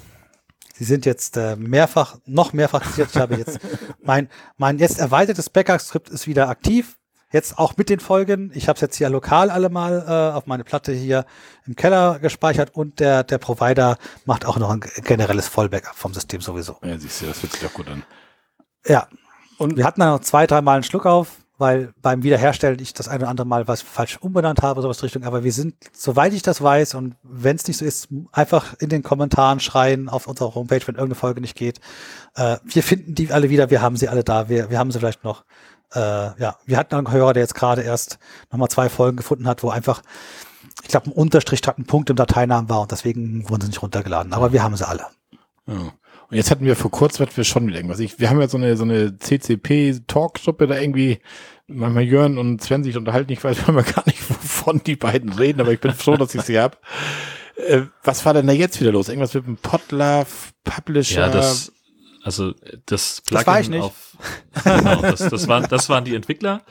Sie sind jetzt äh, mehrfach, noch mehrfach. Ich habe jetzt mein, mein jetzt erweitertes Backup-Skript ist wieder aktiv. Jetzt auch mit den Folgen. Ich habe es jetzt hier lokal alle mal äh, auf meine Platte hier im Keller gespeichert und der, der Provider macht auch noch ein generelles Vollbackup vom System sowieso. Ja, siehst du, das fühlt sich doch gut an. Ja, Und Wir hatten dann noch zwei, dreimal einen Schluck auf, weil beim Wiederherstellen ich das eine oder andere Mal was falsch umbenannt habe, sowas in Richtung. Aber wir sind, soweit ich das weiß und wenn es nicht so ist, einfach in den Kommentaren schreien auf unserer Homepage, wenn irgendeine Folge nicht geht. Äh, wir finden die alle wieder, wir haben sie alle da, wir, wir haben sie vielleicht noch. Äh, ja, wir hatten einen Hörer, der jetzt gerade erst nochmal zwei Folgen gefunden hat, wo einfach, ich glaube, ein Unterstrich statt ein Punkt im Dateinamen war und deswegen wurden sie nicht runtergeladen. Aber wir haben sie alle. Ja. Und jetzt hatten wir vor kurzem hatten wir schon wieder irgendwas. Ich, wir haben ja so eine, so eine CCP-Talkgruppe da irgendwie, manchmal Jörn und Sven sich unterhalten. Ich weiß manchmal gar nicht, wovon die beiden reden, aber ich bin froh, dass ich sie hab. Äh, was war denn da jetzt wieder los? Irgendwas mit dem Podlove, Publisher? Ja, das, also das Plugin war ich nicht. auf genau, das, das waren das waren die Entwickler,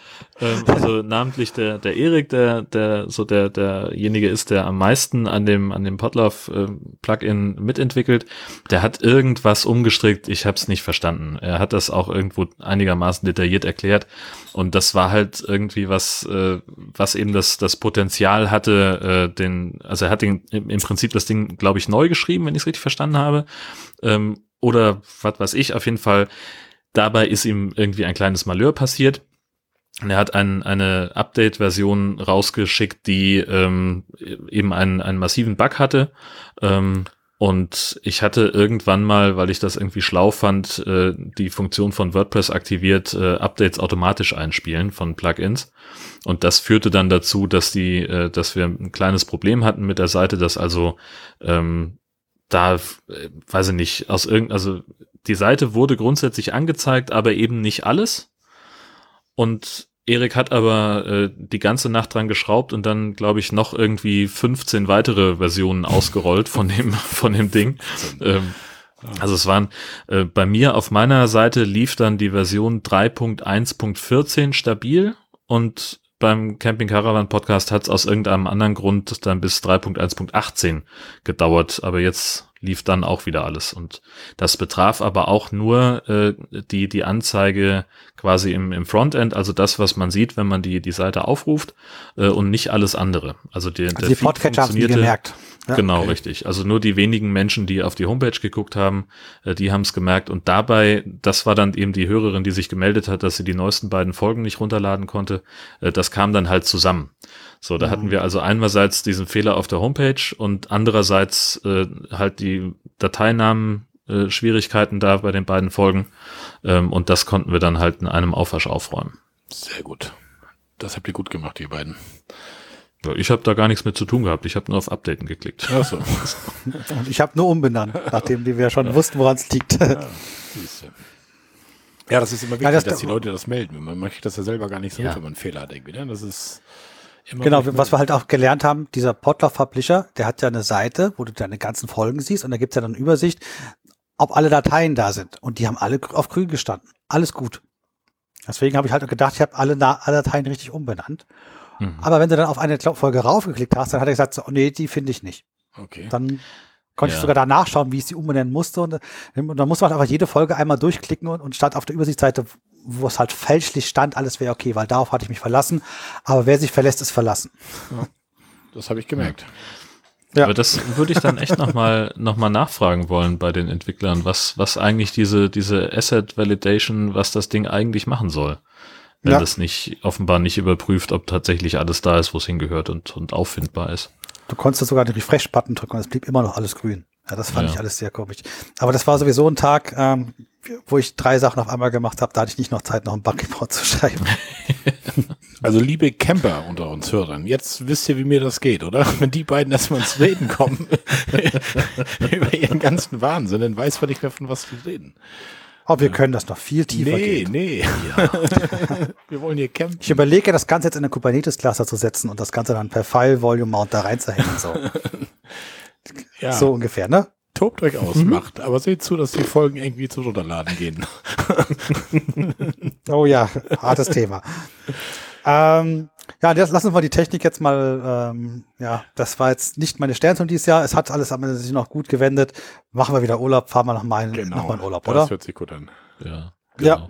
ähm, also namentlich der der Erik, der der so der derjenige ist, der am meisten an dem an dem Podlove ähm, Plugin mitentwickelt. Der hat irgendwas umgestrickt, ich habe es nicht verstanden. Er hat das auch irgendwo einigermaßen detailliert erklärt und das war halt irgendwie was äh, was eben das das Potenzial hatte, äh, den also er hat den im, im Prinzip das Ding glaube ich neu geschrieben, wenn ich es richtig verstanden habe. Ähm, oder was weiß ich, auf jeden Fall, dabei ist ihm irgendwie ein kleines Malheur passiert. Und er hat ein, eine Update-Version rausgeschickt, die ähm, eben einen, einen massiven Bug hatte. Ähm, und ich hatte irgendwann mal, weil ich das irgendwie schlau fand, äh, die Funktion von WordPress aktiviert, äh, Updates automatisch einspielen von Plugins. Und das führte dann dazu, dass die, äh, dass wir ein kleines Problem hatten mit der Seite, dass also ähm, da, äh, weiß ich nicht, aus irgend, also die Seite wurde grundsätzlich angezeigt, aber eben nicht alles. Und Erik hat aber äh, die ganze Nacht dran geschraubt und dann, glaube ich, noch irgendwie 15 weitere Versionen ausgerollt von dem, von dem Ding. Ähm, also es waren äh, bei mir auf meiner Seite lief dann die Version 3.1.14 stabil und beim Camping Caravan Podcast hat es aus irgendeinem anderen Grund dann bis 3.1.18 gedauert, aber jetzt lief dann auch wieder alles und das betraf aber auch nur äh, die die Anzeige quasi im, im Frontend, also das, was man sieht, wenn man die die Seite aufruft äh, und nicht alles andere. Also, die, Also die Feed Podcatcher haben gemerkt. Ja, genau, okay. richtig. Also nur die wenigen Menschen, die auf die Homepage geguckt haben, äh, die haben es gemerkt. Und dabei, das war dann eben die Hörerin, die sich gemeldet hat, dass sie die neuesten beiden Folgen nicht runterladen konnte. Äh, das kam dann halt zusammen. So, da Mhm. hatten wir also einerseits diesen Fehler auf der Homepage und andererseits äh, halt die Dateinamen äh, Schwierigkeiten da bei den beiden Folgen. Ähm, und das konnten wir dann halt in einem Aufwasch aufräumen. Sehr gut. Das habt ihr gut gemacht, ihr beiden. Ja, ich habe da gar nichts mit zu tun gehabt. Ich habe nur auf Updaten geklickt. Ach so. Und ich habe nur umbenannt, nachdem die wir schon wussten, woran es liegt. Ja, ja, das ist immer wichtig, Ja, das- dass die Leute das melden. Man möchte das ja selber gar nicht so, Ja. wenn man einen Fehler hat irgendwie. Ne? Das ist immer Genau, was wir halt auch gelernt haben, dieser Podlove Publisher, der hat ja eine Seite, wo du deine ganzen Folgen siehst und da gibt's ja dann eine Übersicht, ob alle Dateien da sind. Und die haben alle auf grün gestanden. Alles gut. Deswegen habe ich halt gedacht, ich habe alle, alle Dateien richtig umbenannt. Mhm. Aber wenn du dann auf eine Folge raufgeklickt hast, dann hat er gesagt, so, oh, nee, die finde ich nicht. Okay. Dann konnte Ja. ich sogar da nachschauen, wie ich sie umbenennen musste. Und, und dann muss man einfach jede Folge einmal durchklicken und, und stand auf der Übersichtsseite, wo es halt fälschlich stand, alles wäre okay, weil darauf hatte ich mich verlassen. Aber wer sich verlässt, ist verlassen. Das habe ich gemerkt. Ja. Aber das würde ich dann echt nochmal noch mal nachfragen wollen bei den Entwicklern, was, was eigentlich diese, diese Asset Validation, was das Ding eigentlich machen soll. Wenn Ja. das nicht, offenbar nicht überprüft, ob tatsächlich alles da ist, wo es hingehört und, und auffindbar ist. Du konntest sogar den Refresh-Button drücken und es blieb immer noch alles grün. Ja, das fand Ja. ich alles sehr komisch. Aber das war sowieso ein Tag, ähm, wo ich drei Sachen auf einmal gemacht habe. Da hatte ich nicht noch Zeit, noch einen Bug-Report zu schreiben. Also liebe Camper unter uns Hörern, jetzt wisst ihr, wie mir das geht, oder? Wenn die beiden erstmal ins Reden kommen über ihren ganzen Wahnsinn, dann weiß man nicht mehr, von was wir reden. Aber wir können das noch viel tiefer Nee, gehen. nee. wir wollen hier campen. Ich überlege, das Ganze jetzt in eine Kubernetes-Cluster zu setzen und das Ganze dann per File-Volume-Mount da reinzuhängen. So, Ja, so ungefähr, ne? tobt euch aus, macht. Aber seht zu, dass die Folgen irgendwie zu runterladen gehen. Oh ja, hartes Thema. Ähm, ja, das, lassen wir die Technik jetzt mal, ähm, ja, das war jetzt nicht meine Sternzone dieses Jahr. Es hat alles am Ende sich noch gut gewendet. Machen wir wieder Urlaub, fahren wir noch mal, in, noch mal in Urlaub, das oder? hört sich gut an. Ja. Ja.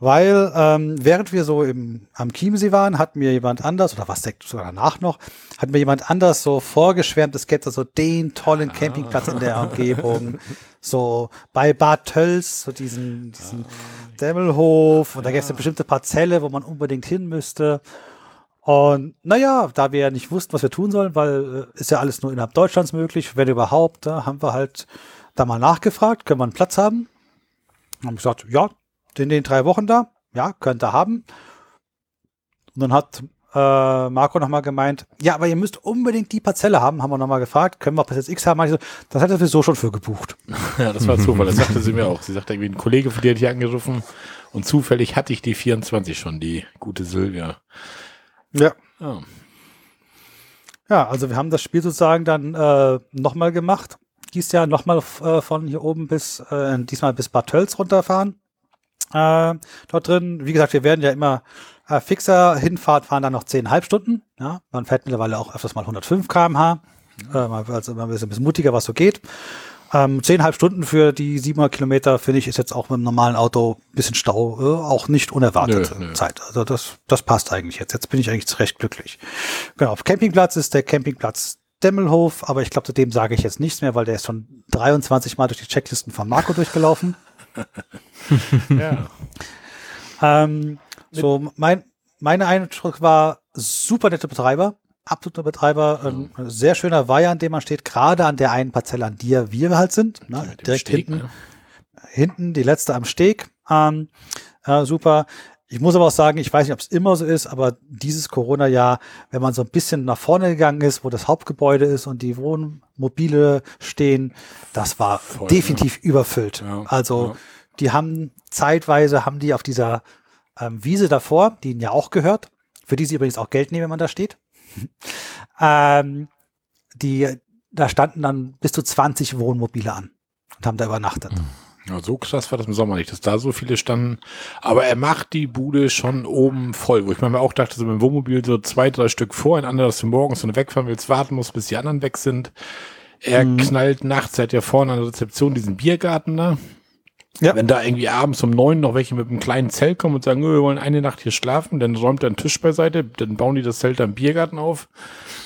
Weil ähm, während wir so im, am Chiemsee waren, hat mir jemand anders, oder was deckt sogar danach noch, hat mir jemand anders so vorgeschwärmt, es gäbe da so den tollen Campingplatz in der Umgebung, so bei Bad Tölz, so diesen, diesen Demmelhof, und da gäbe es eine bestimmte Parzelle, wo man unbedingt hin müsste. Und naja, da wir ja nicht wussten, was wir tun sollen, weil äh, ist ja alles nur innerhalb Deutschlands möglich, wenn überhaupt, da haben wir halt da mal nachgefragt, können wir einen Platz haben? Haben gesagt, ja, in den drei Wochen da, ja, könnte haben. Und dann hat äh, Marco nochmal gemeint, ja, aber ihr müsst unbedingt die Parzelle haben, haben wir nochmal gefragt, können wir Parzelle X haben? Hab Ich so, das hat er sowieso schon für gebucht. Ja, das war Zufall. Das sagte sie mir auch. Sie sagte irgendwie, ein Kollege von dir hat hier angerufen und zufällig hatte ich die 24 schon, die gute Silvia. Ja. Ja. Ja, also wir haben das Spiel sozusagen dann äh, nochmal gemacht. Dies Jahr nochmal äh, von hier oben bis, äh, diesmal bis Bad Tölz runterfahren. Äh, dort drin, wie gesagt, wir werden ja immer äh, fixer. Hinfahrt fahren dann noch 10,5 Stunden. Ja, man fährt mittlerweile auch öfters mal 105 km/h. Äh, mal- also ein bisschen, ein bisschen mutiger, was so geht. Ähm, 10,5 Stunden für die 700 Kilometer, finde ich, ist jetzt auch mit einem normalen Auto ein bisschen Stau, äh, auch nicht unerwartete Nö, nö. Zeit. Also das, das passt eigentlich jetzt. Jetzt bin ich eigentlich recht glücklich. Genau, auf Campingplatz ist der Campingplatz Demmelhof, aber ich glaube, zu dem sage ich jetzt nichts mehr, weil der ist schon 23 Mal durch die Checklisten von Marco durchgelaufen. ja. Ähm, so, mein, meine Eindruck war super nette Betreiber, absoluter Betreiber, ein sehr schöner Weiher, an dem man steht, gerade an der einen Parzelle, an der wir halt sind, ne, dem direkt Steg, hinten, ne? hinten, die letzte am Steg, ähm, äh, super. Ich muss aber auch sagen, ich weiß nicht, ob es immer so ist, aber dieses Corona-Jahr, wenn man so ein bisschen nach vorne gegangen ist, wo das Hauptgebäude ist und die Wohnmobile stehen, das war Voll, definitiv überfüllt. Ja, also ja. die haben zeitweise haben die auf dieser ähm, Wiese davor, die ihnen ja auch gehört, für die sie übrigens auch Geld nehmen, wenn man da steht. Ähm, die, da standen dann bis zu 20 Wohnmobile an und haben da übernachtet. Ja, so krass war das im Sommer nicht, dass da so viele standen. Aber er macht die Bude schon oben voll, wo ich mir auch dachte, so mit dem Wohnmobil so zwei, drei Stück voreinander, dass du morgens, wenn du wegfahren willst, warten musst, bis die anderen weg sind. Er knallt nachts, er hat ja vorne an der Rezeption diesen Biergarten da. Ja. Wenn da irgendwie abends um neun noch welche mit einem kleinen Zelt kommen und sagen, "Nö, wir wollen eine Nacht hier schlafen, dann räumt er einen Tisch beiseite, dann bauen die das Zelt da im Biergarten auf.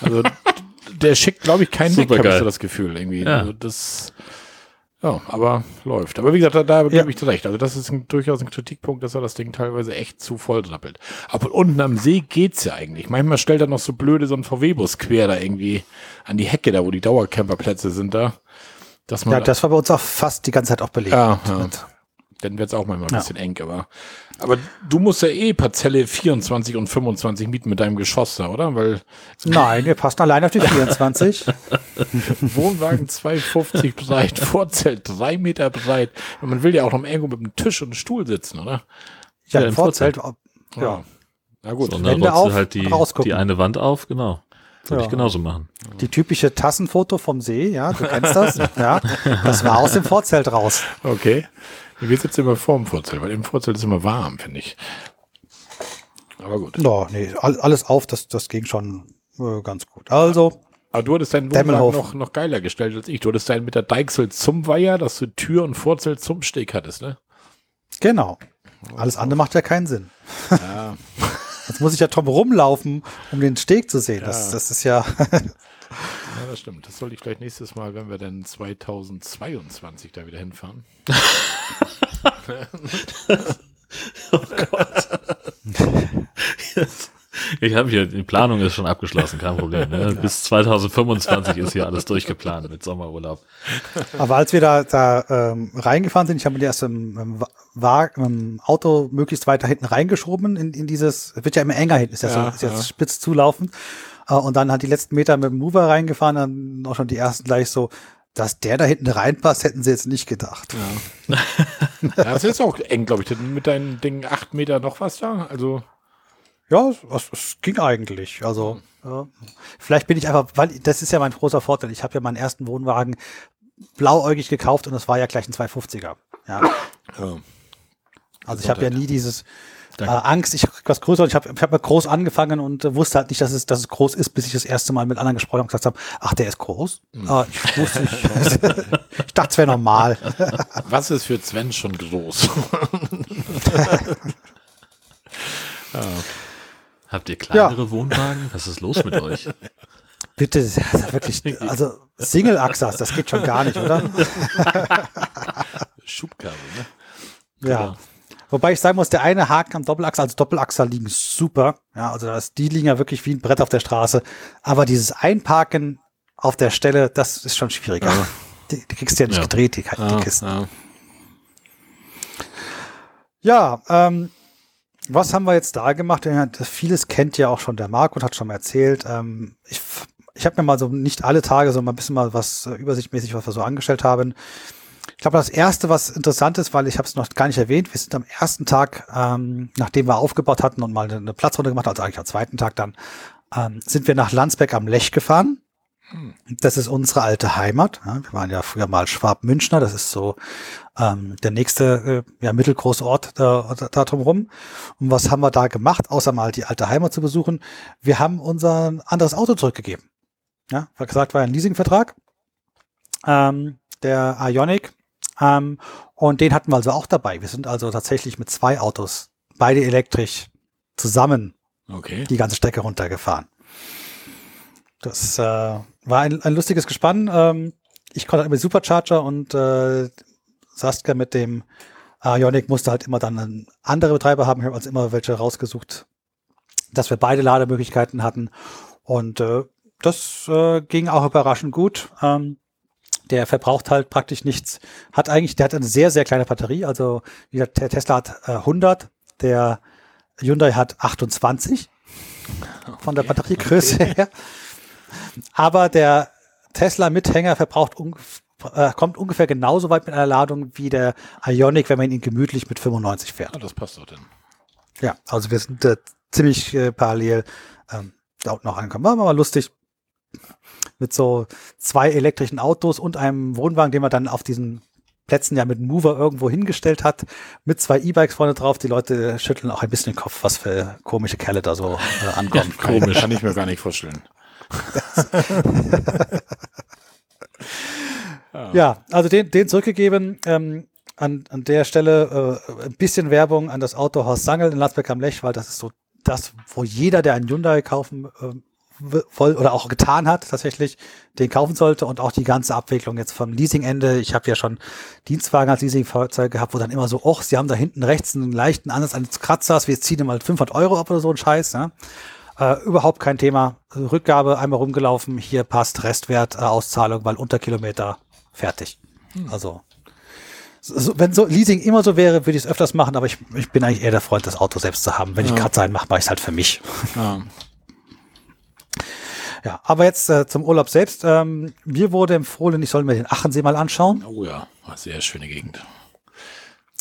Also der schickt, glaube ich, keinen weg, habe ich so das Gefühl irgendwie. Ja. Also das, ja, aber läuft. Aber wie gesagt, da, da Ja. gebe ich dir recht. Also das ist ein, durchaus ein Kritikpunkt, dass er das Ding teilweise echt zu voll trappelt. Aber unten am See geht's ja eigentlich. Manchmal stellt er noch so blöde so einen VW-Bus quer da irgendwie an die Hecke da, wo die Dauercamperplätze sind da. Dass man Ja, das war bei uns auch fast die ganze Zeit auch belegt. Ja, ja. Dann wird es auch manchmal ein Ja. bisschen eng, aber. Aber du musst ja eh Parzelle 24 und 25 mieten mit deinem Geschoss da, oder? Weil Nein, wir passen allein auf die 24. Wohnwagen 2,50 breit, Vorzelt 3 Meter breit. Und man will ja auch noch irgendwo mit einem Tisch und einem Stuhl sitzen, oder? Ja, Ja, im im Vorzelt. Ja. Na gut. So, und Wände dann rollst auf, du halt die, die eine Wand auf, genau. Würde Ja. ich genauso machen. Die typische Tassenfoto vom See, ja, du kennst das. ja, das war aus dem Vorzelt raus. Okay. Wir sitzen immer vorm Vorzelt, weil im Vorzelt ist immer warm, finde ich. Aber gut. No, nee, all- alles auf, das, das ging schon äh, ganz gut. Also, Aber du hattest deinen Wohnwagen noch, noch geiler gestellt als ich. Du hattest deinen mit der Deichsel zum Weiher, dass du Tür und Vorzelt zum Steg hattest, ne? genau. Alles andere macht ja keinen Sinn. Ja. Jetzt muss ich ja drum rumlaufen, um den Steg zu sehen. Das, Ja. das ist ja, Ja, das stimmt. Das sollte ich vielleicht nächstes Mal, wenn wir dann 2022 da wieder hinfahren. Ich habe hier, die Planung ist schon abgeschlossen, kein Problem. Ne? Bis 2025 ist hier alles durchgeplant mit Sommerurlaub. aber als wir da, da ähm, reingefahren sind, ich habe mir die erst im, im, im Auto möglichst weiter hinten reingeschoben in, in dieses, wird ja immer enger hinten, ist ja, Ja, so, ist jetzt ja. spitz zulaufend. Äh, und dann hat die letzten Meter mit dem Mover reingefahren, dann auch schon die ersten gleich so, dass der da hinten reinpasst, hätten sie jetzt nicht gedacht. Ja. ja, das ist auch eng, glaube ich. Mit deinen Dingen acht Meter noch was da. Also, Ja, es, es ging eigentlich. Also ja. vielleicht bin ich einfach, weil das ist ja mein großer Vorteil. Ich habe ja meinen ersten Wohnwagen blauäugig gekauft und das war ja gleich ein 250er. Ja, ja. also ich habe ja nie dieses äh, Angst, ich was größer. Ich habe ich hab mal groß angefangen und äh, wusste halt nicht, dass es, dass es groß ist, bis ich das erste Mal mit anderen gesprochen habe und gesagt habe, ach, der ist groß. Ah, ich wusste nicht. ich dachte, es wäre normal. was ist für Sven schon groß? Habt ihr kleinere Wohnwagen? Was ist los mit euch? Bitte, ist wirklich, also Single-Axas, das geht schon gar nicht, oder? Schubkarre, ne? Ja. Wobei ich sagen muss, der eine Haken am Doppelachser, also Doppelachser liegen super. Ja, also das, die liegen ja wirklich wie ein Brett auf der Straße. Aber dieses Einparken auf der Stelle, das ist schon schwieriger. Die, die kriegst du ja nicht Ja. gedreht, die, die Ja, Kisten. ja. Ja, ähm, was haben wir jetzt da gemacht? Ja, Vieles kennt ja auch schon der Marc und hat schon mal erzählt. Ähm, ich ich habe mir mal so nicht alle Tage so mal ein bisschen mal was äh, übersichtmäßig, was wir so angestellt haben. Ich glaube, das erste, was interessant ist, weil ich habe es noch gar nicht erwähnt, wir sind am ersten Tag, ähm, nachdem wir aufgebaut hatten und mal eine Platzrunde gemacht, also eigentlich am zweiten Tag dann, ähm, sind wir nach Landsberg am Lech gefahren. Das ist unsere alte Heimat. Wir waren ja früher mal Schwab-Münchner. Das ist so ähm, der nächste äh, ja, mittelgroße Ort da, da, drumherum. Und was haben wir da gemacht, außer mal die alte Heimat zu besuchen? Wir haben unser anderes Auto zurückgegeben. Ja, wie gesagt, war ein Leasingvertrag. Ähm, der Ionic. Ähm, und den hatten wir also auch dabei. Wir sind also tatsächlich mit zwei Autos, beide elektrisch, zusammen Okay. die ganze Strecke runtergefahren. Das äh, war ein, ein lustiges Gespann. Ähm, ich konnte halt mit Supercharger und äh, Saskia mit dem Ionic musste halt immer dann einen andere Betreiber haben. Ich habe uns immer welche rausgesucht, dass wir beide Lademöglichkeiten hatten. Und äh, das äh, ging auch überraschend gut. Ähm, der verbraucht halt praktisch nichts. Hat eigentlich, der hat eine sehr, sehr kleine Batterie. Also wie gesagt, der Tesla hat äh, 100, der Hyundai hat 28 von der Batteriegröße her. Aber der Tesla Mithänger verbraucht ungef- äh, kommt ungefähr genauso weit mit einer Ladung wie der Ionic, wenn man ihn gemütlich mit 95 fährt. Ah, das passt doch dann. Ja, also wir sind äh, ziemlich äh, parallel ähm, da unten noch angekommen. War mal lustig. Mit so zwei elektrischen Autos und einem Wohnwagen, den man dann auf diesen Plätzen ja mit einem Mover irgendwo hingestellt hat, mit zwei E-Bikes vorne drauf. Die Leute schütteln auch ein bisschen den Kopf, was für komische Kerle da so äh, ankommen. Komisch. Kann ich mir gar nicht vorstellen. Ja, also den, den zurückgegeben. Ähm, an, an der Stelle äh, ein bisschen Werbung an das Autohaus Sangel in Landsberg am Lech, weil das ist so das, wo jeder, der einen Hyundai kaufen ähm, w- voll oder auch getan hat, tatsächlich den kaufen sollte und auch die ganze Abwicklung jetzt vom Leasingende. Ich habe ja schon Dienstwagen als Leasingfahrzeug gehabt, wo dann immer so, och, sie haben da hinten rechts einen leichten Ansatz eines Kratzers, wir ziehen mal 500 Euro ab oder so ein Scheiß. Ja? Äh, überhaupt kein Thema. Rückgabe einmal rumgelaufen, hier passt Restwert, äh, Auszahlung, weil unter Kilometer Fertig. Also, so, wenn so Leasing immer so wäre, würde ich es öfters machen, aber ich, ich bin eigentlich eher der Freund, das Auto selbst zu haben. Wenn ich Ja. gerade sein mache, mache ich es halt für mich. Ja. Ja, aber jetzt äh, zum Urlaub selbst. Ähm, mir wurde empfohlen, ich soll mir den Achensee mal anschauen. Oh ja, sehr schöne Gegend.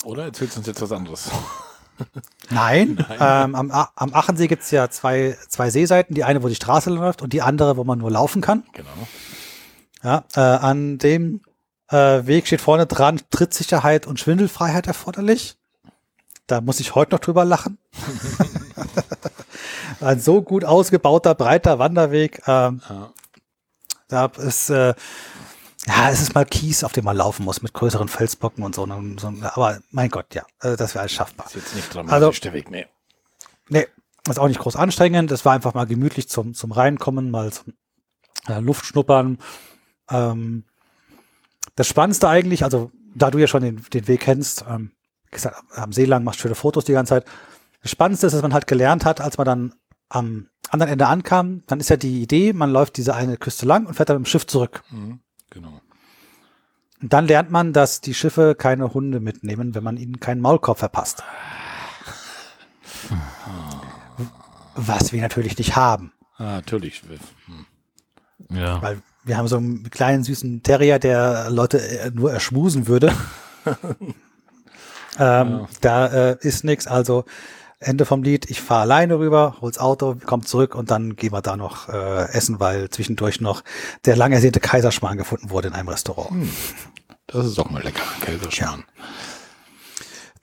Oder erzählst du uns jetzt was anderes? Nein, Ähm, am, am Achensee gibt's ja zwei, zwei Seeseiten. Die eine, wo die Straße läuft und die andere, wo man nur laufen kann. Genau. Ja, äh, an dem äh, Weg steht vorne dran Trittsicherheit und Schwindelfreiheit erforderlich. Da muss ich heute noch drüber lachen. Ein so gut ausgebauter, breiter Wanderweg. Ähm, Ja. da ist, äh, ja, es ist mal Kies, auf dem man laufen muss, mit größeren Felsblocken und so. und so aber mein Gott, ja, äh, das wäre alles schaffbar. Ist jetzt nicht dramatisch Also- der Weg, nee. Nee, ist auch nicht groß anstrengend. Es war einfach mal gemütlich zum, zum Reinkommen, mal zum äh, Luftschnuppern. Ähm, das Spannendste eigentlich, also da du ja schon den, den Weg kennst, ähm, gesagt, am See lang machst schöne Fotos die ganze Zeit. Das Spannendste ist, dass man halt gelernt hat, als man dann am anderen Ende ankam, dann ist ja die Idee, man läuft diese eine Küste lang und fährt dann mit dem Schiff zurück. Mhm. Genau. Und dann lernt man, dass die Schiffe keine Hunde mitnehmen, wenn man ihnen keinen Maulkorb verpasst. Was wir natürlich nicht haben. Ah, natürlich. Hm. Ja. Weil wir haben so einen kleinen süßen Terrier, der Leute äh, nur erschmusen würde. ähm, Da äh, ist nichts. Also Ende vom Lied. Ich fahre alleine rüber, hol's Auto, komm zurück und dann gehen wir da noch äh, essen, weil zwischendurch noch der lang ersehnte Kaiserschmarrn gefunden wurde in einem Restaurant. Das ist doch mal lecker, Kaiserschmarrn.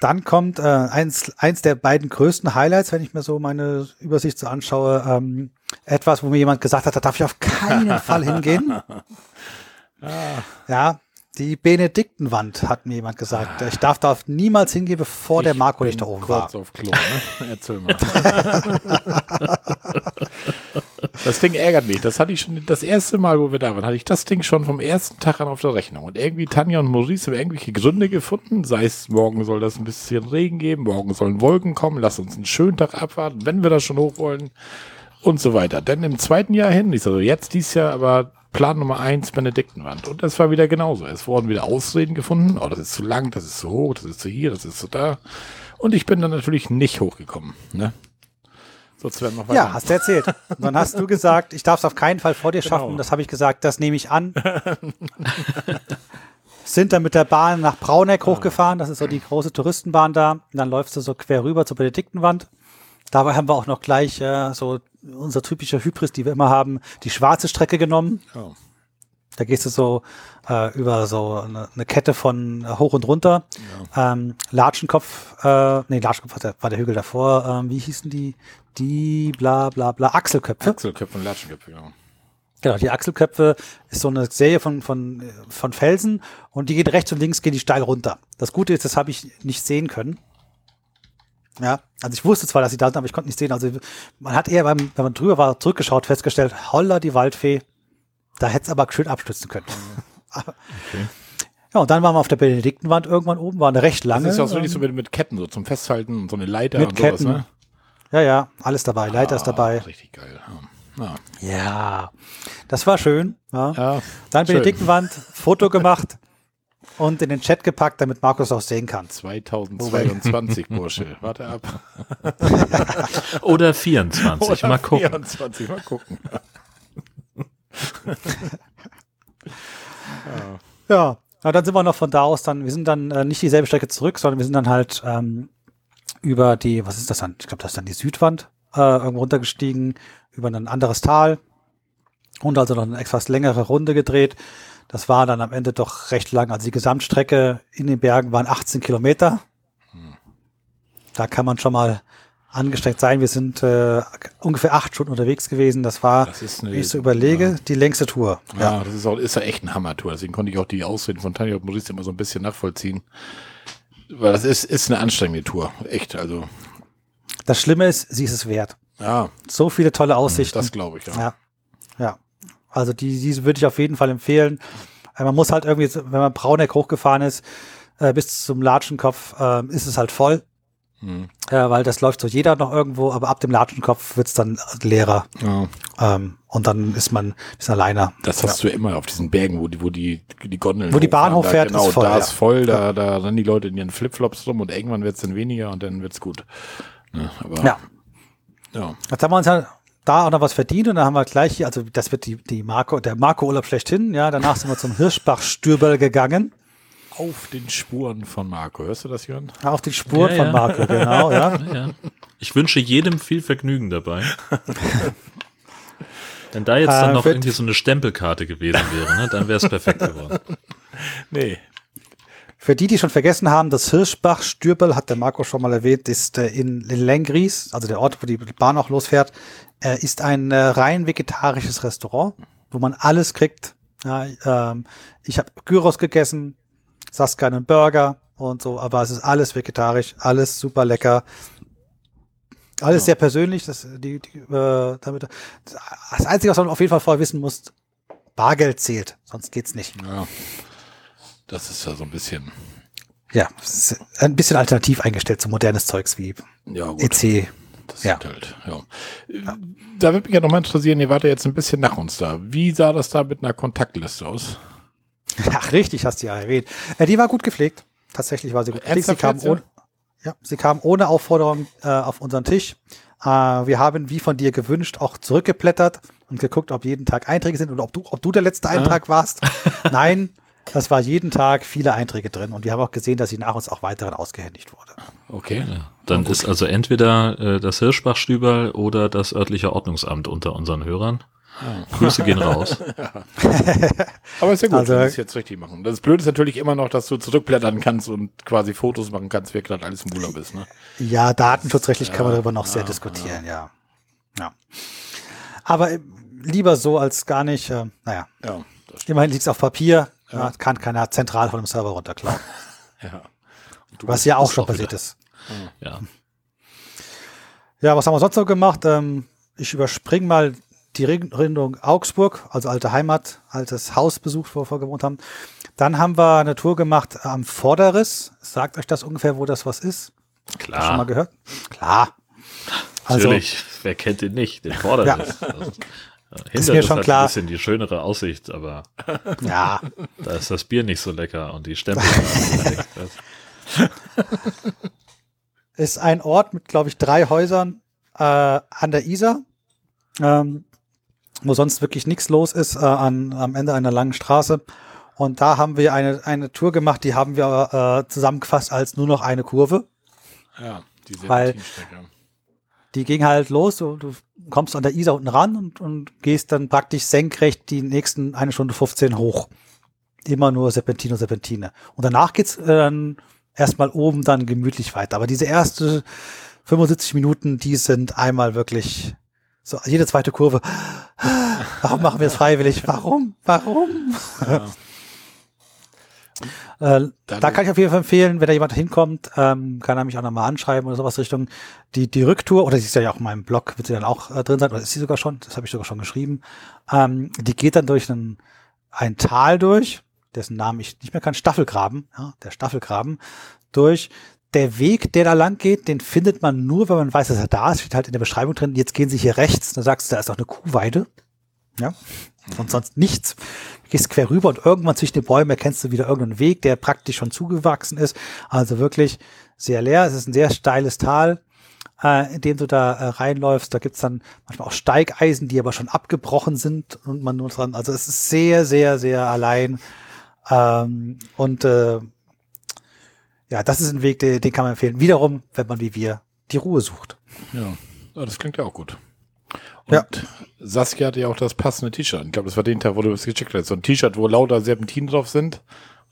Dann kommt äh, eins, eins der beiden größten Highlights, wenn ich mir so meine Übersicht so anschaue. Ähm, etwas, wo mir jemand gesagt hat, da darf ich auf keinen Fall hingehen. Ja, die Benediktenwand hat mir jemand gesagt. Ich darf da niemals hingehen, bevor der Ich Marco bin nicht da oben war. auf Klo, ne? Erzähl mal. das Ding ärgert mich. Das hatte ich schon das erste Mal, wo wir da waren, hatte ich das Ding schon vom ersten Tag an auf der Rechnung. Und irgendwie Tanja und Maurice haben irgendwelche Gründe gefunden. Sei es, morgen soll das ein bisschen Regen geben, morgen sollen Wolken kommen, lass uns einen schönen Tag abwarten, wenn wir das schon hoch wollen und so weiter. Denn im zweiten Jahr hin, ich sage jetzt dies Jahr, aber Plan Nummer eins Benediktenwand. Und das war wieder genauso. Es wurden wieder Ausreden gefunden. Oh, das ist zu lang, das ist zu hoch, das ist zu hier, das ist zu da. Und ich bin dann natürlich nicht hochgekommen. Ne? Ja, hast du erzählt. Und dann hast du gesagt, ich darf es auf keinen Fall vor dir schaffen. Genau. Das habe ich gesagt, das nehme ich an. Sind dann mit der Bahn nach Brauneck hochgefahren. Das ist so die große Touristenbahn da. Und dann läufst du so quer rüber zur Benediktenwand. Dabei haben wir auch noch gleich äh, so unser typischer Hybris, die wir immer haben, die schwarze Strecke genommen. Oh. Da gehst du so äh, über so eine, eine Kette von äh, hoch und runter. Ähm, Latschenkopf, äh, nee, Latschenkopf war der, war der Hügel davor. Ähm, wie hießen die? Die bla bla bla Achselköpfe. Achselköpfe und Latschenköpfe, ja. Genau, die Achselköpfe ist so eine Serie von, von, von Felsen und die geht rechts und links, geht die steil runter. Das Gute ist, das habe ich nicht sehen können. Ja, also ich wusste zwar, dass sie da sind, aber ich konnte nicht sehen. Also man hat eher, beim, wenn man drüber war, zurückgeschaut, festgestellt, holla die Waldfee, da hätte es aber schön abstützen können. Ja, und dann waren wir auf der Benediktenwand irgendwann oben, war eine recht lange. Das ist ja auch so, wirklich so ähm, mit, mit Ketten, so zum Festhalten und so eine Leiter Mit und sowas, Ketten. ne? ja, ja, alles dabei, Leiter ist Ah, dabei. Richtig geil. Ja. Ja, das war schön. Ja. Ja. Dann schön. Benediktenwand, Foto gemacht und in den Chat gepackt, damit Markus auch sehen kann. 2022, Bursche. Warte ab. Oder 24, mal gucken. 24, mal gucken. Ja, na, dann sind wir noch von da aus dann, wir sind dann äh, nicht dieselbe Strecke zurück, sondern wir sind dann halt ähm, über die, was ist das dann? Ich glaube, das ist dann die Südwand äh, irgendwo runtergestiegen, über ein anderes Tal und also noch eine etwas längere Runde gedreht. Das war dann am Ende doch recht lang. Also die Gesamtstrecke in den Bergen waren 18 Kilometer. Da kann man schon mal angestrengt sein. Wir sind äh, ungefähr acht Stunden unterwegs gewesen. Das war, Das eine- wie ich so überlege, ja. die längste Tour. Ja, das ist auch, ist ja echt ein Hammertour. Deswegen konnte ich auch die Ausreden von Tanja und Maurice immer so ein bisschen nachvollziehen. Weil das ist, ist eine anstrengende Tour. Echt, also, Das Schlimme ist, sie ist es wert. ja, So viele tolle Aussichten. das glaube ich, ja. ja. Ja. Also die, diese würde ich auf jeden Fall empfehlen. Äh, Man muss halt irgendwie, wenn man Brauneck hochgefahren ist, äh, bis zum Latschenkopf, äh, ist es halt voll. Mhm. Äh, weil das läuft so jeder noch irgendwo, aber ab dem Latschenkopf wird's dann leerer. Ja. Ähm, und dann ist man ist alleine. Das hast ja. du immer auf diesen Bergen, wo die, wo die, die Gondeln. Wo die Bahnhof fährt, genau, ist voll. Da ist voll, da, da rennen die Leute in ihren Flipflops rum und irgendwann wird's dann weniger und dann wird's gut. Ja, aber, ja. ja. Jetzt haben wir uns ja da auch noch was verdient und dann haben wir gleich hier, also das wird die, die Marco, der Marco-Urlaub schlechthin, ja, danach sind wir zum Hirschbach-Stürbel gegangen. Auf den Spuren von Marco. Hörst du das, Jörn? Auf den Spuren ja, von ja. Marco, genau, ja. ja. Ich wünsche jedem viel Vergnügen dabei. Wenn da jetzt dann äh, noch irgendwie so eine Stempelkarte gewesen wäre, ne, dann wäre es perfekt geworden. Nee. Für die, die schon vergessen haben, das Hirschbach-Stürbel, hat der Marco schon mal erwähnt, ist äh, in Lengries, also der Ort, wo die Bahn auch losfährt, äh, ist ein äh, rein vegetarisches Restaurant, wo man alles kriegt. Ja, ähm, ich habe Gyros gegessen, Saskia einen Burger und so, aber es ist alles vegetarisch, alles super lecker. Alles ja. sehr persönlich. Das, die, die, äh, damit, das Einzige, was man auf jeden Fall vorher wissen muss, Bargeld zählt, sonst geht's nicht. Ja. Das ist ja so ein bisschen. Ja, ein bisschen alternativ eingestellt zu modernes Zeugs wie ja, EC. Das ja. Halt, ja. ja. Da würde mich ja nochmal interessieren, ihr wart ja jetzt ein bisschen nach uns da. Wie sah das da mit einer Kontaktliste aus? Ach, richtig, hast du ja erwähnt. Ja, die war gut gepflegt. Tatsächlich war sie gut gepflegt. Sie kam, ohne, ja, sie kam ohne Aufforderung äh, auf unseren Tisch. Äh, wir haben, wie von dir gewünscht, auch zurückgeblättert und geguckt, ob jeden Tag Einträge sind oder ob du, ob du der letzte Eintrag ah. warst. Nein, das war jeden Tag viele Einträge drin und wir haben auch gesehen, dass sie nach uns auch weiteren ausgehändigt wurde. Okay. Ja, dann ist also entweder äh, das Hirschbachstüberl oder das örtliche Ordnungsamt unter unseren Hörern. Oh. Grüße gehen raus. Aber ist ja gut, also, wenn es jetzt richtig machen. Das Blöde ist natürlich immer noch, dass du zurückblättern kannst und quasi Fotos machen kannst, wer gerade alles im Urlaub ist. Ne? Ja, datenschutzrechtlich ja, kann man darüber noch ja, sehr diskutieren, ja. ja. Aber äh, lieber so als gar nicht. Äh, naja. Ja, Immerhin liegt es auf Papier. Ja. kann keiner zentral von dem Server runterklauen. ja. Was ja auch schon passiert wieder. ist. Ja. Ja, was haben wir sonst noch gemacht? Ähm, ich überspringe mal die Rindung Augsburg, also alte Heimat, altes Haus besucht, wo wir vorher gewohnt haben. Dann haben wir eine Tour gemacht am Vorderriss. Sagt euch das ungefähr, wo das was ist? Klar. Schon mal gehört? Klar. Also, Natürlich. Wer kennt den nicht? Den Vorderriss. Ja. Äh, ist mir schon hat klar. ein bisschen die schönere Aussicht, aber ja. da ist das Bier nicht so lecker und die Stempel. ist ein Ort mit, glaube ich, drei Häusern äh, an der Isar. Ähm, wo sonst wirklich nichts los ist, äh, an, am Ende einer langen Straße. Und da haben wir eine, eine Tour gemacht, die haben wir äh, zusammengefasst als nur noch eine Kurve. Ja, die Weil die ging halt los, du, du kommst an der Isar unten ran und, und gehst dann praktisch senkrecht die nächsten eine Stunde 15 hoch. Immer nur Serpentino, Serpentine. Und danach geht's äh, dann erstmal oben dann gemütlich weiter. Aber diese erste 75 Minuten, die sind einmal wirklich so, jede zweite Kurve. Warum machen wir es freiwillig? Warum? Warum? Ja. Äh, da kann ich auf jeden Fall empfehlen, wenn da jemand hinkommt, ähm, kann er mich auch nochmal anschreiben oder sowas Richtung die, die Rücktour, oder sie ist ja auch in meinem Blog, wird sie dann auch äh, drin sein, oder ist sie sogar schon, das habe ich sogar schon geschrieben. Ähm, die geht dann durch einen, ein Tal durch, dessen Namen ich nicht mehr kann, Staffelgraben, ja, der Staffelgraben, durch der Weg, der da lang geht, den findet man nur, wenn man weiß, dass er da ist. Steht halt in der Beschreibung drin, jetzt gehen Sie hier rechts. Da sagst du, da ist auch eine Kuhweide. Ja. Und sonst nichts. Du gehst quer rüber und irgendwann zwischen den Bäumen erkennst du wieder irgendeinen Weg, der praktisch schon zugewachsen ist. Also wirklich sehr leer. Es ist ein sehr steiles Tal, äh, in dem du da äh, reinläufst. Da gibt's dann manchmal auch Steigeisen, die aber schon abgebrochen sind und man nur dran. Also es ist sehr, sehr, sehr allein. Ähm, und äh, ja, das ist ein Weg, den, den kann man empfehlen. Wiederum, wenn man wie wir die Ruhe sucht. Ja, ja das klingt ja auch gut. Und ja. Saskia hatte ja auch das passende T-Shirt. Ich glaube, das war den Tag, wo du es gecheckt hast. So ein T-Shirt, wo lauter Serpentinen drauf sind.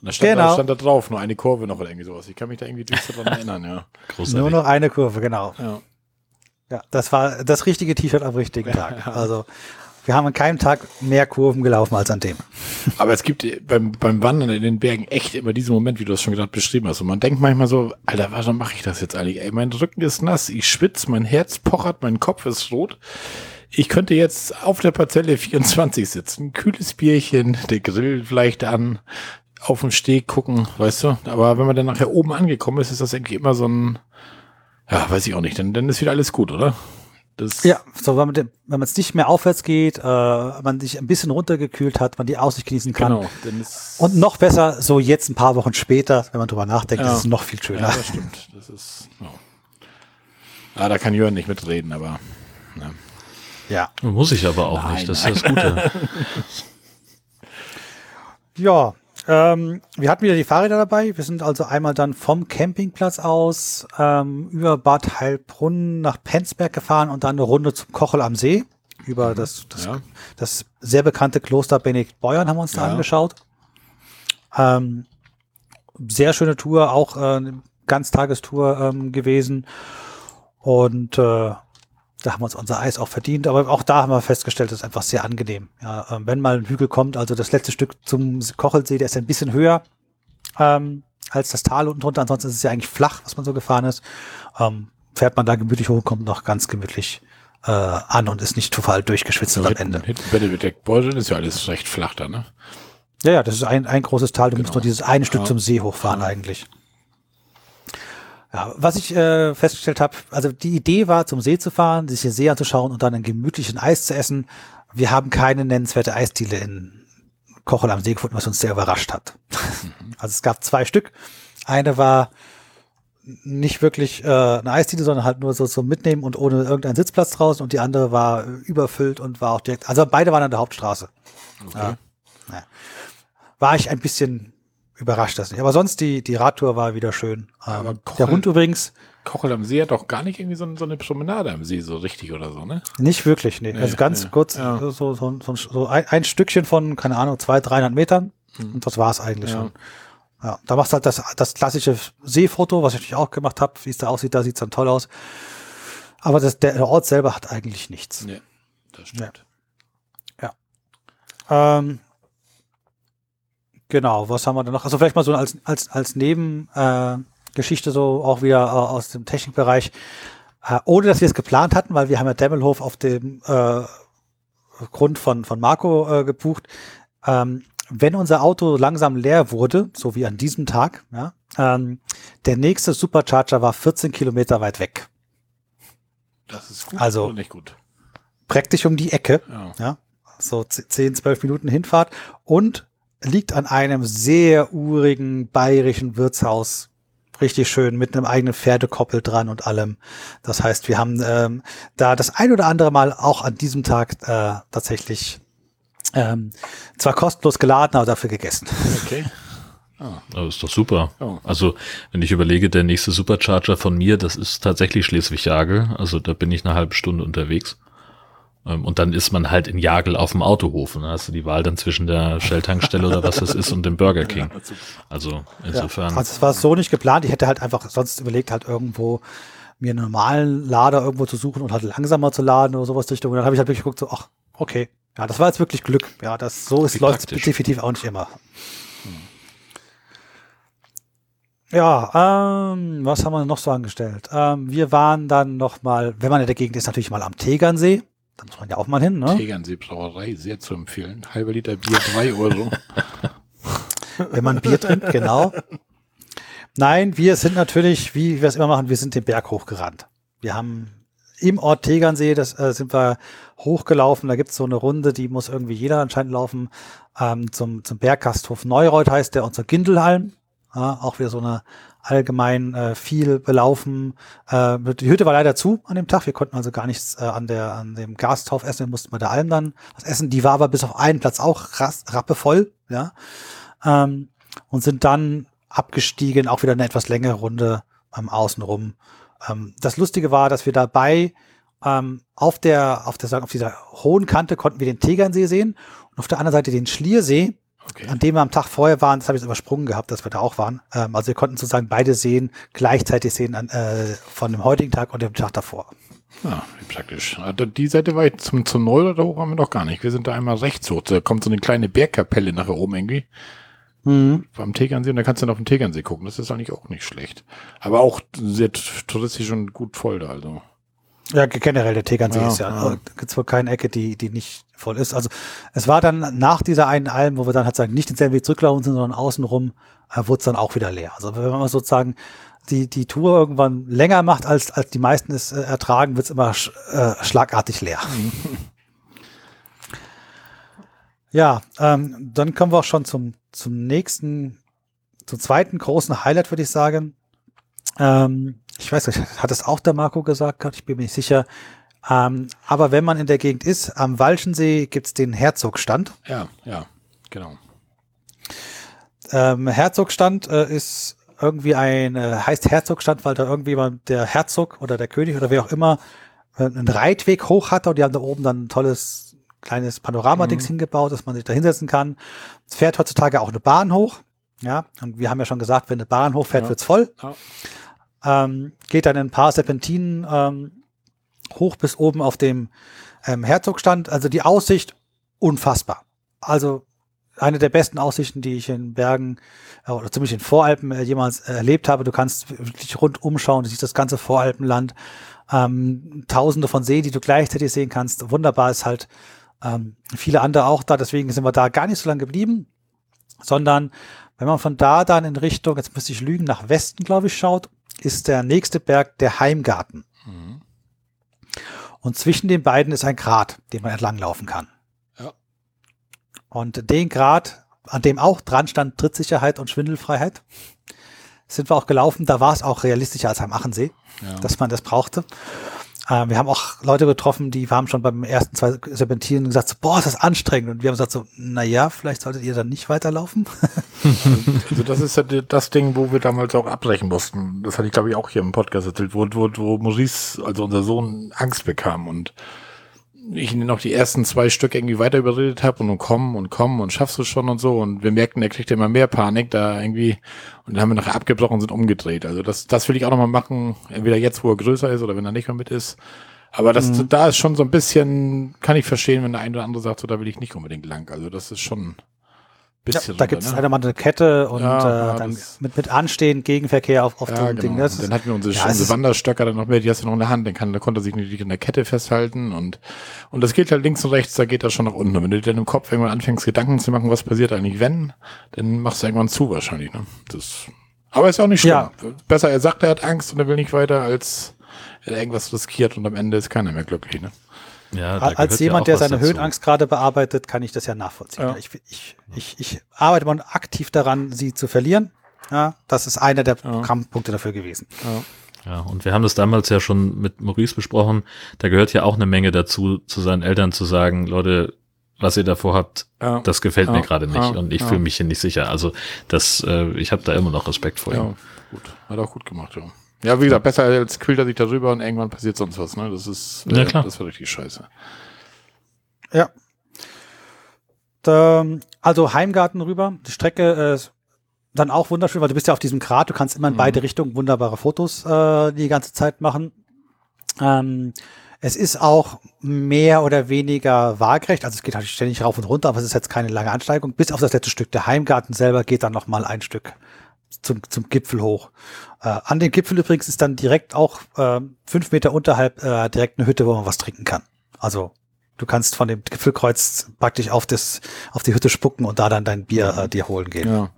Und da stand, genau. da stand da drauf, nur eine Kurve noch oder irgendwie sowas. Ich kann mich da irgendwie düster dran erinnern, ja. Großartig. Nur noch eine Kurve, genau. Ja. Ja, das war das richtige T-Shirt am richtigen ja, Tag. Also wir haben an keinem Tag mehr Kurven gelaufen als an dem. Aber es gibt beim, beim Wandern in den Bergen echt immer diesen Moment, wie du das schon gerade beschrieben hast. Und man denkt manchmal so, Alter, warum mache ich das jetzt eigentlich? Ey, mein Rücken ist nass, ich schwitze, mein Herz pochert, mein Kopf ist rot. Ich könnte jetzt auf der Parzelle 24 sitzen, kühles Bierchen, der Grill vielleicht an, auf dem Steg gucken, weißt du? Aber wenn man dann nachher oben angekommen ist, ist das eigentlich immer so ein, Ja, weiß ich auch nicht. Dann, dann ist wieder alles gut, oder? Das ja, so wenn man, wenn man es nicht mehr aufwärts geht, äh, man sich ein bisschen runtergekühlt hat, man die Aussicht genießen kann. Genau, und noch besser, so jetzt ein paar Wochen später, wenn man drüber nachdenkt, ja. ist es noch viel schöner. Ja, das stimmt. Das ist. Oh. Ah, da kann Jörn nicht mitreden, aber. Ja. Ja. Muss ich aber auch nein, nicht. Das nein. ist das Gute. ja, ähm, wir hatten wieder die Fahrräder dabei. Wir sind also einmal dann vom Campingplatz aus ähm, über Bad Heilbrunn nach Penzberg gefahren und dann eine Runde zum Kochel am See. Über mhm. das, das, ja. das sehr bekannte Kloster Benedikt Beuern haben wir uns da ja. angeschaut. Ähm, sehr schöne Tour, auch äh, eine Ganztagestour ähm, gewesen. Und äh, da haben wir uns unser Eis auch verdient. Aber auch da haben wir festgestellt, das ist einfach sehr angenehm. Ja, ähm, wenn mal ein Hügel kommt, also das letzte Stück zum Kochelsee, der ist ein bisschen höher ähm, als das Tal unten drunter. Ansonsten ist es ja eigentlich flach, was man so gefahren ist. Ähm, fährt man da gemütlich hoch, kommt noch ganz gemütlich äh, an und ist nicht total durchgeschwitzt am Ende. Hinten Benedikt Beuteln ist ja alles recht flach da, ne? Ja, ja, das ist ein, ein großes Tal. Du genau. musst nur dieses eine Stück ja. zum See hochfahren ja. eigentlich. Ja, was ich äh, festgestellt habe, also die Idee war, zum See zu fahren, sich den See anzuschauen und dann einen gemütlichen Eis zu essen. Wir haben keine nennenswerte Eisdiele in Kochel am See gefunden, was uns sehr überrascht hat. Mhm. Also es gab zwei Stück. Eine war nicht wirklich äh, eine Eisdiele, sondern halt nur so zum Mitnehmen und ohne irgendeinen Sitzplatz draußen und die andere war überfüllt und war auch direkt, also beide waren an der Hauptstraße. Okay. Ja. Ja. War ich ein bisschen überrascht das nicht. Aber sonst die, die Radtour war wieder schön. Ähm, Kochel, der Hund übrigens. Kochel am See hat doch gar nicht irgendwie so, so, eine Promenade am See so richtig oder so, ne? Nicht wirklich, nee. nee also ganz nee, kurz, ja. so, so, so, ein, ein, Stückchen von, keine Ahnung, zwei, 300 Metern. Hm. Und das war es eigentlich ja. schon. Ja, da machst du halt das, das klassische Seefoto, was ich natürlich auch gemacht habe. Wie es da aussieht, da sieht es dann toll aus. Aber das, der Ort selber hat eigentlich nichts. Nee, das stimmt. Ja. ja. Ähm, Genau, was haben wir denn noch? Also vielleicht mal so als, als, als Nebengeschichte äh, so auch wieder äh, aus dem Technikbereich. Äh, ohne dass wir es geplant hatten, weil wir haben ja Demmelhof auf dem äh, Grund von, von Marco äh, gebucht. Ähm, wenn unser Auto langsam leer wurde, so wie an diesem Tag, ja, ähm, der nächste Supercharger war 14 Kilometer weit weg. Das ist gut also nicht gut. Praktisch um die Ecke. Ja. ja so 10, 12 Minuten Hinfahrt. Und liegt an einem sehr urigen bayerischen Wirtshaus. Richtig schön, mit einem eigenen Pferdekoppel dran und allem. Das heißt, wir haben ähm, da das ein oder andere Mal auch an diesem Tag äh, tatsächlich ähm, zwar kostenlos geladen, aber dafür gegessen. Okay. Oh. Das ist doch super. Oh. Also, wenn ich überlege, der nächste Supercharger von mir, das ist tatsächlich Schleswig-Jagel. Also, da bin ich eine halbe Stunde unterwegs. Ähm, und dann ist man halt in Jagel auf dem Autohof. Und da hast du die Wahl dann zwischen der Shell-Tankstelle oder was das ist und dem Burger King. Also insofern. Ja, also es war so nicht geplant. Ich hätte halt einfach sonst überlegt, halt irgendwo mir einen normalen Lader irgendwo zu suchen und halt langsamer zu laden oder sowas Richtung. Und dann habe ich halt wirklich geguckt, so, ach, okay. Ja, das war jetzt wirklich Glück. Ja, das so ist läuft definitiv auch nicht immer. Hm. Ja, ähm, was haben wir noch so angestellt? Ähm, wir waren dann noch mal, wenn man in der Gegend ist, natürlich mal am Tegernsee. Da muss man ja auch mal hin, ne? Tegernsee Brauerei, sehr zu empfehlen. Halber Liter Bier, drei Euro. Wenn man Bier trinkt, genau. Nein, wir sind natürlich, wie wir es immer machen, wir sind den Berg hochgerannt. Wir haben im Ort Tegernsee, das äh, sind wir hochgelaufen. Da gibt's so eine Runde, die muss irgendwie jeder anscheinend laufen. Ähm, zum, zum Berggasthof Neureuth heißt der, unser Gindelhalm. Ja, auch wieder so eine allgemein äh, viel belaufen. Äh, die Hütte war leider zu an dem Tag. Wir konnten also gar nichts äh, an der an dem Gasthof essen. Wir mussten bei der Alm dann was essen. Die war aber bis auf einen Platz auch rass, rappevoll, ja. Ähm, und sind dann abgestiegen, auch wieder eine etwas längere Runde ähm, außenrum. Ähm, das Lustige war, dass wir dabei ähm, auf der auf der auf dieser hohen Kante konnten wir den Tegernsee sehen und auf der anderen Seite den Schliersee Okay. An dem wir am Tag vorher waren, das habe ich übersprungen gehabt, dass wir da auch waren. Ähm, also wir konnten sozusagen beide sehen, gleichzeitig sehen an, äh, von dem heutigen Tag und dem Tag davor. Ja, wie praktisch. Also die Seite war jetzt zum, zum Neu da hoch haben wir noch gar nicht. Wir sind da einmal rechts hoch. Da kommt so eine kleine Bergkapelle nachher oben irgendwie. Mhm. Beim Tegernsee und da kannst du dann auf den Tegernsee gucken. Das ist eigentlich auch nicht schlecht. Aber auch sehr touristisch und gut voll da, also. Ja, generell der Tegernsee ja, ist ja, ja. gibt's wohl keine Ecke, die, die nicht voll ist. Also es war dann nach dieser einen Alm, wo wir dann halt sagen, nicht denselben Weg zurücklaufen sind, sondern außenrum, äh, wurde es dann auch wieder leer. Also wenn man sozusagen die, die Tour irgendwann länger macht, als, als die meisten es äh, ertragen, wird es immer sch, äh, schlagartig leer. ja, ähm, dann kommen wir auch schon zum, zum nächsten, zum zweiten großen Highlight, würde ich sagen. Ähm, ich weiß nicht, hat es auch der Marco gesagt, ich bin mir nicht sicher. Ähm, aber wenn man in der Gegend ist, am Walchensee gibt's den Herzogstand. Ja, ja, genau. Ähm, Herzogstand äh, ist irgendwie ein, äh, heißt Herzogstand, weil da irgendwie mal der Herzog oder der König oder wer auch immer äh, einen Reitweg hoch hatte und die haben da oben dann ein tolles kleines Panoramadings Mhm. hingebaut, dass man sich da hinsetzen kann. Es fährt heutzutage auch eine Bahn hoch. Ja, und wir haben ja schon gesagt, wenn eine Bahn hochfährt, Ja. wird's voll. Ja. Ähm, geht dann in ein paar Serpentinen ähm, hoch bis oben auf dem ähm, Herzogstand. Also die Aussicht unfassbar. Also eine der besten Aussichten, die ich in Bergen äh, oder zumindest in Voralpen äh, jemals äh, erlebt habe. Du kannst wirklich rundum schauen, du siehst das ganze Voralpenland, ähm, tausende von Seen, die du gleichzeitig sehen kannst. Wunderbar ist halt ähm, viele andere auch da, deswegen sind wir da gar nicht so lange geblieben, sondern wenn man von da dann in Richtung, jetzt müsste ich lügen, nach Westen, glaube ich, schaut, ist der nächste Berg der Heimgarten. Mhm. Und zwischen den beiden ist ein Grat, den man entlanglaufen kann. Ja. Und den Grat, an dem auch dran stand Trittsicherheit und Schwindelfreiheit, sind wir auch gelaufen. Da war es auch realistischer als am Achensee, Ja. dass man das brauchte. Ähm, wir haben auch Leute getroffen, die haben schon beim ersten zwei Serpentinen gesagt, so, boah, ist das anstrengend. Und wir haben gesagt so, na ja, vielleicht solltet ihr dann nicht weiterlaufen. Also das ist ja das Ding, wo wir damals auch abbrechen mussten. Das hatte ich, glaube ich, auch hier im Podcast erzählt, wo, wo, wo Maurice, also unser Sohn, Angst bekam und ich ihn noch die ersten zwei Stück irgendwie weiter überredet habe und nun komm und komm und schaffst du schon und so. Und wir merkten, er kriegt immer mehr Panik da irgendwie. Und dann haben wir nachher abgebrochen und sind umgedreht. Also das, das will ich auch nochmal machen, entweder jetzt, wo er größer ist oder wenn er nicht mehr mit ist. Aber das, Mhm. da ist schon so ein bisschen, kann ich verstehen, wenn der eine oder andere sagt, so da will ich nicht unbedingt lang. Also das ist schon ein Ja, bisschen. da gibt es ne? leider mal eine Kette und Ja, äh, dann mit, mit Anstehen, Gegenverkehr auf, auf Ja, ein genau. Ding. Das und dann hatten wir unsere, ja, unsere Wanderstöcker dann noch mehr, die hast du noch in der Hand, den kann, da konnte er sich nicht in der Kette festhalten und, und das geht halt links und rechts, da geht das schon nach unten. Und wenn du dir dann im Kopf irgendwann anfängst, Gedanken zu machen, was passiert eigentlich, wenn, dann machst du irgendwann zu wahrscheinlich, ne? Das, aber ist auch nicht schlimm. Ja. Besser, er sagt, er hat Angst und er will nicht weiter, als er irgendwas riskiert und am Ende ist keiner mehr glücklich, ne? Ja, Als ja jemand, auch der seine dazu. Höhenangst gerade bearbeitet, kann ich das ja nachvollziehen. Ja. Ich, ich, ich, ich arbeite mal aktiv daran, sie zu verlieren. Ja, das ist einer der Ja. Kampfpunkte dafür gewesen. Ja, und wir haben das damals ja schon mit Maurice besprochen. Da gehört ja auch eine Menge dazu, zu seinen Eltern zu sagen, Leute, was ihr davor habt, Ja. das gefällt Ja, mir gerade nicht ja, und ich ja. fühle mich hier nicht sicher. Also das, äh, ich habe da immer noch Respekt vor ihm. Ja, gut. Hat auch gut gemacht, ja. Ja, wie gesagt, besser als quält er sich darüber und irgendwann passiert sonst was, ne? Das ist, Ja, klar. das war richtig scheiße. Ja. Da, also Heimgarten rüber. Die Strecke ist dann auch wunderschön, weil du bist ja auf diesem Grat, du kannst immer in Mhm. beide Richtungen wunderbare Fotos äh, die ganze Zeit machen. Ähm, es ist auch mehr oder weniger waagerecht, also es geht halt ständig rauf und runter, aber es ist jetzt keine lange Ansteigung. Bis auf das letzte Stück. Der Heimgarten selber geht dann noch mal ein Stück zum, zum Gipfel hoch. Äh, an dem Gipfel übrigens ist dann direkt auch äh, fünf Meter unterhalb äh, direkt eine Hütte, wo man was trinken kann. Also du kannst von dem Gipfelkreuz praktisch auf das auf die Hütte spucken und da dann dein Bier äh, dir holen gehen. Ja.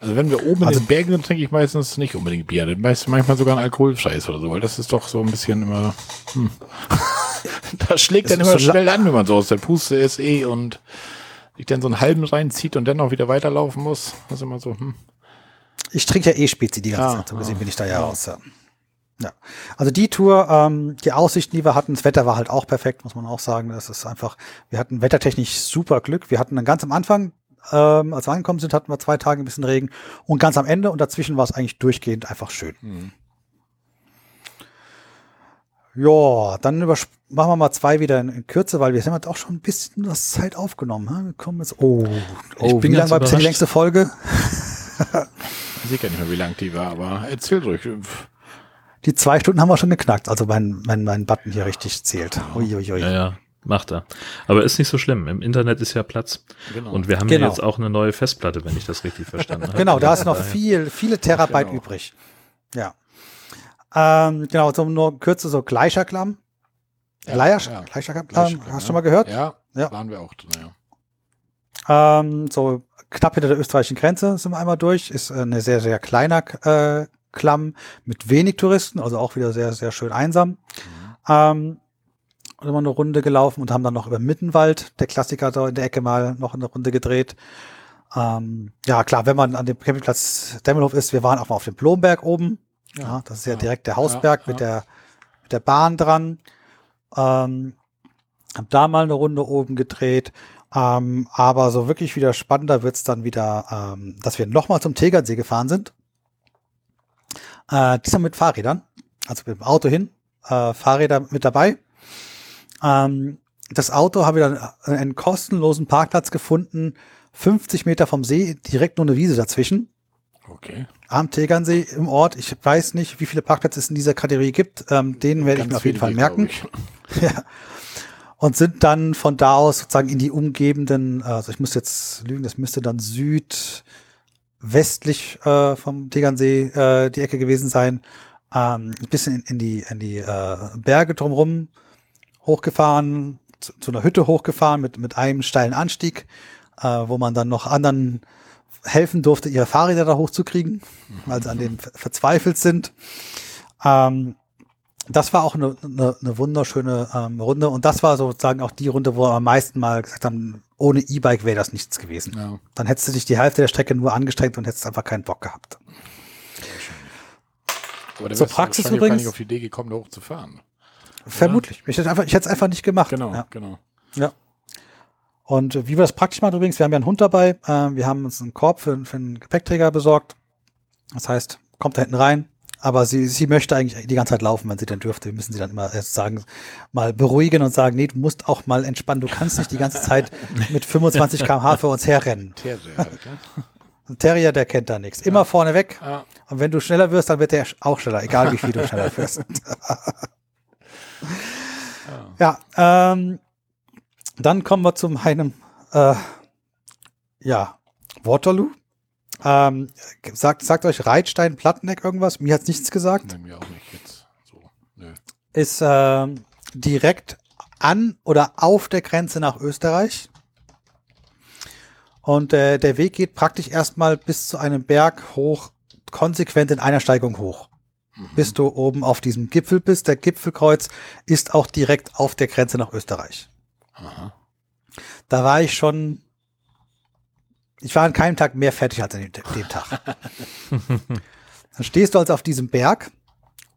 Also wenn wir oben Also- in den Bergen sind, trinke ich meistens nicht unbedingt Bier. Dann meist- manchmal sogar ein alkoholfreies oder so, weil das ist doch so ein bisschen immer. Hm. das schlägt dann immer so schnell an, wenn man so aus der Puste ist eh und sich dann so einen halben reinzieht und dann auch wieder weiterlaufen muss. Das ist immer so, hm. Ich trinke ja eh Spezi die ganze Ah, Zeit, so gesehen ah, bin ich da ja ja. raus. Ja. ja. Also die Tour, ähm, die Aussichten, die wir hatten, das Wetter war halt auch perfekt, muss man auch sagen. Das ist einfach, wir hatten wettertechnisch super Glück. Wir hatten dann ganz am Anfang, ähm, als wir angekommen sind, hatten wir zwei Tage ein bisschen Regen und ganz am Ende und dazwischen war es eigentlich durchgehend einfach schön. Hm. Ja, dann machen wir mal zwei wieder in, in Kürze, weil wir haben jetzt auch schon ein bisschen das Zeit aufgenommen. hm? Wir kommen jetzt, oh, Ich oh bin wie lang ganz war die längste Folge? Ich sehe gar nicht mehr, wie lang die war, aber erzähl ruhig. Die zwei Stunden haben wir schon geknackt, also mein, mein, mein Button hier richtig zählt. Uiuiui. Ja, ja, macht er. Aber ist nicht so schlimm. Im Internet ist ja Platz. Genau. Und wir haben Genau. ja jetzt auch eine neue Festplatte, wenn ich das richtig verstanden habe. Genau, da ist noch viel, viele Terabyte genau. übrig. Ja. Ähm, genau, so nur Kürze, so Gleicherklamm. Ja, Gleicher, ja. Gleicherklamm, ähm, Gleicherklamm, hast du ja. schon mal gehört? Ja, Ja. waren wir auch drin, ja. Ähm, so knapp hinter der österreichischen Grenze sind wir einmal durch. Ist äh, eine sehr, sehr kleiner äh, Klamm mit wenig Touristen, also auch wieder sehr, sehr schön einsam. Mhm. Ähm, sind wir eine Runde gelaufen und haben dann noch über Mittenwald, der Klassiker da in der Ecke mal noch eine Runde gedreht. Ähm, ja, klar, wenn man an dem Campingplatz Demmelhof ist, wir waren auch mal auf dem Blomberg oben. Ja, das ist ja, ja. direkt der Hausberg Ja, mit, ja. der, mit der Bahn dran. Ähm, hab da mal eine Runde oben gedreht. Ähm, aber so wirklich wieder spannender wird's dann wieder, ähm, dass wir nochmal zum Tegernsee gefahren sind. Äh, diesmal mit Fahrrädern. Also mit dem Auto hin, äh, Fahrräder mit dabei. Ähm, das Auto habe ich dann einen kostenlosen Parkplatz gefunden, 50 Meter vom See, direkt nur eine Wiese dazwischen, Okay. am Tegernsee im Ort. Ich weiß nicht, wie viele Parkplätze es in dieser Kategorie gibt. Ähm, den werde ich mir auf jeden Fall merken. Ja. Und sind dann von da aus sozusagen in die umgebenden, also ich muss jetzt lügen, das müsste dann südwestlich äh, vom Tegernsee äh, die Ecke gewesen sein, ähm, ein bisschen in, in die, in die äh, Berge drumherum hochgefahren, zu, zu einer Hütte hochgefahren mit, mit einem steilen Anstieg, äh, wo man dann noch anderen helfen durfte, ihre Fahrräder da hochzukriegen, weil sie an ver- verzweifelt sind. Ähm, das war auch eine, eine, eine wunderschöne ähm, Runde und das war sozusagen auch die Runde, wo wir am meisten mal gesagt haben, ohne E-Bike wäre das nichts gewesen. Ja. Dann hättest du dich die Hälfte der Strecke nur angestrengt und hättest einfach keinen Bock gehabt. Aber Zur Praxis auch gar übrigens- nicht auf die Idee gekommen, da hochzufahren. Vermutlich. Ich hätte einfach, ich hätte es einfach nicht gemacht. Genau, Ja. genau. Ja. Und wie wir das praktisch machen übrigens, wir haben ja einen Hund dabei. Ähm, wir haben uns einen Korb für, für einen Gepäckträger besorgt. Das heißt, kommt da hinten rein. Aber sie, sie möchte eigentlich die ganze Zeit laufen, wenn sie denn dürfte. Wir müssen sie dann immer erst sagen, mal beruhigen und sagen, nee, du musst auch mal entspannen. Du kannst nicht die ganze Zeit mit 25 km/h für uns herrennen. Terrier? Ein Terrier, der kennt da nichts. Immer vorne weg. Ja. Und wenn du schneller wirst, dann wird der auch schneller, egal wie viel du schneller wirst. ja, ähm, dann kommen wir zu meinem, äh, ja, Waterloo. Ähm, sagt, sagt euch Reitstein, Platteneck irgendwas? Mir hat's nichts gesagt. Nee, mir auch nicht jetzt. So, nö. Ist ähm, direkt an oder auf der Grenze nach Österreich. Und äh, der Weg geht praktisch erstmal bis zu einem Berg hoch, konsequent in einer Steigung hoch. Bis du oben auf diesem Gipfel bist. Der Gipfelkreuz ist auch direkt auf der Grenze nach Österreich. Aha. Da war ich schon, ich war an keinem Tag mehr fertig als an dem, dem Tag. Dann stehst du also auf diesem Berg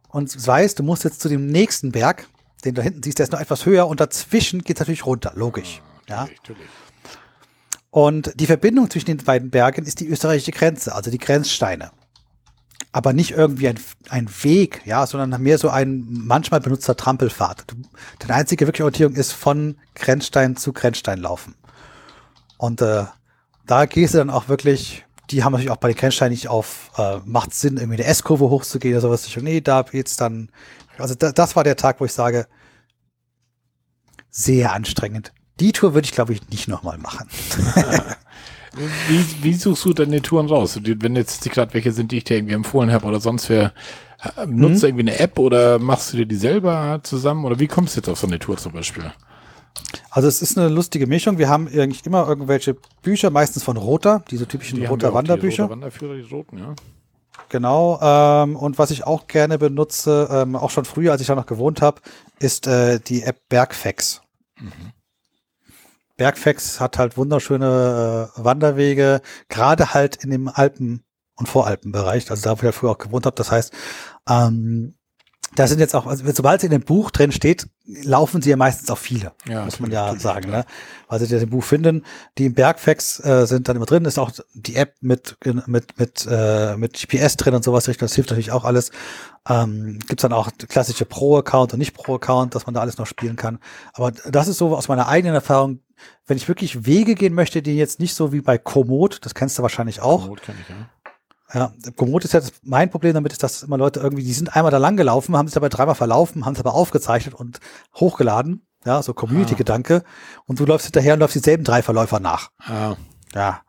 und weißt, du musst jetzt zu dem nächsten Berg, den du da hinten siehst, der ist noch etwas höher und dazwischen geht es natürlich runter, logisch. Ja. Natürlich. Und die Verbindung zwischen den beiden Bergen ist die österreichische Grenze, also die Grenzsteine. Aber nicht irgendwie ein, ein Weg, ja, sondern mehr so ein manchmal benutzter Trampelpfad. Du, deine einzige wirkliche Orientierung ist von Grenzstein zu Grenzstein laufen. Und äh, da gehst du dann auch wirklich, die haben natürlich auch bei den Grenzsteinen nicht auf, äh, macht Sinn, irgendwie eine S-Kurve hochzugehen oder sowas. Ich, nee, da geht's dann. Also da, das war der Tag, wo ich sage, sehr anstrengend. Die Tour würde ich, glaube ich, nicht nochmal machen. Wie, wie suchst du deine Touren raus? Wenn jetzt gerade welche sind, die ich dir irgendwie empfohlen habe oder sonst wer, äh, nutzt Mhm. du irgendwie eine App oder machst du dir die selber zusammen oder wie kommst du jetzt auf so eine Tour zum Beispiel? Also es ist eine lustige Mischung. Wir haben eigentlich immer irgendwelche Bücher, meistens von Rota, diese typischen Die auch, Wanderbücher. Die Roter Wanderführer, die roten, ja. Genau. Ähm, und was ich auch gerne benutze, ähm, auch schon früher, als ich da noch gewohnt habe, ist äh, die App Bergfax. Bergfax hat halt wunderschöne äh, Wanderwege, gerade halt in dem Alpen- und Voralpenbereich, also da, wo ich ja früher auch gewohnt habe. Das heißt, ähm, da sind jetzt auch, also sobald es in dem Buch drin steht, laufen sie ja meistens auch viele, Ja, muss man ja sagen, ne? Weil sie das im Buch finden. Die im Bergfax äh, sind dann immer drin, ist auch die App mit, mit, mit, äh, mit GPS drin und sowas, das hilft natürlich auch alles. Ähm, gibt's dann auch klassische Pro-Account und nicht Pro-Account, dass man da alles noch spielen kann. Aber das ist so aus meiner eigenen Erfahrung, wenn ich wirklich Wege gehen möchte, die jetzt nicht so wie bei Komoot, das kennst du wahrscheinlich auch, Rot kann ich, ja. Ja, Komoot ist ja das, mein Problem damit ist, dass immer Leute irgendwie, die sind einmal da lang gelaufen, haben sich dabei dreimal verlaufen, haben es aber aufgezeichnet und hochgeladen. Ja, so Community-Gedanke. Und du läufst hinterher und läufst dieselben drei Verläufer nach. Ah, Ja.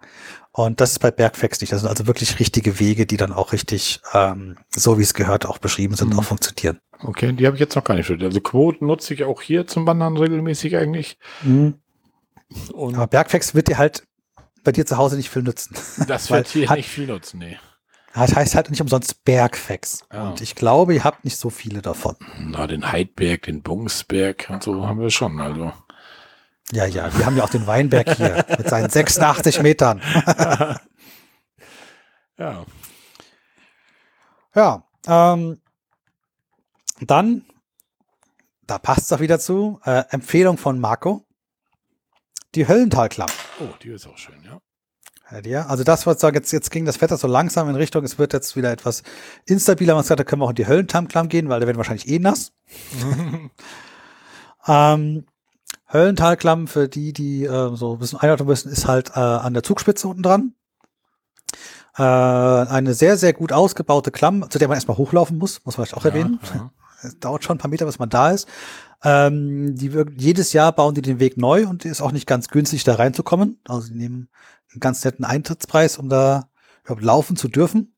Und das ist bei Bergfax nicht. Das sind also wirklich richtige Wege, die dann auch richtig, ähm, so wie es gehört, auch beschrieben sind, Mhm. auch funktionieren. okay, die habe ich jetzt noch gar nicht studiert. Also Quote nutze ich auch hier zum Wandern regelmäßig eigentlich. Und Aber Bergfax wird dir halt bei dir zu Hause nicht viel nützen. das wird hier nicht viel nutzen, nee. Das heißt halt nicht umsonst Bergfex. Ja. Und ich glaube, ihr habt nicht so viele davon. Na, den Heidberg, den Bungsberg und so haben wir schon. Also. Ja, ja, wir haben ja auch den Weinberg hier mit seinen 86 Metern. Ja. Ja, ähm, dann, da passt es doch wieder zu, äh, Empfehlung von Marco. Die Höllentalklamm. Oh, die ist auch schön, ja. Ihr? Also das, was sagen, jetzt, jetzt ging das Wetter so langsam in Richtung, es wird jetzt wieder etwas instabiler. Man gesagt, da können wir auch in die Höllentalklamm gehen, weil da werden wahrscheinlich eh nass. ähm, Höllentalklamm, für die, die äh, so ein bisschen einordnen müssen, ist halt äh, an der Zugspitze unten dran. Äh, eine sehr, sehr gut ausgebaute Klamm, zu der man erstmal hochlaufen muss, muss man vielleicht auch erwähnen. Ja, Es dauert schon ein paar Meter, bis man da ist. Ähm, die jedes Jahr bauen die den Weg neu und ist auch nicht ganz günstig, da reinzukommen. Also die nehmen einen ganz netten Eintrittspreis, um da überhaupt laufen zu dürfen.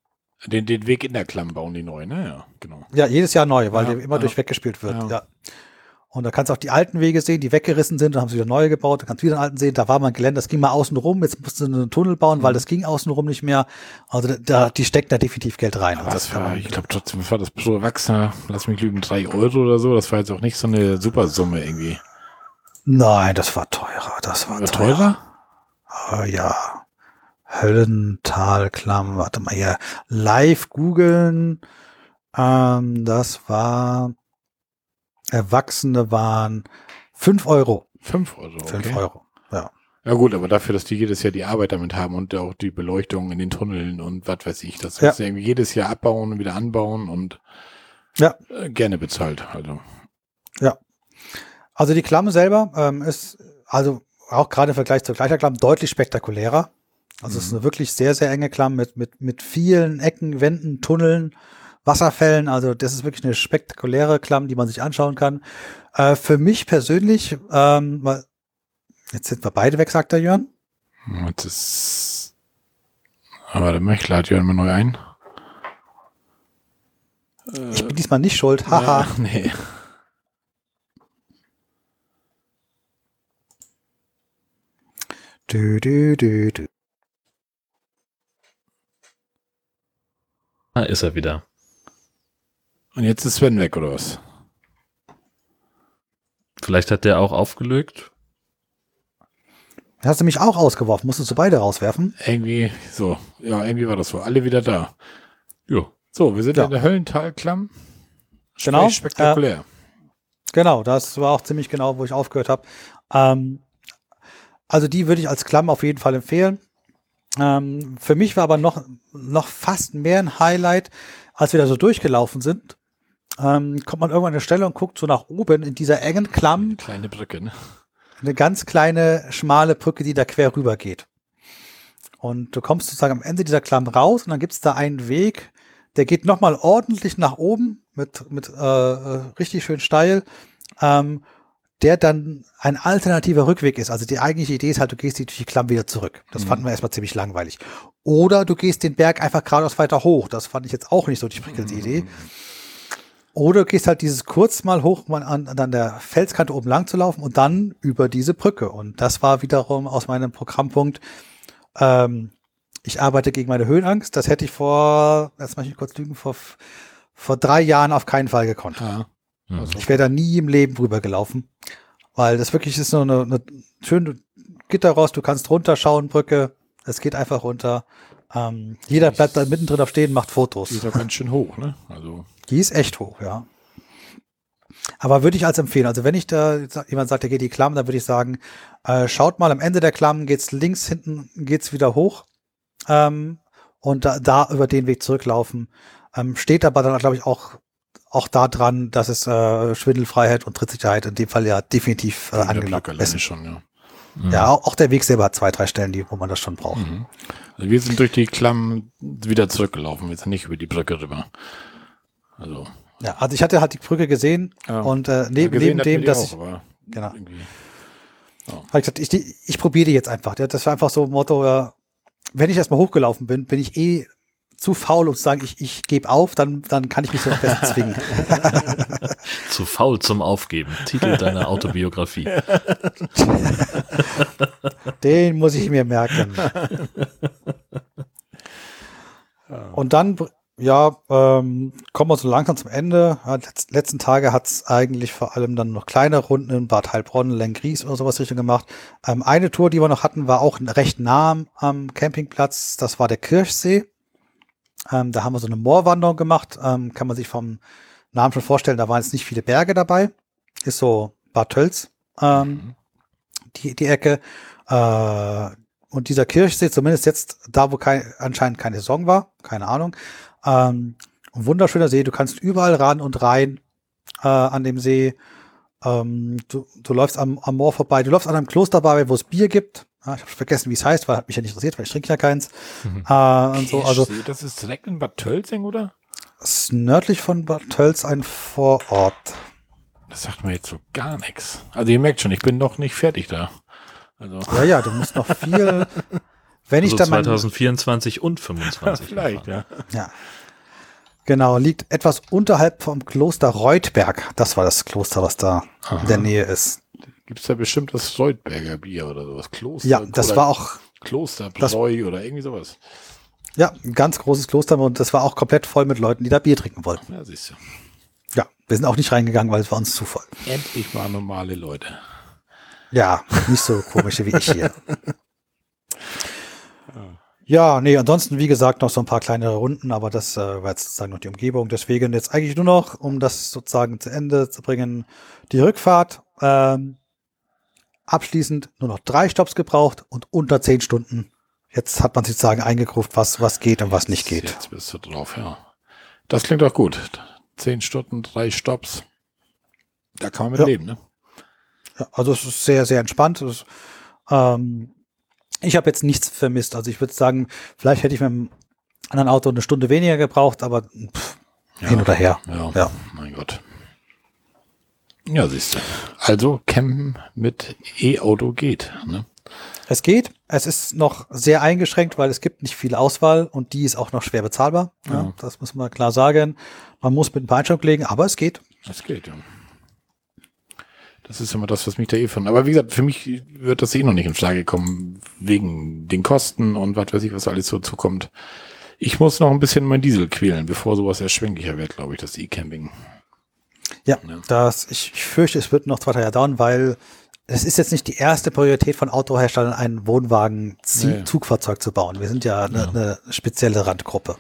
Den, den Weg in der Klamm bauen die neu, ne? Ja, genau. Ja, jedes Jahr neu, weil Ja, der immer ja. durch weggespielt wird. Ja. Ja. Und da kannst du auch die alten Wege sehen, die weggerissen sind, dann haben sie wieder neue gebaut, dann kannst du wieder einen alten sehen, da war mal ein Gelände, das ging mal außen rum, jetzt musst du einen Tunnel bauen, Mhm. weil das ging außen rum nicht mehr. Also da, da die stecken da definitiv Geld rein. Also das war, ich glaube trotzdem, war das pro Erwachsener? Lass mich lügen, drei Euro oder so. Das war jetzt auch nicht so eine super Summe irgendwie. Nein, das war teurer, das war War teurer. teurer? Oh, ja. Höllentalklamm, warte mal hier. Live googeln. Ähm, das war, Erwachsene waren fünf Euro. Fünf Euro. Okay. Fünf Euro. Ja. Ja gut, aber dafür, dass die jedes Jahr die Arbeit damit haben und auch die Beleuchtung in den Tunneln und was weiß ich, das Ja. müssen irgendwie jedes Jahr abbauen und wieder anbauen und Ja. äh, gerne bezahlt. Also Also die Klamm selber ähm, ist, also auch gerade im Vergleich zur gleicher Klamm, deutlich spektakulärer. Also es ist Mhm. eine wirklich sehr, sehr enge Klamm mit, mit, mit vielen Ecken, Wänden, Tunneln, Wasserfällen. Also das ist wirklich eine spektakuläre Klamm, die man sich anschauen kann. Äh, für mich persönlich, ähm, weil, jetzt sind wir beide weg, sagt der Jörn. das ist. Aber der Möchler hat ja immer neu ein. Ich bin diesmal nicht schuld. Haha. Ja, nee. Dü, dü, dü, dü. Da ist er wieder. Und jetzt ist Sven weg, oder was? Vielleicht hat der auch aufgelegt. Hast du mich auch ausgeworfen? Musstest du beide rauswerfen? Irgendwie, so. Ja, irgendwie war das so. Alle wieder da. Jo. So, wir sind Ja. in der Höllentalklamm. Genau. Spektakulär. Genau, das war auch ziemlich genau, wo ich aufgehört habe. Ähm, also die würde ich als Klamm auf jeden Fall empfehlen. Ähm, für mich war aber noch, noch fast mehr ein Highlight, als wir da so durchgelaufen sind. Ähm, kommt man irgendwann an eine Stelle und guckt so nach oben in dieser engen Klamm, Kleine Brücke, ne? eine ganz kleine, schmale Brücke, die da quer rüber geht. Und du kommst sozusagen am Ende dieser Klamm raus und dann gibt es da einen Weg, der geht nochmal ordentlich nach oben mit, mit äh, äh, richtig schön steil, ähm, der dann ein alternativer Rückweg ist. Also die eigentliche Idee ist halt, du gehst durch die Klamm wieder zurück. Das Mhm. fanden wir erstmal ziemlich langweilig. Oder du gehst den Berg einfach geradeaus weiter hoch. Das fand ich jetzt auch nicht so die prickelnde Idee. Oder du gehst halt dieses kurz mal hoch, um an, an der Felskante oben lang zu laufen und dann über diese Brücke. Und das war wiederum aus meinem Programmpunkt, ähm, ich arbeite gegen meine Höhenangst. Das hätte ich vor, jetzt muss ich kurz lügen, vor, vor drei Jahren auf keinen Fall gekonnt. Ja. Mhm. Ich wäre da nie im Leben drüber gelaufen. Weil das wirklich ist so eine, eine schöne Gitterrost, du kannst runterschauen, Brücke. Es geht einfach runter. Ähm, jeder bleibt da mittendrin auf stehen, macht Fotos. Die ist auch ganz schön hoch, ne? Also, Die ist echt hoch, ja. Aber würde ich als empfehlen. Also wenn ich da jemand sagt, der geht die Klamm, dann würde ich sagen, äh, schaut mal am Ende der Klamm, geht's links hinten, geht's wieder hoch ähm, und da, da über den Weg zurücklaufen. Ähm, steht aber dann, glaube ich, auch auch da dran, dass es äh, Schwindelfreiheit und Trittsicherheit in dem Fall ja definitiv äh, der angenommen ist. schon, ja. Mhm. Ja, auch, der Weg selber hat zwei, drei Stellen, die, wo man das schon braucht. Mhm. Also wir sind durch die Klamm wieder zurückgelaufen. Wir sind nicht über die Brücke rüber. Also, Ja, also ich hatte halt die Brücke gesehen Ja. und äh, neben, gesehen neben dem, dass auch, ich, genau. irgendwie. Hab ich gesagt, ich, ich probiere die jetzt einfach. Ja, Das war einfach so ein Motto, wenn ich erstmal hochgelaufen bin, bin ich eh zu faul, um zu sagen, ich, ich gebe auf, dann, dann kann ich mich so am besten zwingen. Zu faul zum Aufgeben. Titel deiner Autobiografie. Den muss ich mir merken. Und dann, ja, ähm, kommen wir so langsam zum Ende. Ja, letzten Tage hat's eigentlich vor allem dann noch kleine Runden in Bad Heilbronn, Lengries oder sowas Richtung gemacht. Ähm, eine Tour, die wir noch hatten, war auch recht nah am Campingplatz. Das war der Kirchsee. Ähm, da haben wir so eine Moorwanderung gemacht. Ähm, kann man sich vom Namen schon vorstellen, da waren jetzt nicht viele Berge dabei. Ist so Bad Tölz, ähm, die, die Ecke. Äh, und dieser Kirchsee, zumindest jetzt da, wo kein, anscheinend keine Saison war, keine Ahnung, ähm, ein wunderschöner See. Du kannst überall ran und rein äh, an dem See. Ähm, du, du läufst am, am Moor vorbei. Du läufst an einem Kloster vorbei, wo es Bier gibt. Ja, ich habe vergessen, wie es heißt, weil hat mich ja nicht interessiert, weil ich trinke ja keins. Mhm. Äh, und so, also das ist direkt in Bad Tölzing, oder? ist nördlich von Bad Tölz ein Vorort. Das sagt mir jetzt so gar nichts. Also ihr merkt schon, ich bin noch nicht fertig da. Also Ja, ja, du musst noch viel. Wenn ich Also dann mein, 2024 und 25. vielleicht, ja. ja. Genau, liegt etwas unterhalb vom Kloster Reutberg. Das war das Kloster, was da in der Nähe ist. Gibt es da bestimmt das Reutberger Bier oder sowas? Kloster. Ja, das oder war auch, Klosterbräu oder irgendwie sowas. ja, ein ganz großes Kloster und das war auch komplett voll mit Leuten, die da Bier trinken wollten. Ja, siehst du. Ja, wir sind auch nicht reingegangen, weil es war uns zu voll. Endlich mal normale Leute. Ja, nicht so komische wie ich hier. Ja, nee, ansonsten, wie gesagt, noch so ein paar kleinere Runden, aber das äh, war jetzt sozusagen noch die Umgebung. Deswegen jetzt eigentlich nur noch, um das sozusagen zu Ende zu bringen, die Rückfahrt. Ähm, abschließend nur noch drei Stops gebraucht und unter zehn Stunden. Jetzt hat man sozusagen eingegruft, was, was geht und was nicht geht. Jetzt bist du drauf, ja. Das klingt doch gut. Zehn Stunden, drei Stops. Da kann man mit Ja. leben, ne? Ja, also es ist sehr, sehr entspannt. Ist, ähm, ich habe jetzt nichts vermisst. Also ich würde sagen, vielleicht hätte ich mit einem anderen Auto eine Stunde weniger gebraucht, aber pff, hin oder her. Ja, Ja. mein Gott. Ja, siehst du. Also campen mit E-Auto geht. Ne? Es geht. Es ist noch sehr eingeschränkt, weil es gibt nicht viel Auswahl und die ist auch noch schwer bezahlbar. Ja. Ja. das muss man klar sagen. Man muss mit ein paar Einschränkungen legen, aber es geht. Das geht, ja. Das ist immer das, was mich da eh von. Aber wie gesagt, für mich wird das eh noch nicht in Frage kommen, wegen den Kosten und was weiß ich, was alles so zukommt. Ich muss noch ein bisschen mein Diesel quälen, bevor sowas erschwinglicher wird, glaube ich, das E-Camping. Ja, Ja. das, ich, ich fürchte, es wird noch zwei, drei Jahre dauern, weil es ist jetzt nicht die erste Priorität von Autoherstellern, ein Wohnwagen-Zugfahrzeug zu bauen. Wir sind ja eine, eine spezielle Randgruppe.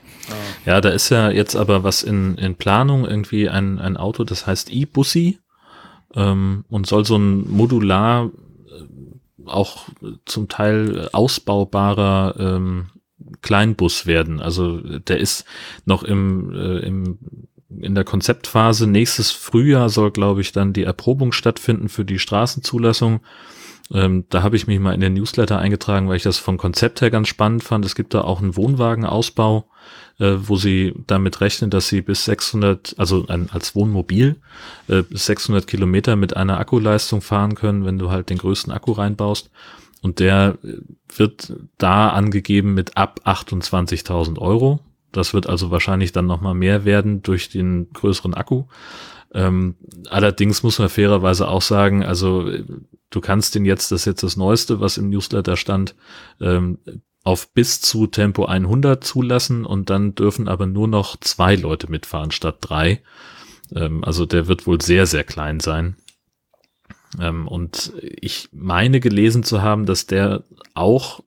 Ja, da ist ja jetzt aber was in, in Planung, irgendwie ein, ein Auto, das heißt E-Bussi ähm, und soll so ein modular, äh, auch zum Teil ausbaubarer ähm, Kleinbus werden. Also der ist noch im, äh, im in der Konzeptphase. Nächstes Frühjahr soll, glaube ich, dann die Erprobung stattfinden für die Straßenzulassung. Ähm, da habe ich mich mal in den Newsletter eingetragen, weil ich das vom Konzept her ganz spannend fand. Es gibt da auch einen Wohnwagenausbau, äh, wo sie damit rechnen, dass sie bis 600, also ein, als Wohnmobil, äh, bis 600 Kilometer mit einer Akkuleistung fahren können, wenn du halt den größten Akku reinbaust. Und der äh, wird da angegeben mit ab 28.000 Euro. Das wird also wahrscheinlich dann nochmal mehr werden durch den größeren Akku. Ähm, allerdings muss man fairerweise auch sagen, also äh, du kannst den jetzt, das ist jetzt das Neueste, was im Newsletter stand, ähm, auf bis zu Tempo 100 zulassen und dann dürfen aber nur noch zwei Leute mitfahren statt drei. Ähm, also der wird wohl sehr, sehr klein sein. Ähm, und ich meine gelesen zu haben, dass der auch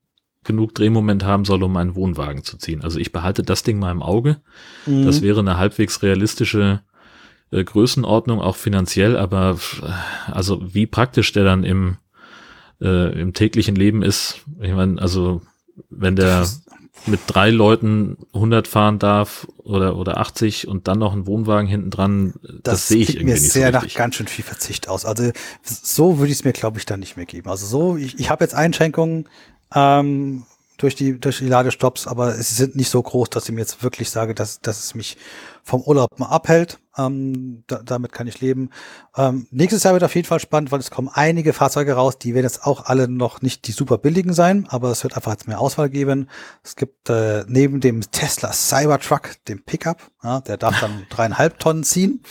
genug Drehmoment haben soll, um einen Wohnwagen zu ziehen. Also ich behalte das Ding mal im Auge. Mhm. Das wäre eine halbwegs realistische äh, Größenordnung, auch finanziell, aber äh, also wie praktisch der dann im, äh, im täglichen Leben ist. Ich meine, also wenn der mit drei Leuten 100 fahren darf oder, oder 80 und dann noch einen Wohnwagen hinten dran, das, das, sehe ich sieht irgendwie mir nicht sehr so nach ganz schön viel Verzicht aus. Also so würde ich es mir, glaube ich, dann nicht mehr geben. Also so, ich, ich habe jetzt Einschränkungen ähm, durch die durch die Ladestops, aber sie sind nicht so groß, dass ich mir jetzt wirklich sage, dass, dass es mich vom Urlaub mal abhält. Ähm, da, damit kann ich leben. Ähm, nächstes Jahr wird auf jeden Fall spannend, weil es kommen einige Fahrzeuge raus, die werden jetzt auch alle noch nicht die super billigen sein, aber es wird einfach jetzt mehr Auswahl geben. Es gibt äh, neben dem Tesla Cybertruck, dem Pickup, ja, der darf dann dreieinhalb Tonnen ziehen,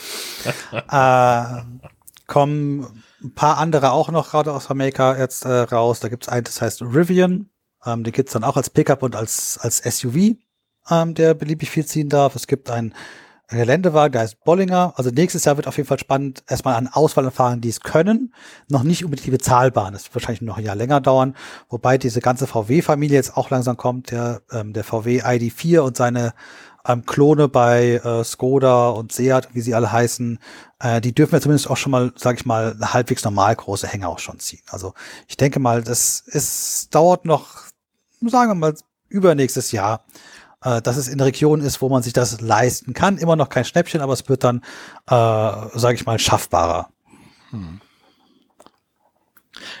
äh, kommen ein paar andere auch noch gerade aus Amerika jetzt äh, raus. Da gibt's einen, das heißt Rivian. Ähm, den gibt's dann auch als Pickup und als, als SUV. ähm, der beliebig viel ziehen darf. Es gibt einen Geländewagen, der heißt Bollinger. Also nächstes Jahr wird auf jeden Fall spannend, erstmal an Auswahl fahren, die es können. Noch nicht unbedingt die bezahlbaren. Das wird wahrscheinlich noch ein Jahr länger dauern. Wobei diese ganze VW-Familie jetzt auch langsam kommt. Der, ähm, der VW ID4 und seine ähm, Klone bei äh, Skoda und Seat, wie sie alle heißen, äh, die dürfen ja zumindest auch schon mal, sage ich mal, halbwegs normal große Hänger auch schon ziehen. Also ich denke mal, das es dauert noch, sagen wir mal, übernächstes Jahr, äh, dass es in Regionen ist, wo man sich das leisten kann. Immer noch kein Schnäppchen, aber es wird dann, äh, sage ich mal, schaffbarer. Hm.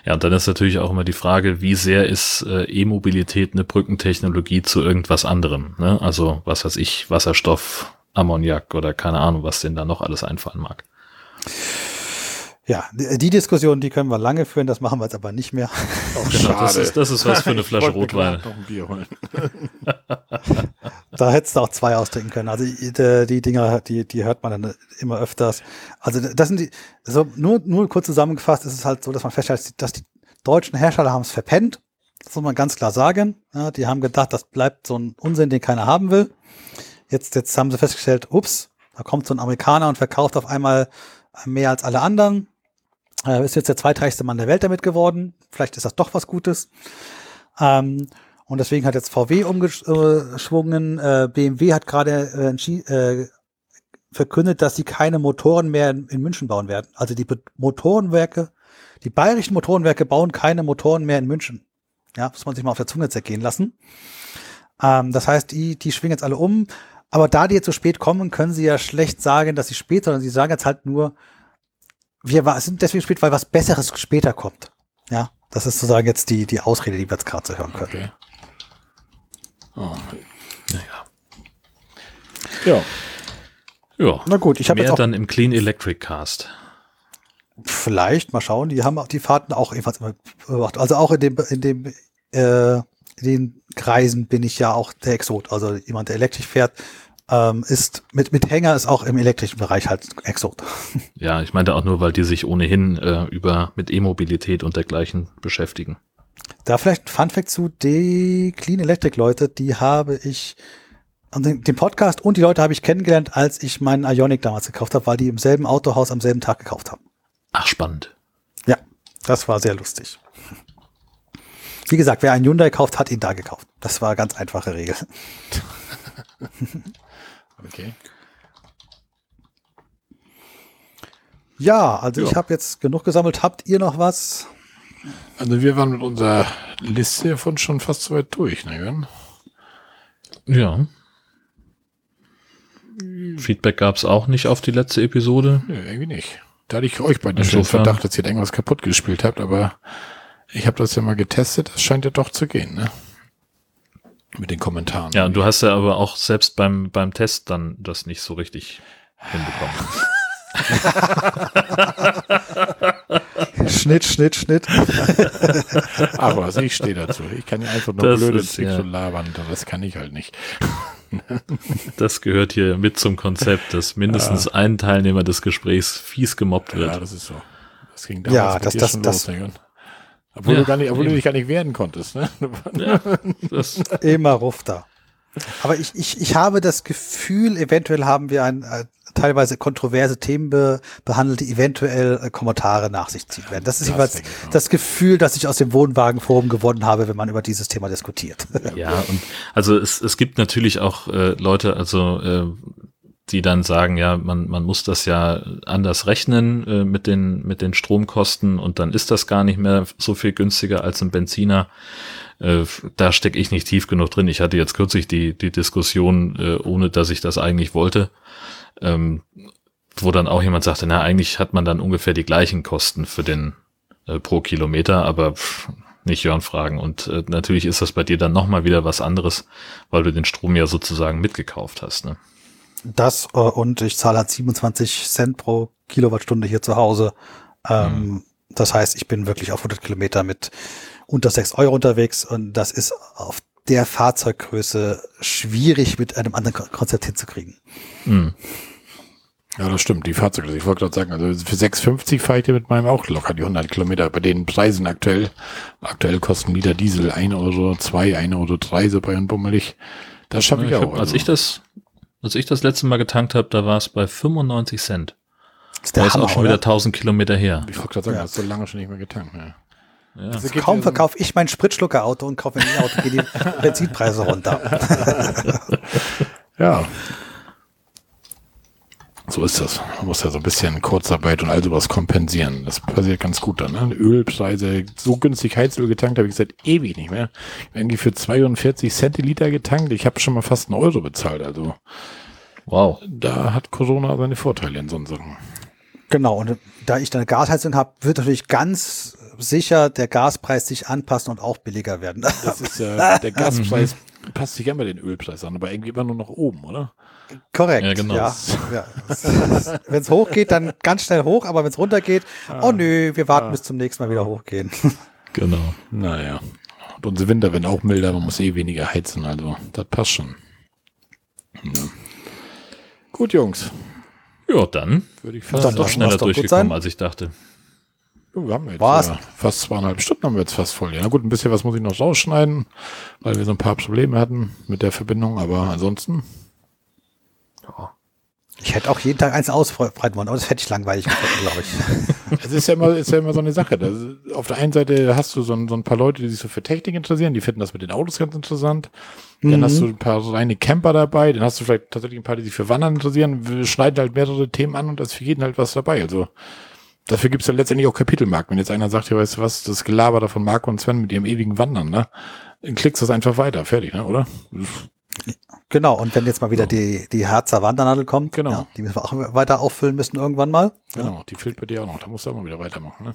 Ja, und dann ist natürlich auch immer die Frage, wie sehr ist äh, E-Mobilität eine Brückentechnologie zu irgendwas anderem? Ne? Also, was weiß ich, Wasserstoff, Ammoniak oder keine Ahnung, was denn da noch alles einfallen mag. Ja, die Diskussion, die können wir lange führen, das machen wir jetzt aber nicht mehr. Oh, genau, das ist, das ist was für eine Flasche Rotwein. da hättest du auch zwei austrinken können. Also die, die Dinger, die, die hört man dann immer öfters. Also das sind die, so nur, nur kurz zusammengefasst ist es halt so, dass man feststellt, dass die deutschen Hersteller haben es verpennt. Das muss man ganz klar sagen. Ja, die haben gedacht, das bleibt so ein Unsinn, den keiner haben will. Jetzt, jetzt haben sie festgestellt, ups, da kommt so ein Amerikaner und verkauft auf einmal mehr als alle anderen äh, ist jetzt der zweitreichste Mann der Welt damit geworden. Vielleicht ist das doch was Gutes. Ähm, und deswegen hat jetzt VW umgeschwungen. Äh, BMW hat gerade äh, äh, verkündet, dass sie keine Motoren mehr in, in München bauen werden. Also die Motorenwerke, die bayerischen Motorenwerke bauen keine Motoren mehr in München. Ja, muss man sich mal auf der Zunge zergehen lassen. Ähm, das heißt, die, die schwingen jetzt alle um. Aber da die jetzt so spät kommen, können sie ja schlecht sagen, dass sie spät, sondern sie sagen jetzt halt nur, wir sind deswegen spät, weil was Besseres später kommt. Ja, das ist sozusagen jetzt die, die Ausrede, die wir jetzt gerade zu hören können. Okay. Oh, naja. Ja. Ja. Na gut, ich habe jetzt auch dann im Clean Electric Cast. Vielleicht, mal schauen. Die haben auch die Fahrten auch ebenfalls immer beobachtet. Also auch in dem, in dem, äh, in den Kreisen bin ich ja auch der Exot. Also jemand, der elektrisch fährt, ähm, ist mit, mit Hänger ist auch im elektrischen Bereich halt Exot. Ja, ich meinte auch nur, weil die sich ohnehin äh, über mit E-Mobilität und dergleichen beschäftigen. Da vielleicht ein Funfact zu, die Clean Electric Leute, die habe ich, den, den Podcast und die Leute habe ich kennengelernt, als ich meinen Ionic damals gekauft habe, weil die im selben Autohaus am selben Tag gekauft haben. Ach, spannend. Ja, das war sehr lustig. Wie gesagt, wer einen Hyundai kauft, hat ihn da gekauft. Das war eine ganz einfache Regel. Okay. Ja, also ja. ich habe jetzt genug gesammelt. Habt ihr noch was? Also wir waren mit unserer Liste von schon fast so weit durch, ne? Ja. Feedback gab es auch nicht auf die letzte Episode. Nö, irgendwie nicht. Da hatte ich euch bei den Verdacht, dass ihr irgendwas kaputt gespielt habt, aber ich habe das ja mal getestet. Das scheint ja doch zu gehen, ne? Mit den Kommentaren. Ja, und du hast ja aber auch selbst beim, beim Test dann das nicht so richtig hinbekommen. Schnitt, Schnitt, Schnitt. Aber also ich stehe dazu. Ich kann ja einfach nur das blöde ist, ja. labern. Das kann ich halt nicht. Das gehört hier mit zum Konzept, dass mindestens ja. ein Teilnehmer des Gesprächs fies gemobbt wird. Ja, das ist so. Das ging damals ja, das, das, das, los, obwohl, ja, du, gar nicht, obwohl du dich gar nicht wehren konntest. Ne? Ja, das Immer Rufter. Aber ich, ich, ich habe das Gefühl, eventuell haben wir ein äh, teilweise kontroverse Themen be, behandelt, die eventuell äh, Kommentare nach sich ziehen werden. Das ist das jeweils das Gefühl, das ich aus dem Wohnwagenforum gewonnen habe, wenn man über dieses Thema diskutiert. Ja, und also es, es gibt natürlich auch äh, Leute, also äh, die dann sagen, ja, man, man muss das ja anders rechnen äh, mit, den, mit den Stromkosten und dann ist das gar nicht mehr so viel günstiger als ein Benziner. Äh, da stecke ich nicht tief genug drin. Ich hatte jetzt kürzlich die, die Diskussion, äh, ohne dass ich das eigentlich wollte, ähm, wo dann auch jemand sagte, na, eigentlich hat man dann ungefähr die gleichen Kosten für den äh, pro Kilometer, aber pff, nicht Jörn fragen. Und äh, natürlich ist das bei dir dann nochmal wieder was anderes, weil du den Strom ja sozusagen mitgekauft hast. Ne? Das äh, und ich zahle halt 27 Cent pro Kilowattstunde hier zu Hause. Ähm, mhm. Das heißt, ich bin wirklich auf 100 Kilometer mit unter 6 Euro unterwegs und das ist auf der Fahrzeuggröße schwierig mit einem anderen Konzept hinzukriegen. Mhm. Ja, das stimmt. Die Fahrzeuge, ich wollte gerade sagen, also für 6,50 fahre ich dir mit meinem auch locker die 100 Kilometer. Bei den Preisen aktuell, aktuell kosten Liter Diesel 1 Euro 2, 1 Euro 3, so bei und bummelig. Das schaffe ich, ich auch. hab, als also. ich das, als ich das letzte Mal getankt habe, da war es bei 95 Cent. Das ist Da der ist Hammer, auch schon oder? wieder 1000 Kilometer her. ich wollte gerade sagen, Ja. das ist so lange schon nicht mehr getankt. Ja. Ja. Also Kaum verkaufe ich mein Spritschlucker-Auto und kaufe ein E-Auto, gehen die Benzinpreise runter. Ja. So ist das. Man muss ja so ein bisschen Kurzarbeit und all sowas kompensieren. Das passiert ganz gut dann. Ne? Ölpreise, so günstig Heizöl getankt habe ich seit ewig nicht mehr. Ich habe irgendwie für 42 Centiliter getankt. Ich habe schon mal fast einen Euro bezahlt. Also Wow. da hat Corona seine Vorteile in so Sachen. Genau, und da ich eine Gasheizung habe, wird natürlich ganz sicher der Gaspreis sich anpassen und auch billiger werden. Das ist ja, der Gaspreis passt sich immer den Ölpreis an, aber irgendwie immer nur nach oben, oder? Korrekt. Ja, genau. Ja, ja. wenn es hochgeht, dann ganz schnell hoch, aber wenn es runtergeht, oh nö, wir warten bis zum nächsten Mal wieder hochgehen. Genau. Naja. Und unsere Winter werden auch milder, man muss eh weniger heizen, also das passt schon. Ja. Gut, Jungs. Ja, dann Würde ich Dann fast doch lassen sagen. schneller doch durchgekommen, als ich dachte. Wir haben jetzt Was? ja, fast zweieinhalb Stunden haben wir jetzt fast voll. Ja, na gut, ein bisschen was muss ich noch rausschneiden, weil wir so ein paar Probleme hatten mit der Verbindung, aber ansonsten. Ich hätte auch jeden Tag eins ausbreiten wollen, aber das hätte ich langweilig gefunden, glaube ich. Es ist ja immer, ist ja immer so eine Sache. Das, auf der einen Seite hast du so ein, so ein paar Leute, die sich so für Technik interessieren, die finden das mit den Autos ganz interessant. Dann Mhm. hast du ein paar so reine Camper dabei, dann hast du vielleicht tatsächlich ein paar, die sich für Wandern interessieren. Wir schneiden halt mehrere Themen an und da ist für jeden halt was dabei. Also dafür gibt's ja letztendlich auch Kapitelmarken. Wenn jetzt einer sagt, ja, weißt du was, das Gelaber da von Marco und Sven mit ihrem ewigen Wandern, ne? Dann klickst du das einfach weiter, fertig, ne, oder? Genau, und wenn jetzt mal wieder die, die Harzer Wandernadel kommt, Genau. ja, die müssen wir auch weiter auffüllen müssen irgendwann mal. Genau, die fehlt bei dir auch noch. Da musst du auch mal wieder weitermachen, ne?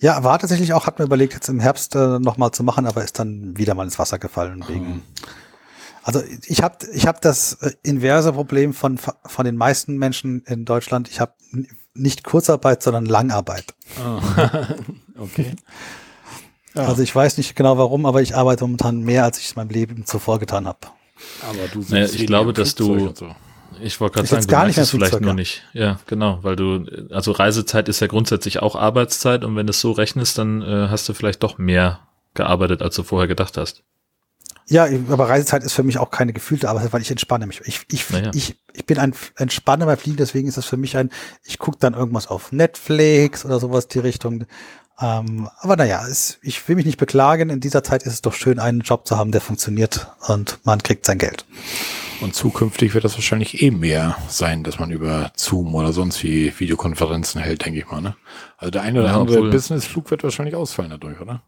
Ja, war tatsächlich auch, hat mir überlegt, jetzt im Herbst äh, nochmal zu machen, aber ist dann wieder mal ins Wasser gefallen wegen. Also ich habe ich hab das äh, inverse Problem von, von den meisten Menschen in Deutschland. Ich habe nicht Kurzarbeit, sondern Langarbeit. okay. Ja. Also ich weiß nicht genau warum, aber ich arbeite momentan mehr, als ich es in meinem Leben zuvor getan habe. Aber du Naja, sitzt ich glaube, dass du- So. Ich wollte gerade Ich sagen, gar nicht es vielleicht nur ja. nicht. Ja, genau, weil du, also Reisezeit ist ja grundsätzlich auch Arbeitszeit und wenn du es so rechnest, dann äh, hast du vielleicht doch mehr gearbeitet, als du vorher gedacht hast. Ja, aber Reisezeit ist für mich auch keine gefühlte Arbeit, weil ich entspanne mich. Ich, ich, Naja. ich, ich bin ein Entspanner beim Fliegen, deswegen ist das für mich ein, ich gucke dann irgendwas auf Netflix oder sowas die Richtung. Ähm, aber naja, es, ich will mich nicht beklagen. In dieser Zeit ist es doch schön, einen Job zu haben, der funktioniert und man kriegt sein Geld. Und zukünftig wird das wahrscheinlich eh mehr sein, dass man über Zoom oder sonst wie Videokonferenzen hält, denke ich mal. Ne? Also der eine oder Ja, andere Businessflug wird wahrscheinlich ausfallen dadurch, oder?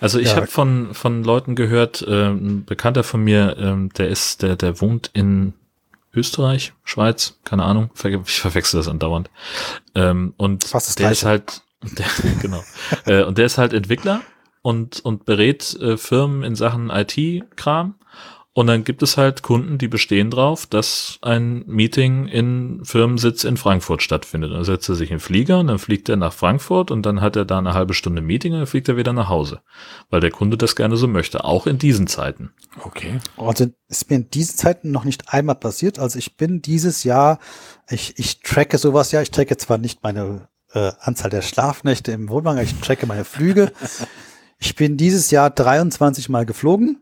Also ich Ja. habe von von Leuten gehört, ähm, ein Bekannter von mir, ähm, der ist, der der wohnt in Österreich, Schweiz, keine Ahnung, ich verwechsel das andauernd. Ähm, und Fast das der ist Gleiche. Halt, der, genau, äh, und der ist halt Entwickler und und berät äh, Firmen in Sachen IT-Kram. Und dann gibt es halt Kunden, die bestehen drauf, dass ein Meeting in Firmensitz in Frankfurt stattfindet. Dann setzt er sich in den Flieger und dann fliegt er nach Frankfurt und dann hat er da eine halbe Stunde Meeting und dann fliegt er wieder nach Hause. Weil der Kunde das gerne so möchte, auch in diesen Zeiten. Okay. Also ist mir in diesen Zeiten noch nicht einmal passiert. Also ich bin dieses Jahr, ich, ich tracke sowas ja, ich tracke zwar nicht meine äh, Anzahl der Schlafnächte im Wohnwagen, ich tracke meine Flüge. Ich bin dieses Jahr 23 Mal geflogen.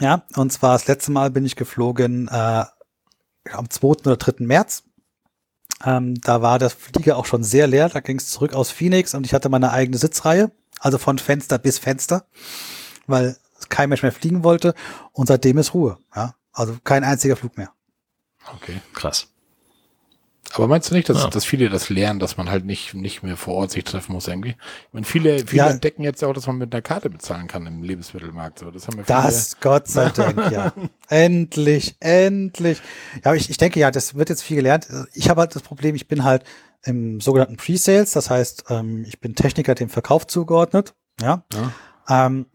Ja, und zwar das letzte Mal bin ich geflogen äh, am 2. oder 3. März. Ähm, da war das Flieger auch schon sehr leer. Da ging es zurück aus Phoenix und ich hatte meine eigene Sitzreihe, also von Fenster bis Fenster, weil kein Mensch mehr fliegen wollte. Und seitdem ist Ruhe. Ja, also kein einziger Flug mehr. Okay. Krass. Aber meinst du nicht, dass, Ja. dass viele das lernen, dass man halt nicht, nicht mehr vor Ort sich treffen muss irgendwie? Ich meine, viele, viele Ja. entdecken jetzt ja auch, dass man mit einer Karte bezahlen kann im Lebensmittelmarkt. So, das haben wir viele, Das, Gott sei Dank, ja. endlich, endlich. Ja, aber ich, ich denke, ja, das wird jetzt viel gelernt. Ich habe halt das Problem, ich bin halt im sogenannten Pre-Sales, das heißt, ähm, ich bin Techniker dem Verkauf zugeordnet. Ja. Ja. Ähm,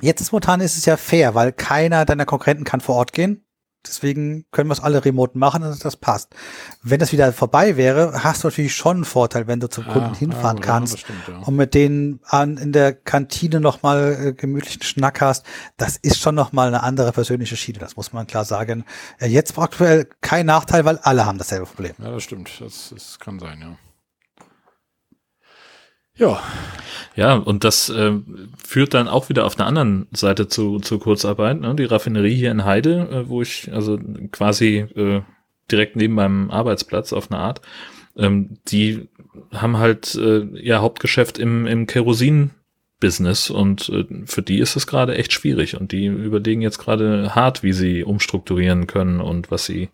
jetzt ist momentan ist es ja fair, weil keiner deiner Konkurrenten kann vor Ort gehen. Deswegen können wir es alle remote machen und das passt. Wenn das wieder vorbei wäre, hast du natürlich schon einen Vorteil, wenn du zum Kunden Ah, hinfahren ah, ja, kannst das stimmt, ja. und mit denen an, in der Kantine nochmal äh, gemütlichen Schnack hast, das ist schon nochmal eine andere persönliche Schiene, das muss man klar sagen. Äh, jetzt aktuell kein Nachteil, weil alle haben dasselbe Problem. Ja, das stimmt. Das, das kann sein, ja. Ja. Ja, und das äh, führt dann auch wieder auf der anderen Seite zu, zu Kurzarbeit. Ne? Die Raffinerie hier in Heide, äh, wo ich also quasi äh, direkt neben meinem Arbeitsplatz auf eine Art, ähm, die haben halt äh, ihr Hauptgeschäft im, im Kerosin-Business und äh, für die ist es gerade echt schwierig und die überlegen jetzt gerade hart, wie sie umstrukturieren können und was sie,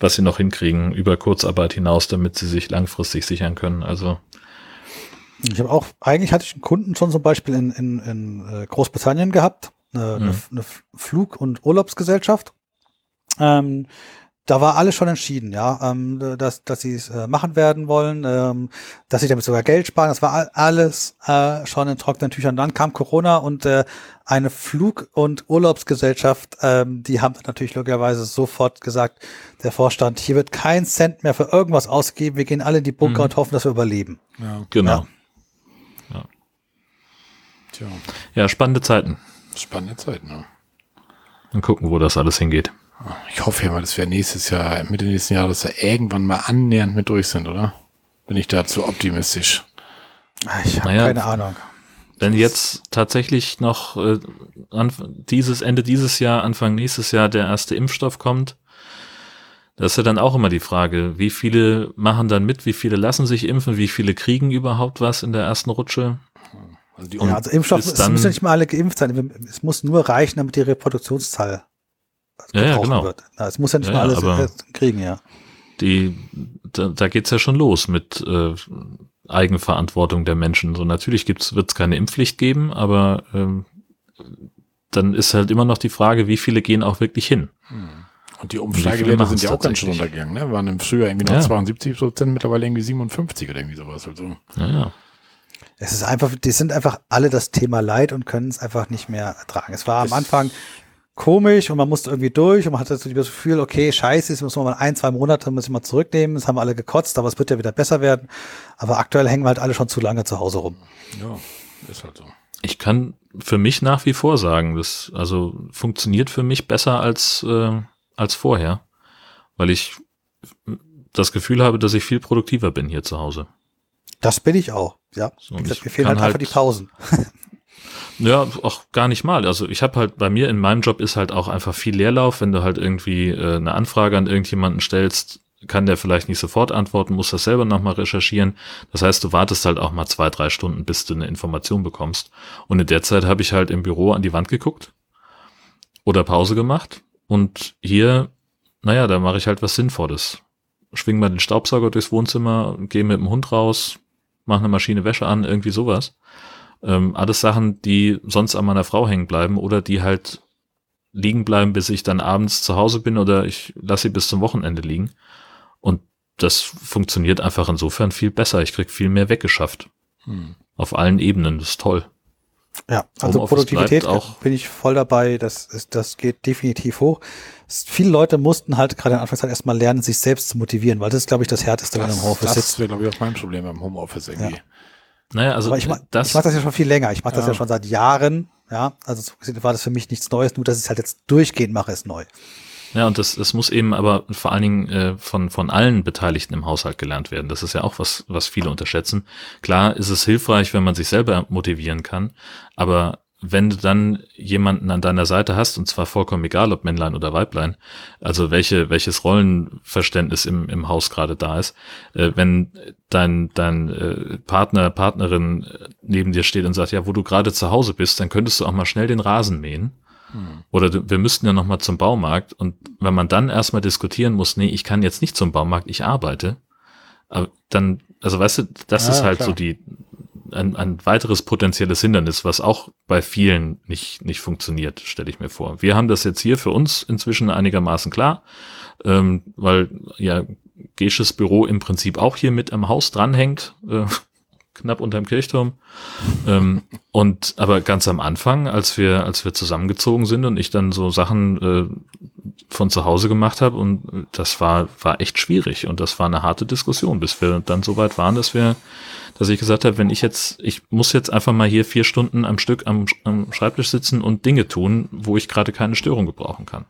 was sie noch hinkriegen über Kurzarbeit hinaus, damit sie sich langfristig sichern können. Also Ich habe auch, eigentlich hatte ich einen Kunden schon zum Beispiel in, in, in äh, Großbritannien gehabt, eine, Mhm. eine, Flug- und Urlaubsgesellschaft. Ähm, da war alles schon entschieden, ja, ähm, dass, dass sie es äh, machen werden wollen, ähm, dass sie damit sogar Geld sparen. Das war all, alles äh, schon in trockenen Tüchern. Dann kam Corona und äh, eine Flug- und Urlaubsgesellschaft, ähm, die haben natürlich logischerweise sofort gesagt, der Vorstand, hier wird kein Cent mehr für irgendwas ausgegeben. Wir gehen alle in die Bunker Mhm. und hoffen, dass wir überleben. Ja. genau. Tja. Ja, spannende Zeiten. Spannende Zeit, ne? Mal gucken, wo das alles hingeht. Ich hoffe ja mal, dass wir nächstes Jahr, Mitte nächsten Jahres da irgendwann mal annähernd mit durch sind, oder? Bin ich da zu optimistisch? Ah, Ich habe Naja, keine Ahnung. Wenn jetzt tatsächlich noch äh, dieses Ende dieses Jahr, Anfang nächstes Jahr der erste Impfstoff kommt, das ist ja dann auch immer die Frage, wie viele machen dann mit, wie viele lassen sich impfen, wie viele kriegen überhaupt was in der ersten Rutsche? Also die Ja, also Impfstoff, es müssen ja nicht mal alle geimpft sein. Es muss nur reichen, damit die Reproduktionszahl Ja, ja, genau. wird. Na, es muss ja nicht Ja, mal alles äh, kriegen, ja. Die, da, da geht's ja schon los mit äh, Eigenverantwortung der Menschen. So natürlich gibt's, wird's keine Impfpflicht geben, aber ähm, dann ist halt immer noch die Frage, wie viele gehen auch wirklich hin. Und die machen's sind ja auch ganz schön runtergegangen, ne? Waren im Frühjahr irgendwie noch Ja. 72 Prozent, mittlerweile irgendwie 57 oder irgendwie sowas. Also, Ja, ja. Es ist einfach, die sind einfach alle das Thema leid und können es einfach nicht mehr ertragen. Es war am Anfang komisch und man musste irgendwie durch und man hatte so das Gefühl, okay, scheiße, jetzt müssen wir mal ein, zwei Monate müssen wir mal zurücknehmen, das haben alle gekotzt, aber es wird ja wieder besser werden. Aber aktuell hängen wir halt alle schon zu lange zu Hause rum. ja, ist halt so. Ich kann für mich nach wie vor sagen, das also funktioniert für mich besser als äh, als vorher, weil ich das Gefühl habe, dass ich viel produktiver bin hier zu Hause. Das bin ich auch, ja. So, ich mir fehlen halt einfach halt- die Pausen. Ja, auch gar nicht mal. Also ich habe halt bei mir in meinem Job ist halt auch einfach viel Leerlauf. Wenn du halt irgendwie äh, eine Anfrage an irgendjemanden stellst, kann der vielleicht nicht sofort antworten, muss das selber nochmal recherchieren. Das heißt, du wartest halt auch mal zwei, drei Stunden, bis du eine Information bekommst. Und in der Zeit habe ich halt im Büro an die Wand geguckt oder Pause gemacht. Und hier, naja, da mache ich halt was Sinnvolles. Schwing mal den Staubsauger durchs Wohnzimmer, gehe mit dem Hund raus, mache eine Maschine Wäsche an, irgendwie sowas. Ähm, alles Sachen, die sonst an meiner Frau hängen bleiben oder die halt liegen bleiben, bis ich dann abends zu Hause bin oder ich lasse sie bis zum Wochenende liegen. Und das funktioniert einfach insofern viel besser. Ich krieg viel mehr weggeschafft. Hm. Auf allen Ebenen. Das ist toll. Ja, also Produktivität auch- bin ich voll dabei. Das ist, das geht definitiv hoch. Viele Leute mussten halt gerade in der Anfangszeit erstmal lernen, sich selbst zu motivieren, weil das ist, glaube ich, das Härteste, wenn Das, im Homeoffice das sitzt. wäre, glaube ich, auch mein Problem beim Homeoffice irgendwie. Naja, also Aber ich, ma das, ich mache das ja schon viel länger. Ich mache das Ja. ja schon seit Jahren. Ja, also war das für mich nichts Neues. Nur, dass ich es halt jetzt durchgehend mache, ist neu. Ja, und das, das muss eben aber vor allen Dingen äh, von, von allen Beteiligten im Haushalt gelernt werden. Das ist ja auch was, was viele unterschätzen. Klar ist es hilfreich, wenn man sich selber motivieren kann, aber wenn du dann jemanden an deiner Seite hast, und zwar vollkommen egal, ob Männlein oder Weiblein, also welche, welches Rollenverständnis im, im Haus gerade da ist, äh, wenn dein, dein äh, Partner, Partnerin äh, neben dir steht und sagt, ja, wo du gerade zu Hause bist, dann könntest du auch mal schnell den Rasen mähen. Oder du, wir müssten ja noch mal zum Baumarkt und wenn man dann erstmal diskutieren muss, nee, ich kann jetzt nicht zum Baumarkt, ich arbeite, aber dann, also weißt du, das Ja, ist halt klar. so die ein, ein weiteres potenzielles Hindernis, was auch bei vielen nicht nicht funktioniert, stelle ich mir vor. Wir haben das jetzt hier für uns inzwischen einigermaßen klar, ähm, weil ja Gesches Büro im Prinzip auch hier mit am Haus dranhängt, äh, knapp unterm Kirchturm. ähm, und aber ganz am Anfang, als wir, als wir zusammengezogen sind und ich dann so Sachen äh, von zu Hause gemacht habe und das war, war echt schwierig und das war eine harte Diskussion, bis wir dann so weit waren, dass wir, dass ich gesagt habe, wenn ich jetzt, ich muss jetzt einfach mal hier vier Stunden am Stück am, am Schreibtisch sitzen und Dinge tun, wo ich gerade keine Störung gebrauchen kann.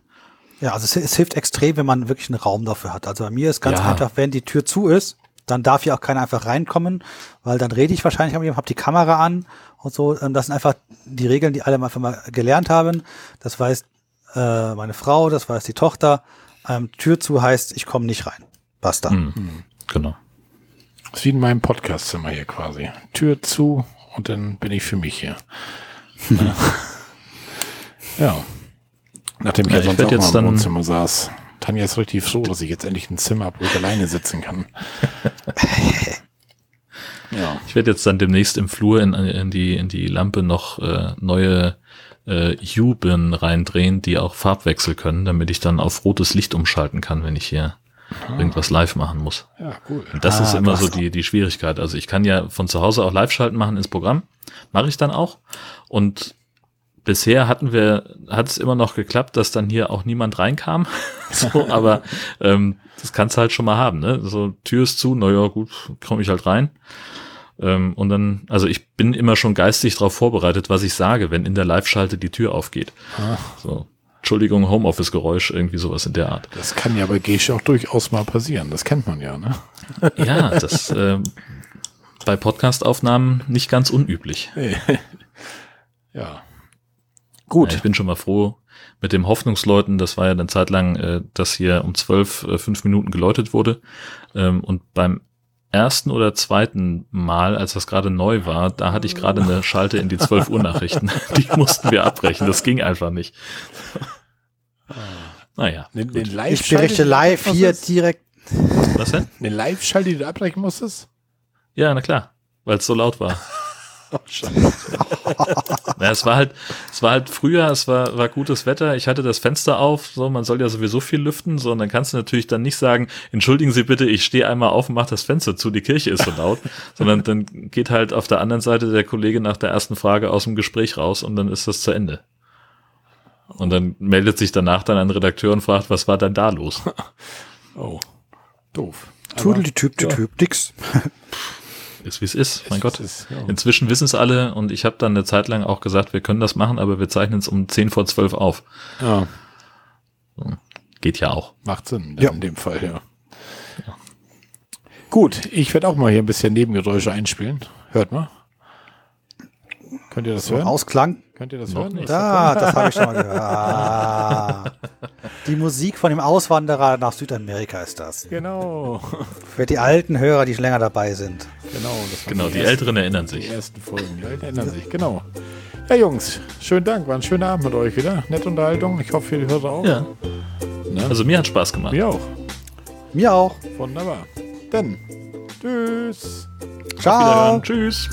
Ja, also es, es hilft extrem, wenn man wirklich einen Raum dafür hat. Also bei mir ist ganz Ja. einfach, wenn die Tür zu ist, dann darf hier auch keiner einfach reinkommen, weil dann rede ich wahrscheinlich mit ihm, habe die Kamera an und so. Ähm, Das sind einfach die Regeln, die alle einfach mal gelernt haben. Das weiß äh, meine Frau, das weiß die Tochter. Ähm, Tür zu heißt, ich komme nicht rein. Basta. Hm. Genau. Das ist wie in meinem Podcastzimmer hier quasi. Tür zu und dann bin ich für mich hier. ja. Nachdem ich Ja, ja, ich sonst werd auch jetzt mal im dann- Wohnzimmer saß. Tanja ist richtig froh, dass ich jetzt endlich ein Zimmer habe, wo ich alleine sitzen kann. ja. Ich werde jetzt dann demnächst im Flur in, in, die, in die Lampe noch äh, neue äh, Juben reindrehen, die auch Farbwechsel können, damit ich dann auf rotes Licht umschalten kann, wenn ich hier irgendwas live machen muss. Ja, cool. Und das Ah, ist immer so die, die Schwierigkeit. Also ich kann ja von zu Hause auch Live-Schalten machen ins Programm. Mache ich dann auch. Und bisher hatten wir, hat es immer noch geklappt, dass dann hier auch niemand reinkam. so, aber ähm, das kannst du halt schon mal haben. Ne? So, Tür ist zu, naja, gut, komme ich halt rein. Ähm, und dann, also ich bin immer schon geistig darauf vorbereitet, was ich sage, wenn in der Live-Schalte die Tür aufgeht. Ah, So, Entschuldigung, Homeoffice-Geräusch, irgendwie sowas in der Art. das kann ja bei Gesche auch durchaus mal passieren. Das kennt man ja, ne? Ja, das ähm, bei Podcast-Aufnahmen nicht ganz unüblich. Ja. Ja, ich bin schon mal froh mit dem Hoffnungsleuten. Das war ja eine Zeit lang, äh, dass hier um zwölf äh, fünf Minuten geläutet wurde. Ähm, und beim ersten oder zweiten Mal, als das gerade neu war, da hatte ich gerade eine Schalte in die 12 Uhr Nachrichten. Die mussten wir abbrechen. Das ging einfach nicht. Naja, Den, den gut. Live Ich berichte live hier direkt. was denn? Den Live-Schalt, die du abbrechen musstest? Ja, na klar, weil es so laut war. Oh, schade. Ja, es war halt, es war halt früher, es war, war gutes Wetter, ich hatte das Fenster auf, so, man soll ja sowieso viel lüften, so, und dann kannst du natürlich dann nicht sagen, entschuldigen Sie bitte, ich stehe einmal auf und mach das Fenster zu, die Kirche ist so laut, sondern dann geht halt auf der anderen Seite der Kollege nach der ersten Frage aus dem Gespräch raus und dann ist das zu Ende. Und dann meldet sich danach dann ein Redakteur und fragt, was war denn da los? Oh, doof. Tudel, die Typ, die ja. Typ, nix. Ist wie es ist, mein Gott. Ist, ja. Inzwischen wissen es alle und ich habe dann eine Zeit lang auch gesagt, wir können das machen, aber wir zeichnen es um 10 vor 12 auf. ja, Geht ja auch. macht Sinn Ja. in dem Fall, ja. Gut, ich werde auch mal hier ein bisschen Nebengeräusche einspielen. Hört mal. Könnt ihr das hören? Ausklang. Könnt ihr das Noch hören? nicht. Da, das habe ich schon mal gehört. Ah. Die Musik von dem Auswanderer nach Südamerika ist das. Genau. Für die alten Hörer, die schon länger dabei sind. Genau, das waren Genau, die ersten- Älteren erinnern Die sich. ersten Folgen, die Alten ändern sich, genau. Ja, Jungs, schönen Dank, war ein schöner Abend mit euch wieder. Nette Unterhaltung, ich hoffe, ihr hört auch. Ja, Ne? also mir hat Spaß gemacht. Wir auch. Mir auch. Wunderbar. Dann, tschüss. Ciao. Tschüss.